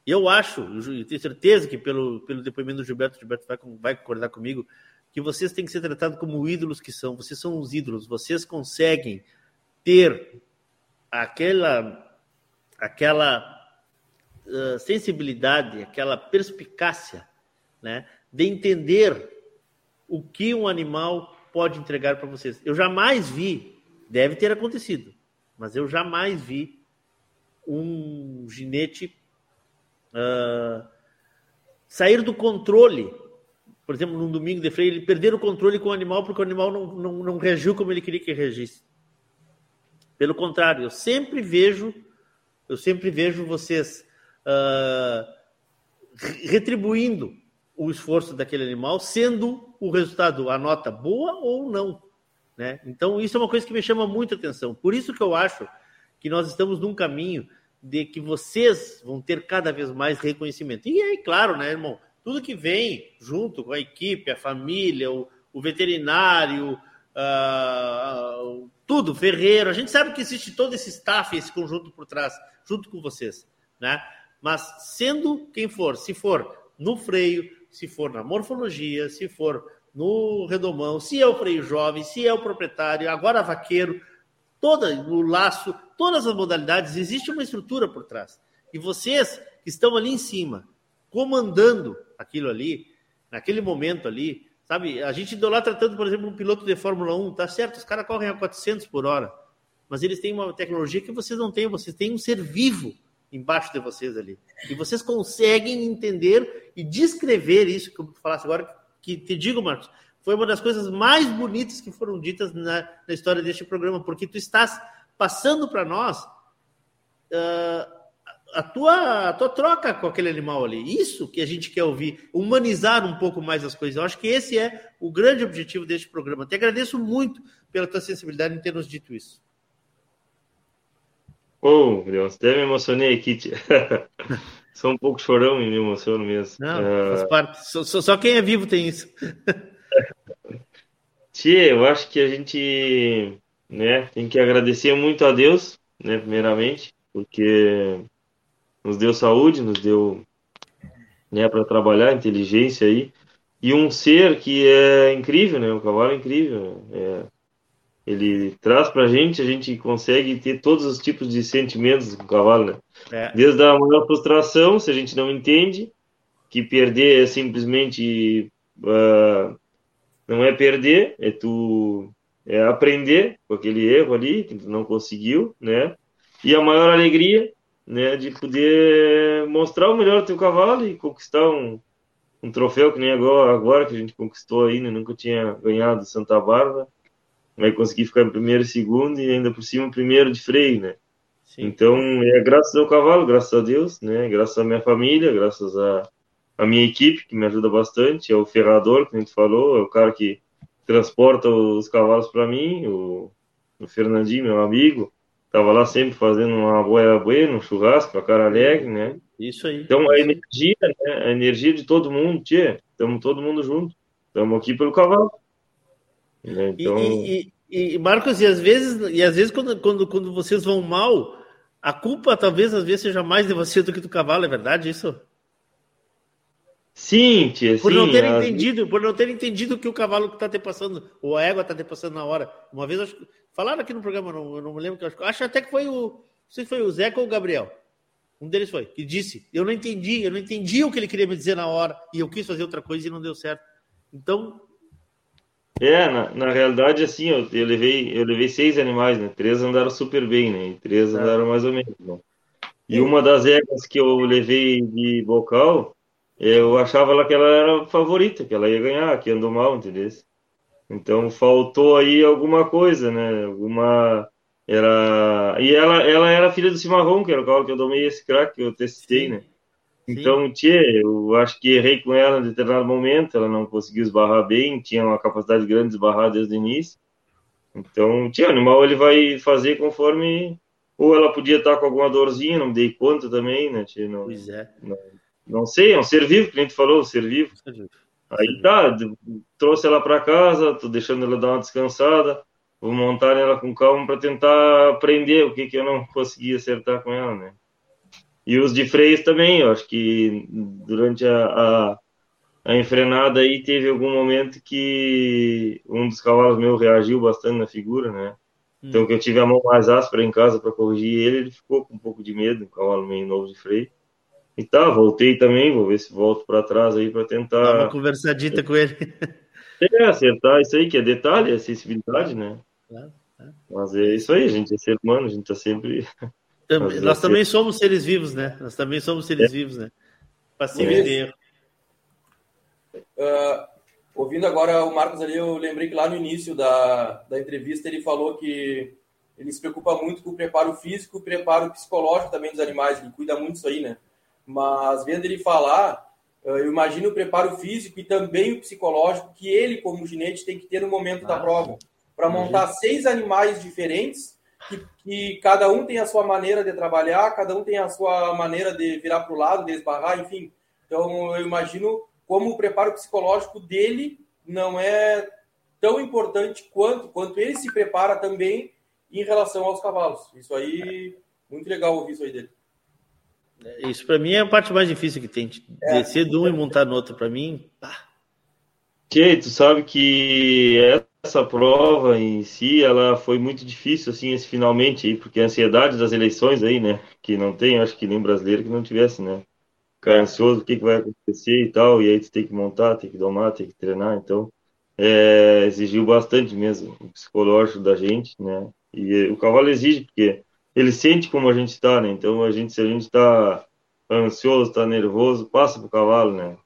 Eu acho, eu tenho certeza que pelo, pelo depoimento do Gilberto, o Gilberto vai, vai concordar comigo, que vocês têm que ser tratados como ídolos que são. Vocês são os ídolos, vocês conseguem ter aquela, aquela sensibilidade, aquela perspicácia, né, de entender o que um animal pode entregar para vocês. Eu jamais vi, deve ter acontecido, mas eu jamais vi um ginete uh, sair do controle. Por exemplo, num domingo de freio, ele perder o controle com o animal porque o animal não, não, não reagiu como ele queria que reagisse. Pelo contrário, eu sempre vejo, eu sempre vejo vocês uh, retribuindo o esforço daquele animal, sendo o resultado a nota boa ou não. Né? Então, isso é uma coisa que me chama muita atenção. Por isso que eu acho que nós estamos num caminho de que vocês vão ter cada vez mais reconhecimento. E aí, claro, né, irmão? Tudo que vem junto com a equipe, a família, o, o veterinário, uh, tudo, ferreiro. A gente sabe que existe todo esse staff, esse conjunto por trás, junto com vocês, né? Mas sendo quem for, se for no freio, se for na morfologia, se for no redomão, se é o freio jovem, se é o proprietário, agora vaqueiro, toda o laço, todas as modalidades, existe uma estrutura por trás. E vocês que estão ali em cima, comandando aquilo ali, naquele momento ali, sabe? A gente idolatra tanto, por exemplo, um piloto de Fórmula 1, tá certo, os caras correm a 400 por hora, mas eles têm uma tecnologia que vocês não têm, vocês têm um ser vivo embaixo de vocês ali. E vocês conseguem entender e descrever isso que eu falasse agora, que te digo, Marcos, foi uma das coisas mais bonitas que foram ditas na, na história deste programa, porque tu estás passando para nós uh, a, tua, a tua troca com aquele animal ali. Isso que a gente quer ouvir, humanizar um pouco mais as coisas. Eu acho que esse é o grande objetivo deste programa. Te agradeço muito pela tua sensibilidade em ter nos dito isso. Oh, Deus, até me emocionei aqui. Sou um pouco chorão e me emociono mesmo. Não, uh... faz parte. Só, só, quem é vivo tem isso. tia, eu acho que a gente né, tem que agradecer muito a Deus, né, primeiramente, porque nos deu saúde, nos deu né, para trabalhar, inteligência aí, e um ser que é incrível, né, o cavalo é incrível, é, ele traz para a gente, a gente consegue ter todos os tipos de sentimentos com o cavalo, né? É. Desde a maior frustração, se a gente não entende, que perder é simplesmente uh, não é perder, é tu é aprender com aquele erro ali que tu não conseguiu, né? E a maior alegria, né, de poder mostrar o melhor do teu cavalo e conquistar um, um troféu que nem agora, agora que a gente conquistou aí, né? Nunca tinha ganhado Santa Bárbara vai conseguir ficar em primeiro e segundo e ainda por cima primeiro de freio, né? Sim. Então, é graças ao cavalo, graças a Deus, né? Graças à minha família, graças à, à minha equipe, que me ajuda bastante, é o ferrador, que a gente falou, é o cara que transporta os cavalos para mim, o, o Fernandinho, meu amigo, tava lá sempre fazendo uma boia buena, um churrasco, a cara alegre, né? Isso aí. Então, a energia, né? A energia de todo mundo, tia, estamos todo mundo junto, estamos aqui pelo cavalo. Né? Então... E, e, e, Marcos, e às vezes, e às vezes quando, quando, quando vocês vão mal, a culpa talvez às vezes seja mais de você do que do cavalo, é verdade isso? Sim, tia, por sim, não ter entendido, por não ter entendido que o cavalo está te passando, ou a égua está te passando na hora. Uma vez acho, falaram aqui no programa, não, eu não me lembro, acho, acho até que foi o, não sei se foi o Zeca ou o Gabriel. Um deles foi, que disse: Eu não entendi, eu não entendi o que ele queria me dizer na hora, e eu quis fazer outra coisa e não deu certo. Então, é, na, na realidade, assim, eu, eu, levei, eu levei seis animais, né? Três andaram super bem, né? E três é. andaram mais ou menos. Né? E uma das éguas que eu levei de bocal, eu achava ela que ela era favorita, que ela ia ganhar, que andou mal, entendeu? Então faltou aí alguma coisa, né? Alguma. Era. E ela, ela era filha do Cimarrão, que era o cavalo que eu domei esse crack que eu testei, né? Então, tchê, eu acho que errei com ela em determinado momento, ela não conseguiu esbarrar bem, tinha uma capacidade grande de esbarrar desde o início. Então, tchê, o animal ele vai fazer conforme. Ou ela podia estar com alguma dorzinha, não me dei conta também, né, tchê? Não, pois é. Não, não sei, é um ser vivo, que a gente falou, um ser vivo. Aí tá, trouxe ela para casa, tô deixando ela dar uma descansada, vou montar ela com calma para tentar aprender o que, que eu não consegui acertar com ela, né? E os de freios também, eu acho que durante a, a, a enfrenada aí teve algum momento que um dos cavalos meu reagiu bastante na figura, né? Então hum. que eu tive a mão mais áspera em casa para corrigir ele, ele ficou com um pouco de medo, um cavalo meio novo de freio. E tá, voltei também, vou ver se volto para trás aí para tentar. Dá uma conversadita com ele. É, acertar isso aí, que é detalhe, é sensibilidade, né? É, é. Mas é isso aí, a gente é ser humano, a gente tá sempre nós também somos seres vivos, né? Nós também somos seres é. vivos, né? Passíveis de erro. Uh, ouvindo agora o Marcos ali, eu lembrei que lá no início da, da entrevista ele falou que ele se preocupa muito com o preparo físico e o preparo psicológico também dos animais, ele cuida muito disso aí, né? Mas vendo ele falar, eu imagino o preparo físico e também o psicológico que ele, como ginete, tem que ter no momento ah, da prova. Para montar seis animais diferentes que, que, cada um tem a sua maneira de trabalhar, cada um tem a sua maneira de virar para o lado, de esbarrar, enfim. Então, eu imagino como o preparo psicológico dele não é tão importante quanto, quanto ele se prepara também em relação aos cavalos. Isso aí, muito legal ouvir isso aí dele. Isso para mim é a parte mais difícil que tem. É. Descer de um e montar no outro, para mim. Pá. Tchê, tu sabe que essa prova em si, ela foi muito difícil, assim, esse finalmente porque a ansiedade das eleições aí, né, que não tem, acho que nem brasileiro que não tivesse, né, ficar ansioso, o que, que vai acontecer e tal, e aí tu tem que montar, tem que domar, tem que treinar, então, é, exigiu bastante mesmo o psicológico da gente, né, e o cavalo exige, porque ele sente como a gente está, né, então a gente, se a gente está ansioso, está nervoso, passa pro cavalo, né,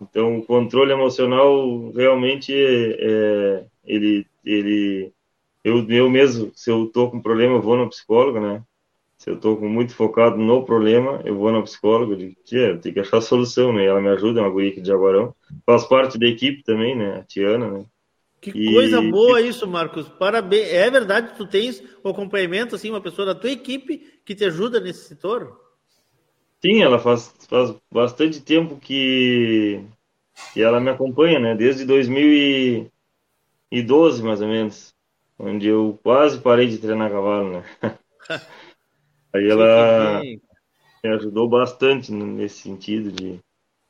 então, o controle emocional realmente é, é, ele, ele, eu, eu mesmo, se eu tô com problema, eu vou no psicólogo, né? Se eu tô muito focado no problema, eu vou no psicólogo, digo, tia, tem que achar a solução, né? Ela me ajuda, é uma guria aqui de Jaguarão, faz parte da equipe também, né? A Tiana, né? Que e... coisa boa isso, Marcos. Parabéns. É verdade, tu tens o acompanhamento, assim, uma pessoa da tua equipe que te ajuda nesse setor? Sim, ela faz, faz bastante tempo que, que ela me acompanha, né? Desde 2012, mais ou menos, onde eu quase parei de treinar cavalo, né? Aí ela me ajudou bastante nesse sentido de,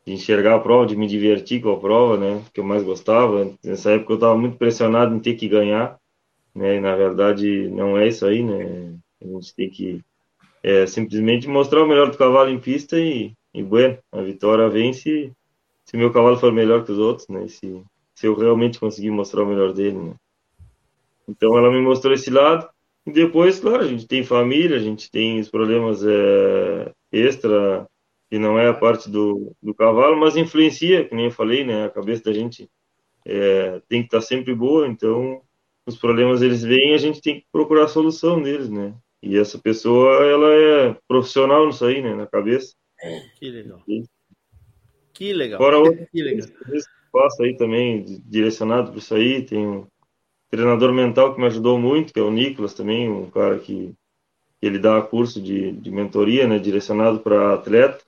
de, enxergar a prova, de me divertir com a prova, né? Que eu mais gostava. Nessa época eu estava muito pressionado em ter que ganhar, né? E na verdade não é isso aí, né? A gente tem que é simplesmente mostrar o melhor do cavalo em pista e, e bueno, a vitória vence se meu cavalo for melhor que os outros, né? Se, se eu realmente conseguir mostrar o melhor dele, né? Então ela me mostrou esse lado. E depois, claro, a gente tem família, a gente tem os problemas é, extra, que não é a parte do, do cavalo, mas influencia, como eu falei, né? A cabeça da gente é, tem que estar sempre boa, então os problemas eles vêm a gente tem que procurar a solução deles, né? E essa pessoa, ela é profissional nisso aí, né, na cabeça. Que legal. E... Que legal. Fora outro que legal. Passo aí também, direcionado para isso aí, tem um treinador mental que me ajudou muito, que é o Nicolas também, um cara que, que ele dá curso de, de mentoria, né, direcionado para atleta.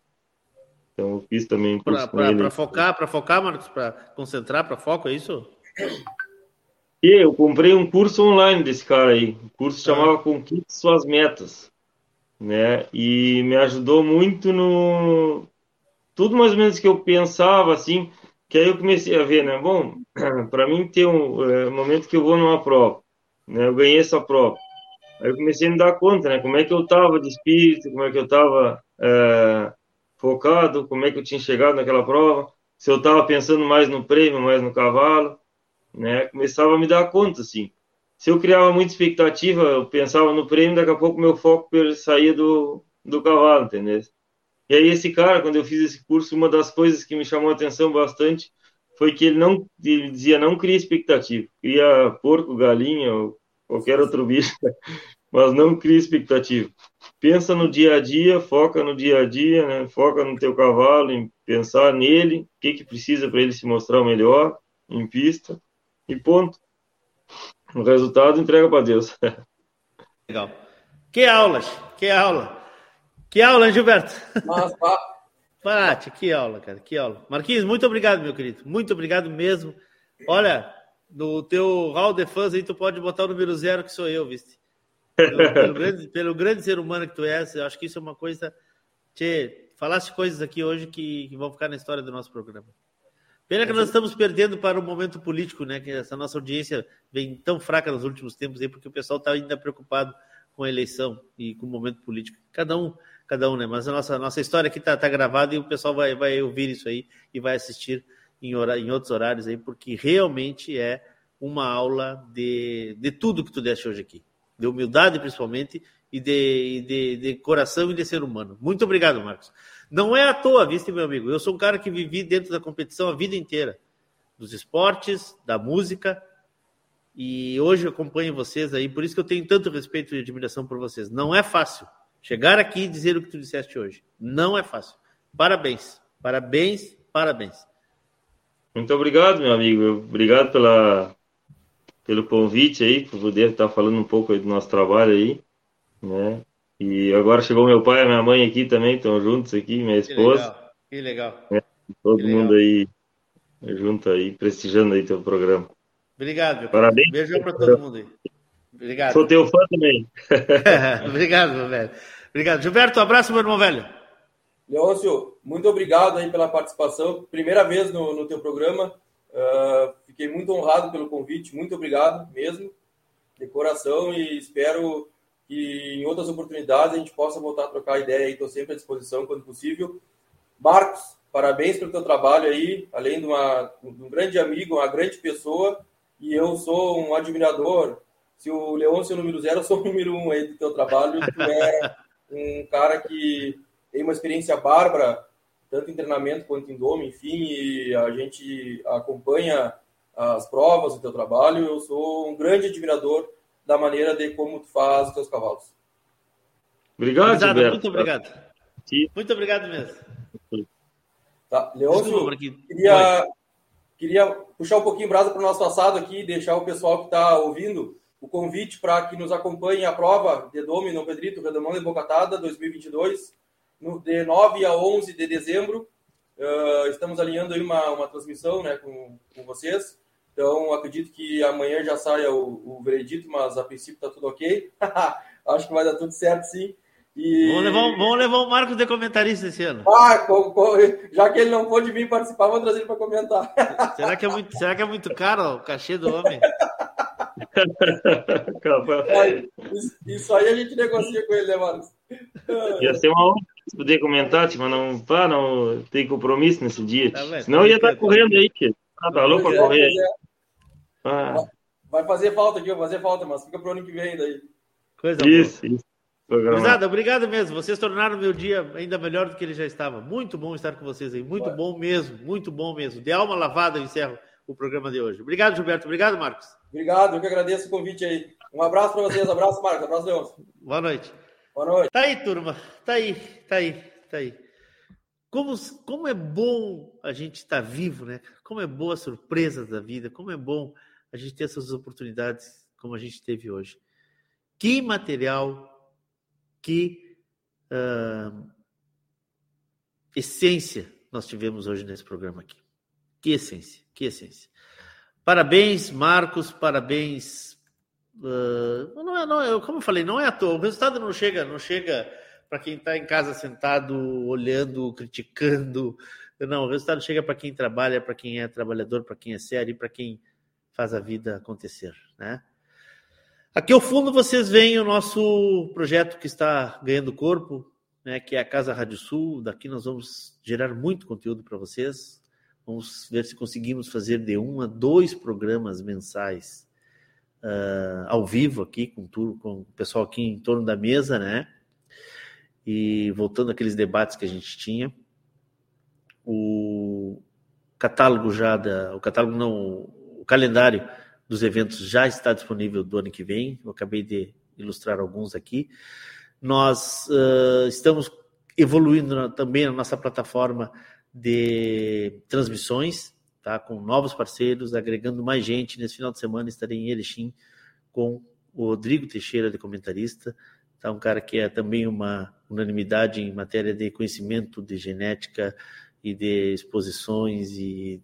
Então eu fiz também curso Para focar, para focar, Marcos, para concentrar, para foco, é isso? E eu comprei um curso online desse cara aí. O curso ah. chamava Conquiste Suas Metas. Né? E me ajudou muito no. Tudo mais ou menos que eu pensava, assim. Que aí eu comecei a ver, né? Bom, para mim tem um é, momento que eu vou numa prova. Né? Eu ganhei essa prova. Aí eu comecei a me dar conta, né? Como é que eu tava de espírito, como é que eu tava é, focado, como é que eu tinha chegado naquela prova. Se eu tava pensando mais no prêmio, mais no cavalo né? Começava a me dar conta, assim. Se eu criava muita expectativa, eu pensava no prêmio, daqui a pouco meu foco saía do, do cavalo, entendeu? E aí esse cara, quando eu fiz esse curso, uma das coisas que me chamou a atenção bastante foi que ele não ele dizia não cria expectativa, cria porco, galinha ou qualquer outro bicho, mas não cria expectativa. Pensa no dia a dia, foca no dia a dia, né? Foca no teu cavalo, em pensar nele, o que que precisa para ele se mostrar o melhor em pista e ponto. O resultado entrega para Deus. Legal. Que aulas, que aula. Que aula, Gilberto? Mas, Pati, que aula, cara, que aula. Marquinhos, muito obrigado, meu querido. Muito obrigado mesmo. Olha, no teu hall de fãs aí, tu pode botar o número zero, que sou eu, viste? Pelo, pelo, grande, pelo grande ser humano que tu és, eu acho que isso é uma coisa. Tchê, falaste coisas aqui hoje que, que vão ficar na história do nosso programa. Pena que nós estamos perdendo para o momento político, né? Que essa nossa audiência vem tão fraca nos últimos tempos aí, porque o pessoal está ainda preocupado com a eleição e com o momento político. Cada um, cada um, né? Mas a nossa, nossa história aqui está tá gravada e o pessoal vai, vai ouvir isso aí e vai assistir em, hora, em outros horários aí, porque realmente é uma aula de, de tudo que tu deste hoje aqui. De humildade, principalmente, e de, de, de coração e de ser humano. Muito obrigado, Marcos. Não é à toa, viste, meu amigo? Eu sou um cara que vivi dentro da competição a vida inteira, dos esportes, da música, e hoje eu acompanho vocês aí, por isso que eu tenho tanto respeito e admiração por vocês. Não é fácil chegar aqui e dizer o que tu disseste hoje. Não é fácil. Parabéns, parabéns, parabéns. Muito obrigado, meu amigo. Obrigado pela, pelo convite aí, por poder estar falando um pouco do nosso trabalho aí, né? E agora chegou meu pai e minha mãe aqui também, estão juntos aqui, minha esposa. Que legal. Que legal. É, todo que mundo aí junto aí, prestigiando aí teu programa. Obrigado, meu Parabéns. Beijão para todo mundo aí. Obrigado. Sou teu fã também. Obrigado, meu velho. Obrigado. Gilberto, um abraço, meu irmão velho. Leôncio, muito obrigado aí pela participação. Primeira vez no, no teu programa. Uh, fiquei muito honrado pelo convite. Muito obrigado mesmo, de coração, e espero que em outras oportunidades a gente possa voltar a trocar ideia. Estou sempre à disposição quando possível. Marcos, parabéns pelo teu trabalho aí, além de, uma, de um grande amigo, uma grande pessoa, e eu sou um admirador. Se o Leôncio é o número zero, eu sou o número um aí do teu trabalho. Tu é um cara que tem uma experiência bárbara, tanto em treinamento quanto em dome, enfim, e a gente acompanha as provas do teu trabalho. Eu sou um grande admirador da maneira de como tu faz os teus cavalos. Obrigado, Obrigado, Gilberto. muito obrigado. Muito obrigado mesmo. Tá, Leôncio, queria, queria puxar um pouquinho brasa para o nosso assado aqui, deixar o pessoal que está ouvindo o convite para que nos acompanhe a prova de Dome no Pedrito, Redomão de Bocatada 2022, no, de 9 a 11 de dezembro. Ah, estamos alinhando aí uma, uma transmissão né, com, com vocês. Então, acredito que amanhã já saia o, o veredito, mas a princípio está tudo ok. Acho que vai dar tudo certo, sim. E... Vamos levar, vamos levar o Marcos de comentarista esse ano. Ah, co- co- já que ele não pôde vir participar, vou trazer ele para comentar. Será que é muito, será que é muito caro ó, o cachê do homem? Aí, isso, isso aí a gente negocia com ele, né, Marcos? Ia ser uma honra se poder comentar, tipo, mas não, pá, não tem compromisso nesse dia. Tá? Senão eu ia estar correndo aí, tio. Ah, tá louco pra é, correr aí. é. Ah, Vai fazer falta aqui, vai fazer falta, mas fica pro ano que vem daí. Coisa isso, isso. Programado. Gurizada, obrigado mesmo. Vocês tornaram meu dia ainda melhor do que ele já estava. Muito bom estar com vocês aí. Muito bom mesmo, muito bom mesmo. De alma lavada eu encerro o programa de hoje. Obrigado, Gilberto. Obrigado, Marcos. Obrigado, eu que agradeço o convite aí. Um abraço para vocês, abraço, Marcos, abraço, Leôncio. Boa noite. Boa noite. Tá aí, turma. Tá aí, tá aí, tá aí. Como, como é bom a gente estar vivo, né? Como é boa a surpresa da vida, como é bom a gente ter essas oportunidades como a gente teve hoje. Que material, que ah, essência nós tivemos hoje nesse programa aqui. Que essência, que essência. Parabéns, Marcos, parabéns. ah, não é, não é, como eu falei, não é à toa. O resultado não chega, não chega para quem está em casa sentado, olhando, criticando. Não, o resultado chega para quem trabalha, para quem é trabalhador, para quem é sério, para quem faz a vida acontecer, né? Aqui ao fundo vocês veem o nosso projeto que está ganhando corpo, né, que é a Casa Rádio Sul. Daqui nós vamos gerar muito conteúdo para vocês. Vamos ver se conseguimos fazer de um a dois programas mensais ah, ao vivo aqui com, tudo, com o pessoal aqui em torno da mesa, né? E voltando àqueles debates que a gente tinha, o catálogo já da, o catálogo não, o calendário dos eventos já está disponível do ano que vem. Eu acabei de ilustrar alguns aqui. Nós ah, estamos evoluindo na- também a nossa plataforma de transmissões, tá? Com novos parceiros, agregando mais gente. Nesse final de semana estarei em Erechim com o Rodrigo Teixeira de comentarista, tá? Um cara que é também uma unanimidade em matéria de conhecimento de genética e de exposições e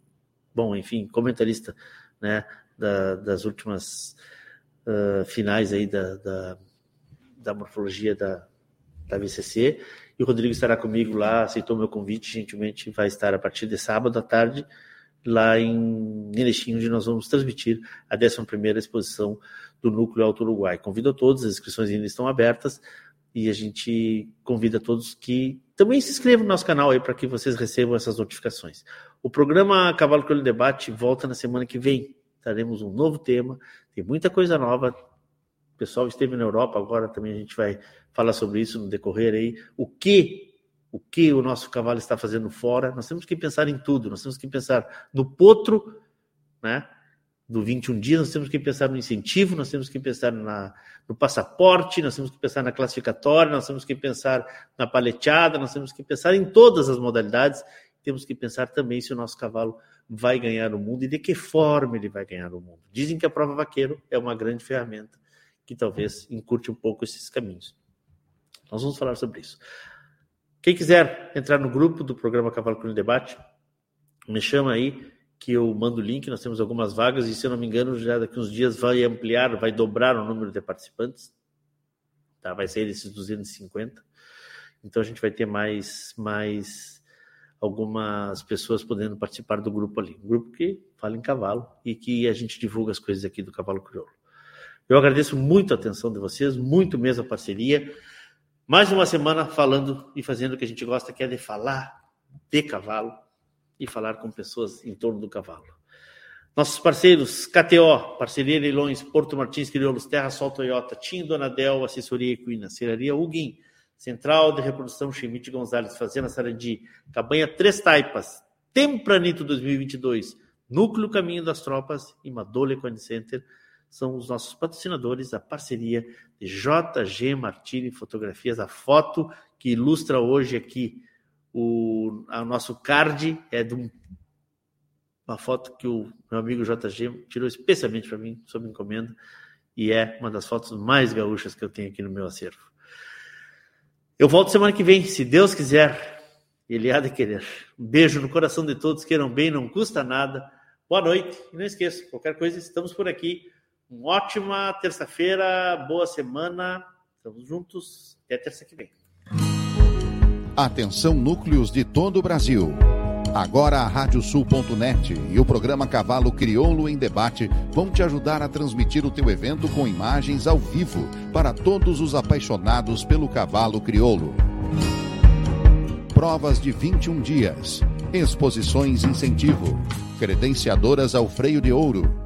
bom, enfim, comentarista, né? da- das últimas ah, finais aí da, da, da morfologia da, da VCC. E o Rodrigo estará comigo lá, aceitou meu convite, gentilmente vai estar a partir de sábado à tarde, lá em Erechim, onde nós vamos transmitir a 11ª exposição do Núcleo Alto Uruguai. Convido a todos, as inscrições ainda estão abertas, e a gente convida a todos que também se inscrevam no nosso canal aí para que vocês recebam essas notificações. O programa Cavalo Crioulo Debate volta na semana que vem. Teremos um novo tema, tem muita coisa nova. O pessoal esteve na Europa, agora também a gente vai falar sobre isso no decorrer aí. O que o que o nosso cavalo está fazendo fora? Nós temos que pensar em tudo. Nós temos que pensar no potro, né? Do 21 dias, nós temos que pensar no incentivo, nós temos que pensar na, no passaporte, nós temos que pensar na classificatória, nós temos que pensar na paleteada, nós temos que pensar em todas as modalidades temos que pensar também se o nosso cavalo vai ganhar o mundo e de que forma ele vai ganhar o mundo. Dizem que a prova vaqueiro é uma grande ferramenta que talvez encurte um pouco esses caminhos. Nós vamos falar sobre isso. Quem quiser entrar no grupo do programa Cavalo Crônico Debate, me chama aí que eu mando o link. Nós temos algumas vagas e, se eu não me engano, já daqui uns dias vai ampliar, vai dobrar o número de participantes. Tá? Vai sair desses 250. Então a gente vai ter mais, mais algumas pessoas podendo participar do grupo ali. Um grupo que fala em cavalo e que a gente divulga as coisas aqui do Cavalo Crioulo. Eu agradeço muito a atenção de vocês, muito mesmo a parceria. Mais uma semana falando e fazendo o que a gente gosta, que é de falar de cavalo e falar com pessoas em torno do cavalo. Nossos parceiros, KTO, Parceria Leilões, Porto Martins, Crioulos, Terra Sol Toyota, Tim Donadel, Assessoria Equina, Serraria Huguim, Central de Reprodução Chimite Gonzalez, Fazenda Sarandi, Cabanha Três Taipas, Tempranito 2022, Núcleo Caminho das Tropas e Madole Equine Center são os nossos patrocinadores, a parceria de JG Martini Fotografias, a foto que ilustra hoje aqui o a nosso card é de um, uma foto que o meu amigo JG tirou especialmente para mim, sob encomenda, e é uma das fotos mais gaúchas que eu tenho aqui no meu acervo. Eu volto semana que vem, se Deus quiser, Ele há de querer. Um beijo no coração de todos, queiram bem, não custa nada. Boa noite, e não esqueça, qualquer coisa, estamos por aqui. Uma ótima terça-feira, boa semana, estamos juntos, até terça que vem. Atenção núcleos de todo o Brasil. Agora a Radiosul.net e o programa Cavalo Crioulo em Debate vão te ajudar a transmitir o teu evento com imagens ao vivo para todos os apaixonados pelo cavalo crioulo. Provas de 21 dias, exposições incentivo, credenciadoras ao freio de ouro,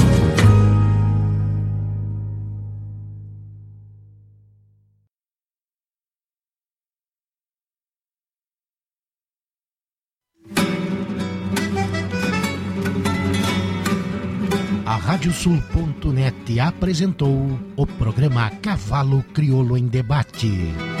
A Radiosul.net apresentou o programa Cavalo Crioulo em Debate.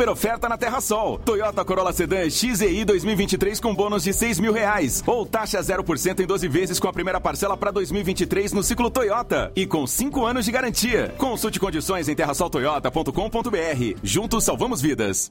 Super oferta na Terra Sol. Toyota Corolla Sedan XEI 2023 com bônus de 6 mil reais. Ou taxa 0% em 12 vezes com a primeira parcela para 2023 no ciclo Toyota. E com 5 anos de garantia. Consulte condições em terrasoltoyota.com.br. Juntos salvamos vidas.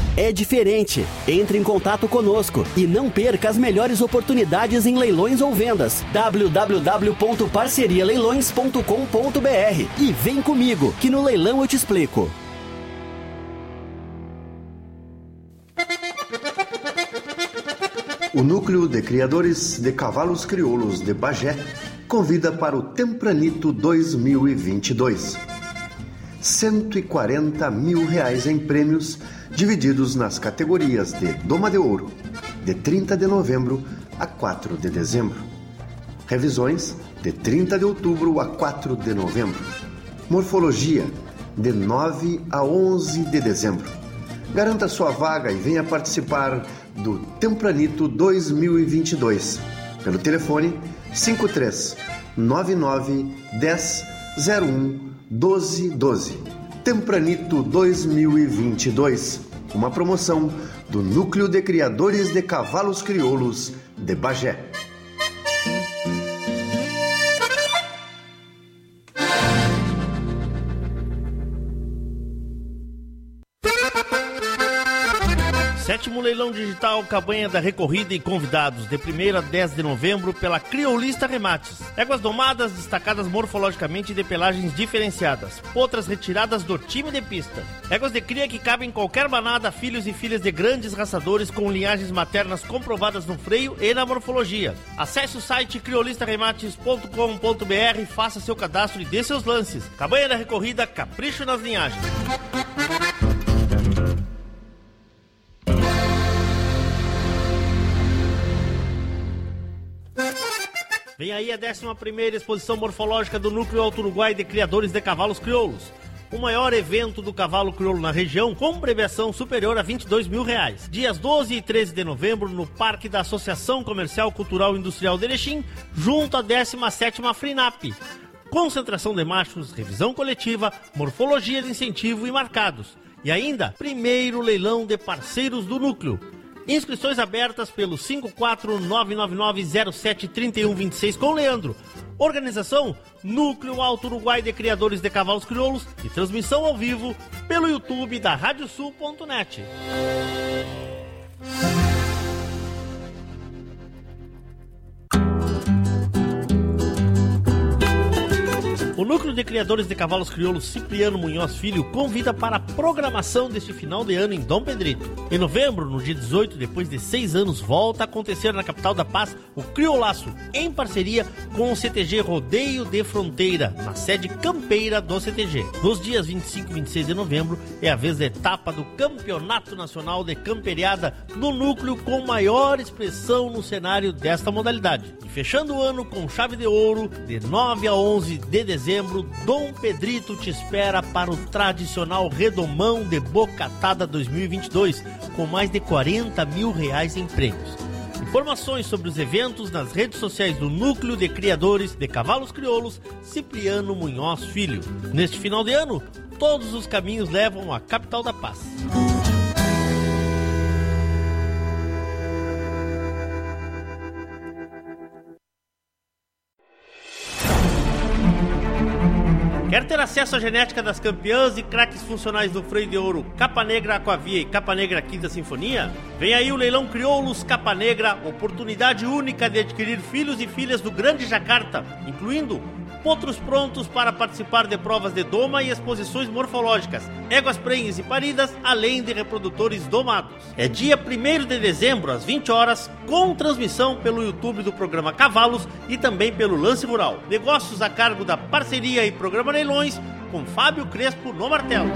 é diferente. Entre em contato conosco e não perca as melhores oportunidades em leilões ou vendas. www.parcerialeilões.com.br e vem comigo, que no leilão eu te explico. O Núcleo de Criadores de Cavalos Crioulos de Bagé convida para o Tempranito 2022. 140 mil reais em prêmios divididos nas categorias de Doma de Ouro, de 30 de novembro a 4 de dezembro. Revisões, de 30 de outubro a 4 de novembro. Morfologia, de 9 a 11 de dezembro. Garanta sua vaga e venha participar do Tempranito 2022 pelo telefone 53 99 10 01 1212. Tempranito 2022, uma promoção do Núcleo de Criadores de Cavalos Crioulos de Bagé. Sétimo leilão digital, campanha da recorrida e convidados, de 1 a 10 de novembro, pela Criolista Remates. Éguas domadas, destacadas morfologicamente de pelagens diferenciadas. Potras retiradas do time de pista. Éguas de cria que cabem em qualquer manada, filhos e filhas de grandes raçadores com linhagens maternas comprovadas no freio e na morfologia. Acesse o site criolistaremates.com.br e faça seu cadastro e dê seus lances. Campanha da recorrida, capricho nas linhagens. Vem aí a 11 exposição morfológica do Núcleo Alto Uruguai de Criadores de Cavalos Crioulos. O maior evento do cavalo crioulo na região, com premiação superior a 22 mil reais. Dias 12 e 13 de novembro, no Parque da Associação Comercial Cultural Industrial de Erechim, junto à 17ª FRINAP. Concentração de machos, revisão coletiva, morfologia de incentivo e marcados. E ainda, primeiro leilão de parceiros do núcleo. Inscrições abertas pelo 54999073126 com Leandro. Organização Núcleo Alto Uruguai de Criadores de Cavalos Crioulos e transmissão ao vivo pelo YouTube da Radiosul.net. O Núcleo de Criadores de Cavalos Crioulos Cipriano Munhoz Filho convida para a programação deste final de ano em Dom Pedrito. Em novembro, no dia 18, depois de seis anos, volta a acontecer na capital da paz o Criolaço, em parceria com o CTG Rodeio de Fronteira, na sede campeira do CTG. Nos dias 25 e 26 de novembro é a vez da etapa do Campeonato Nacional de Camperiada no núcleo com maior expressão no cenário desta modalidade. E fechando o ano com chave de ouro, de 9 a 11 de dezembro, Dom Pedrito te espera para o tradicional Redomão de Bocatada 2022, com mais de 40 mil reais em prêmios. Informações sobre os eventos nas redes sociais do Núcleo de Criadores de Cavalos Crioulos Cipriano Munhoz Filho. Neste final de ano, todos os caminhos levam à capital da paz. Acesso à genética das campeãs e craques funcionais do freio de ouro Capa Negra Aquavia e Capa Negra Quinta Sinfonia? Vem aí o leilão Crioulos Capa Negra, oportunidade única de adquirir filhos e filhas do Grande Jacarta, incluindo potros prontos para participar de provas de doma e exposições morfológicas, éguas prenhes e paridas, além de reprodutores domados. É dia 1 de dezembro, às 20 horas, com transmissão pelo YouTube do programa Cavalos e também pelo Lance Rural. Negócios a cargo da parceria e programa Leilões com Fábio Crespo no Martelo.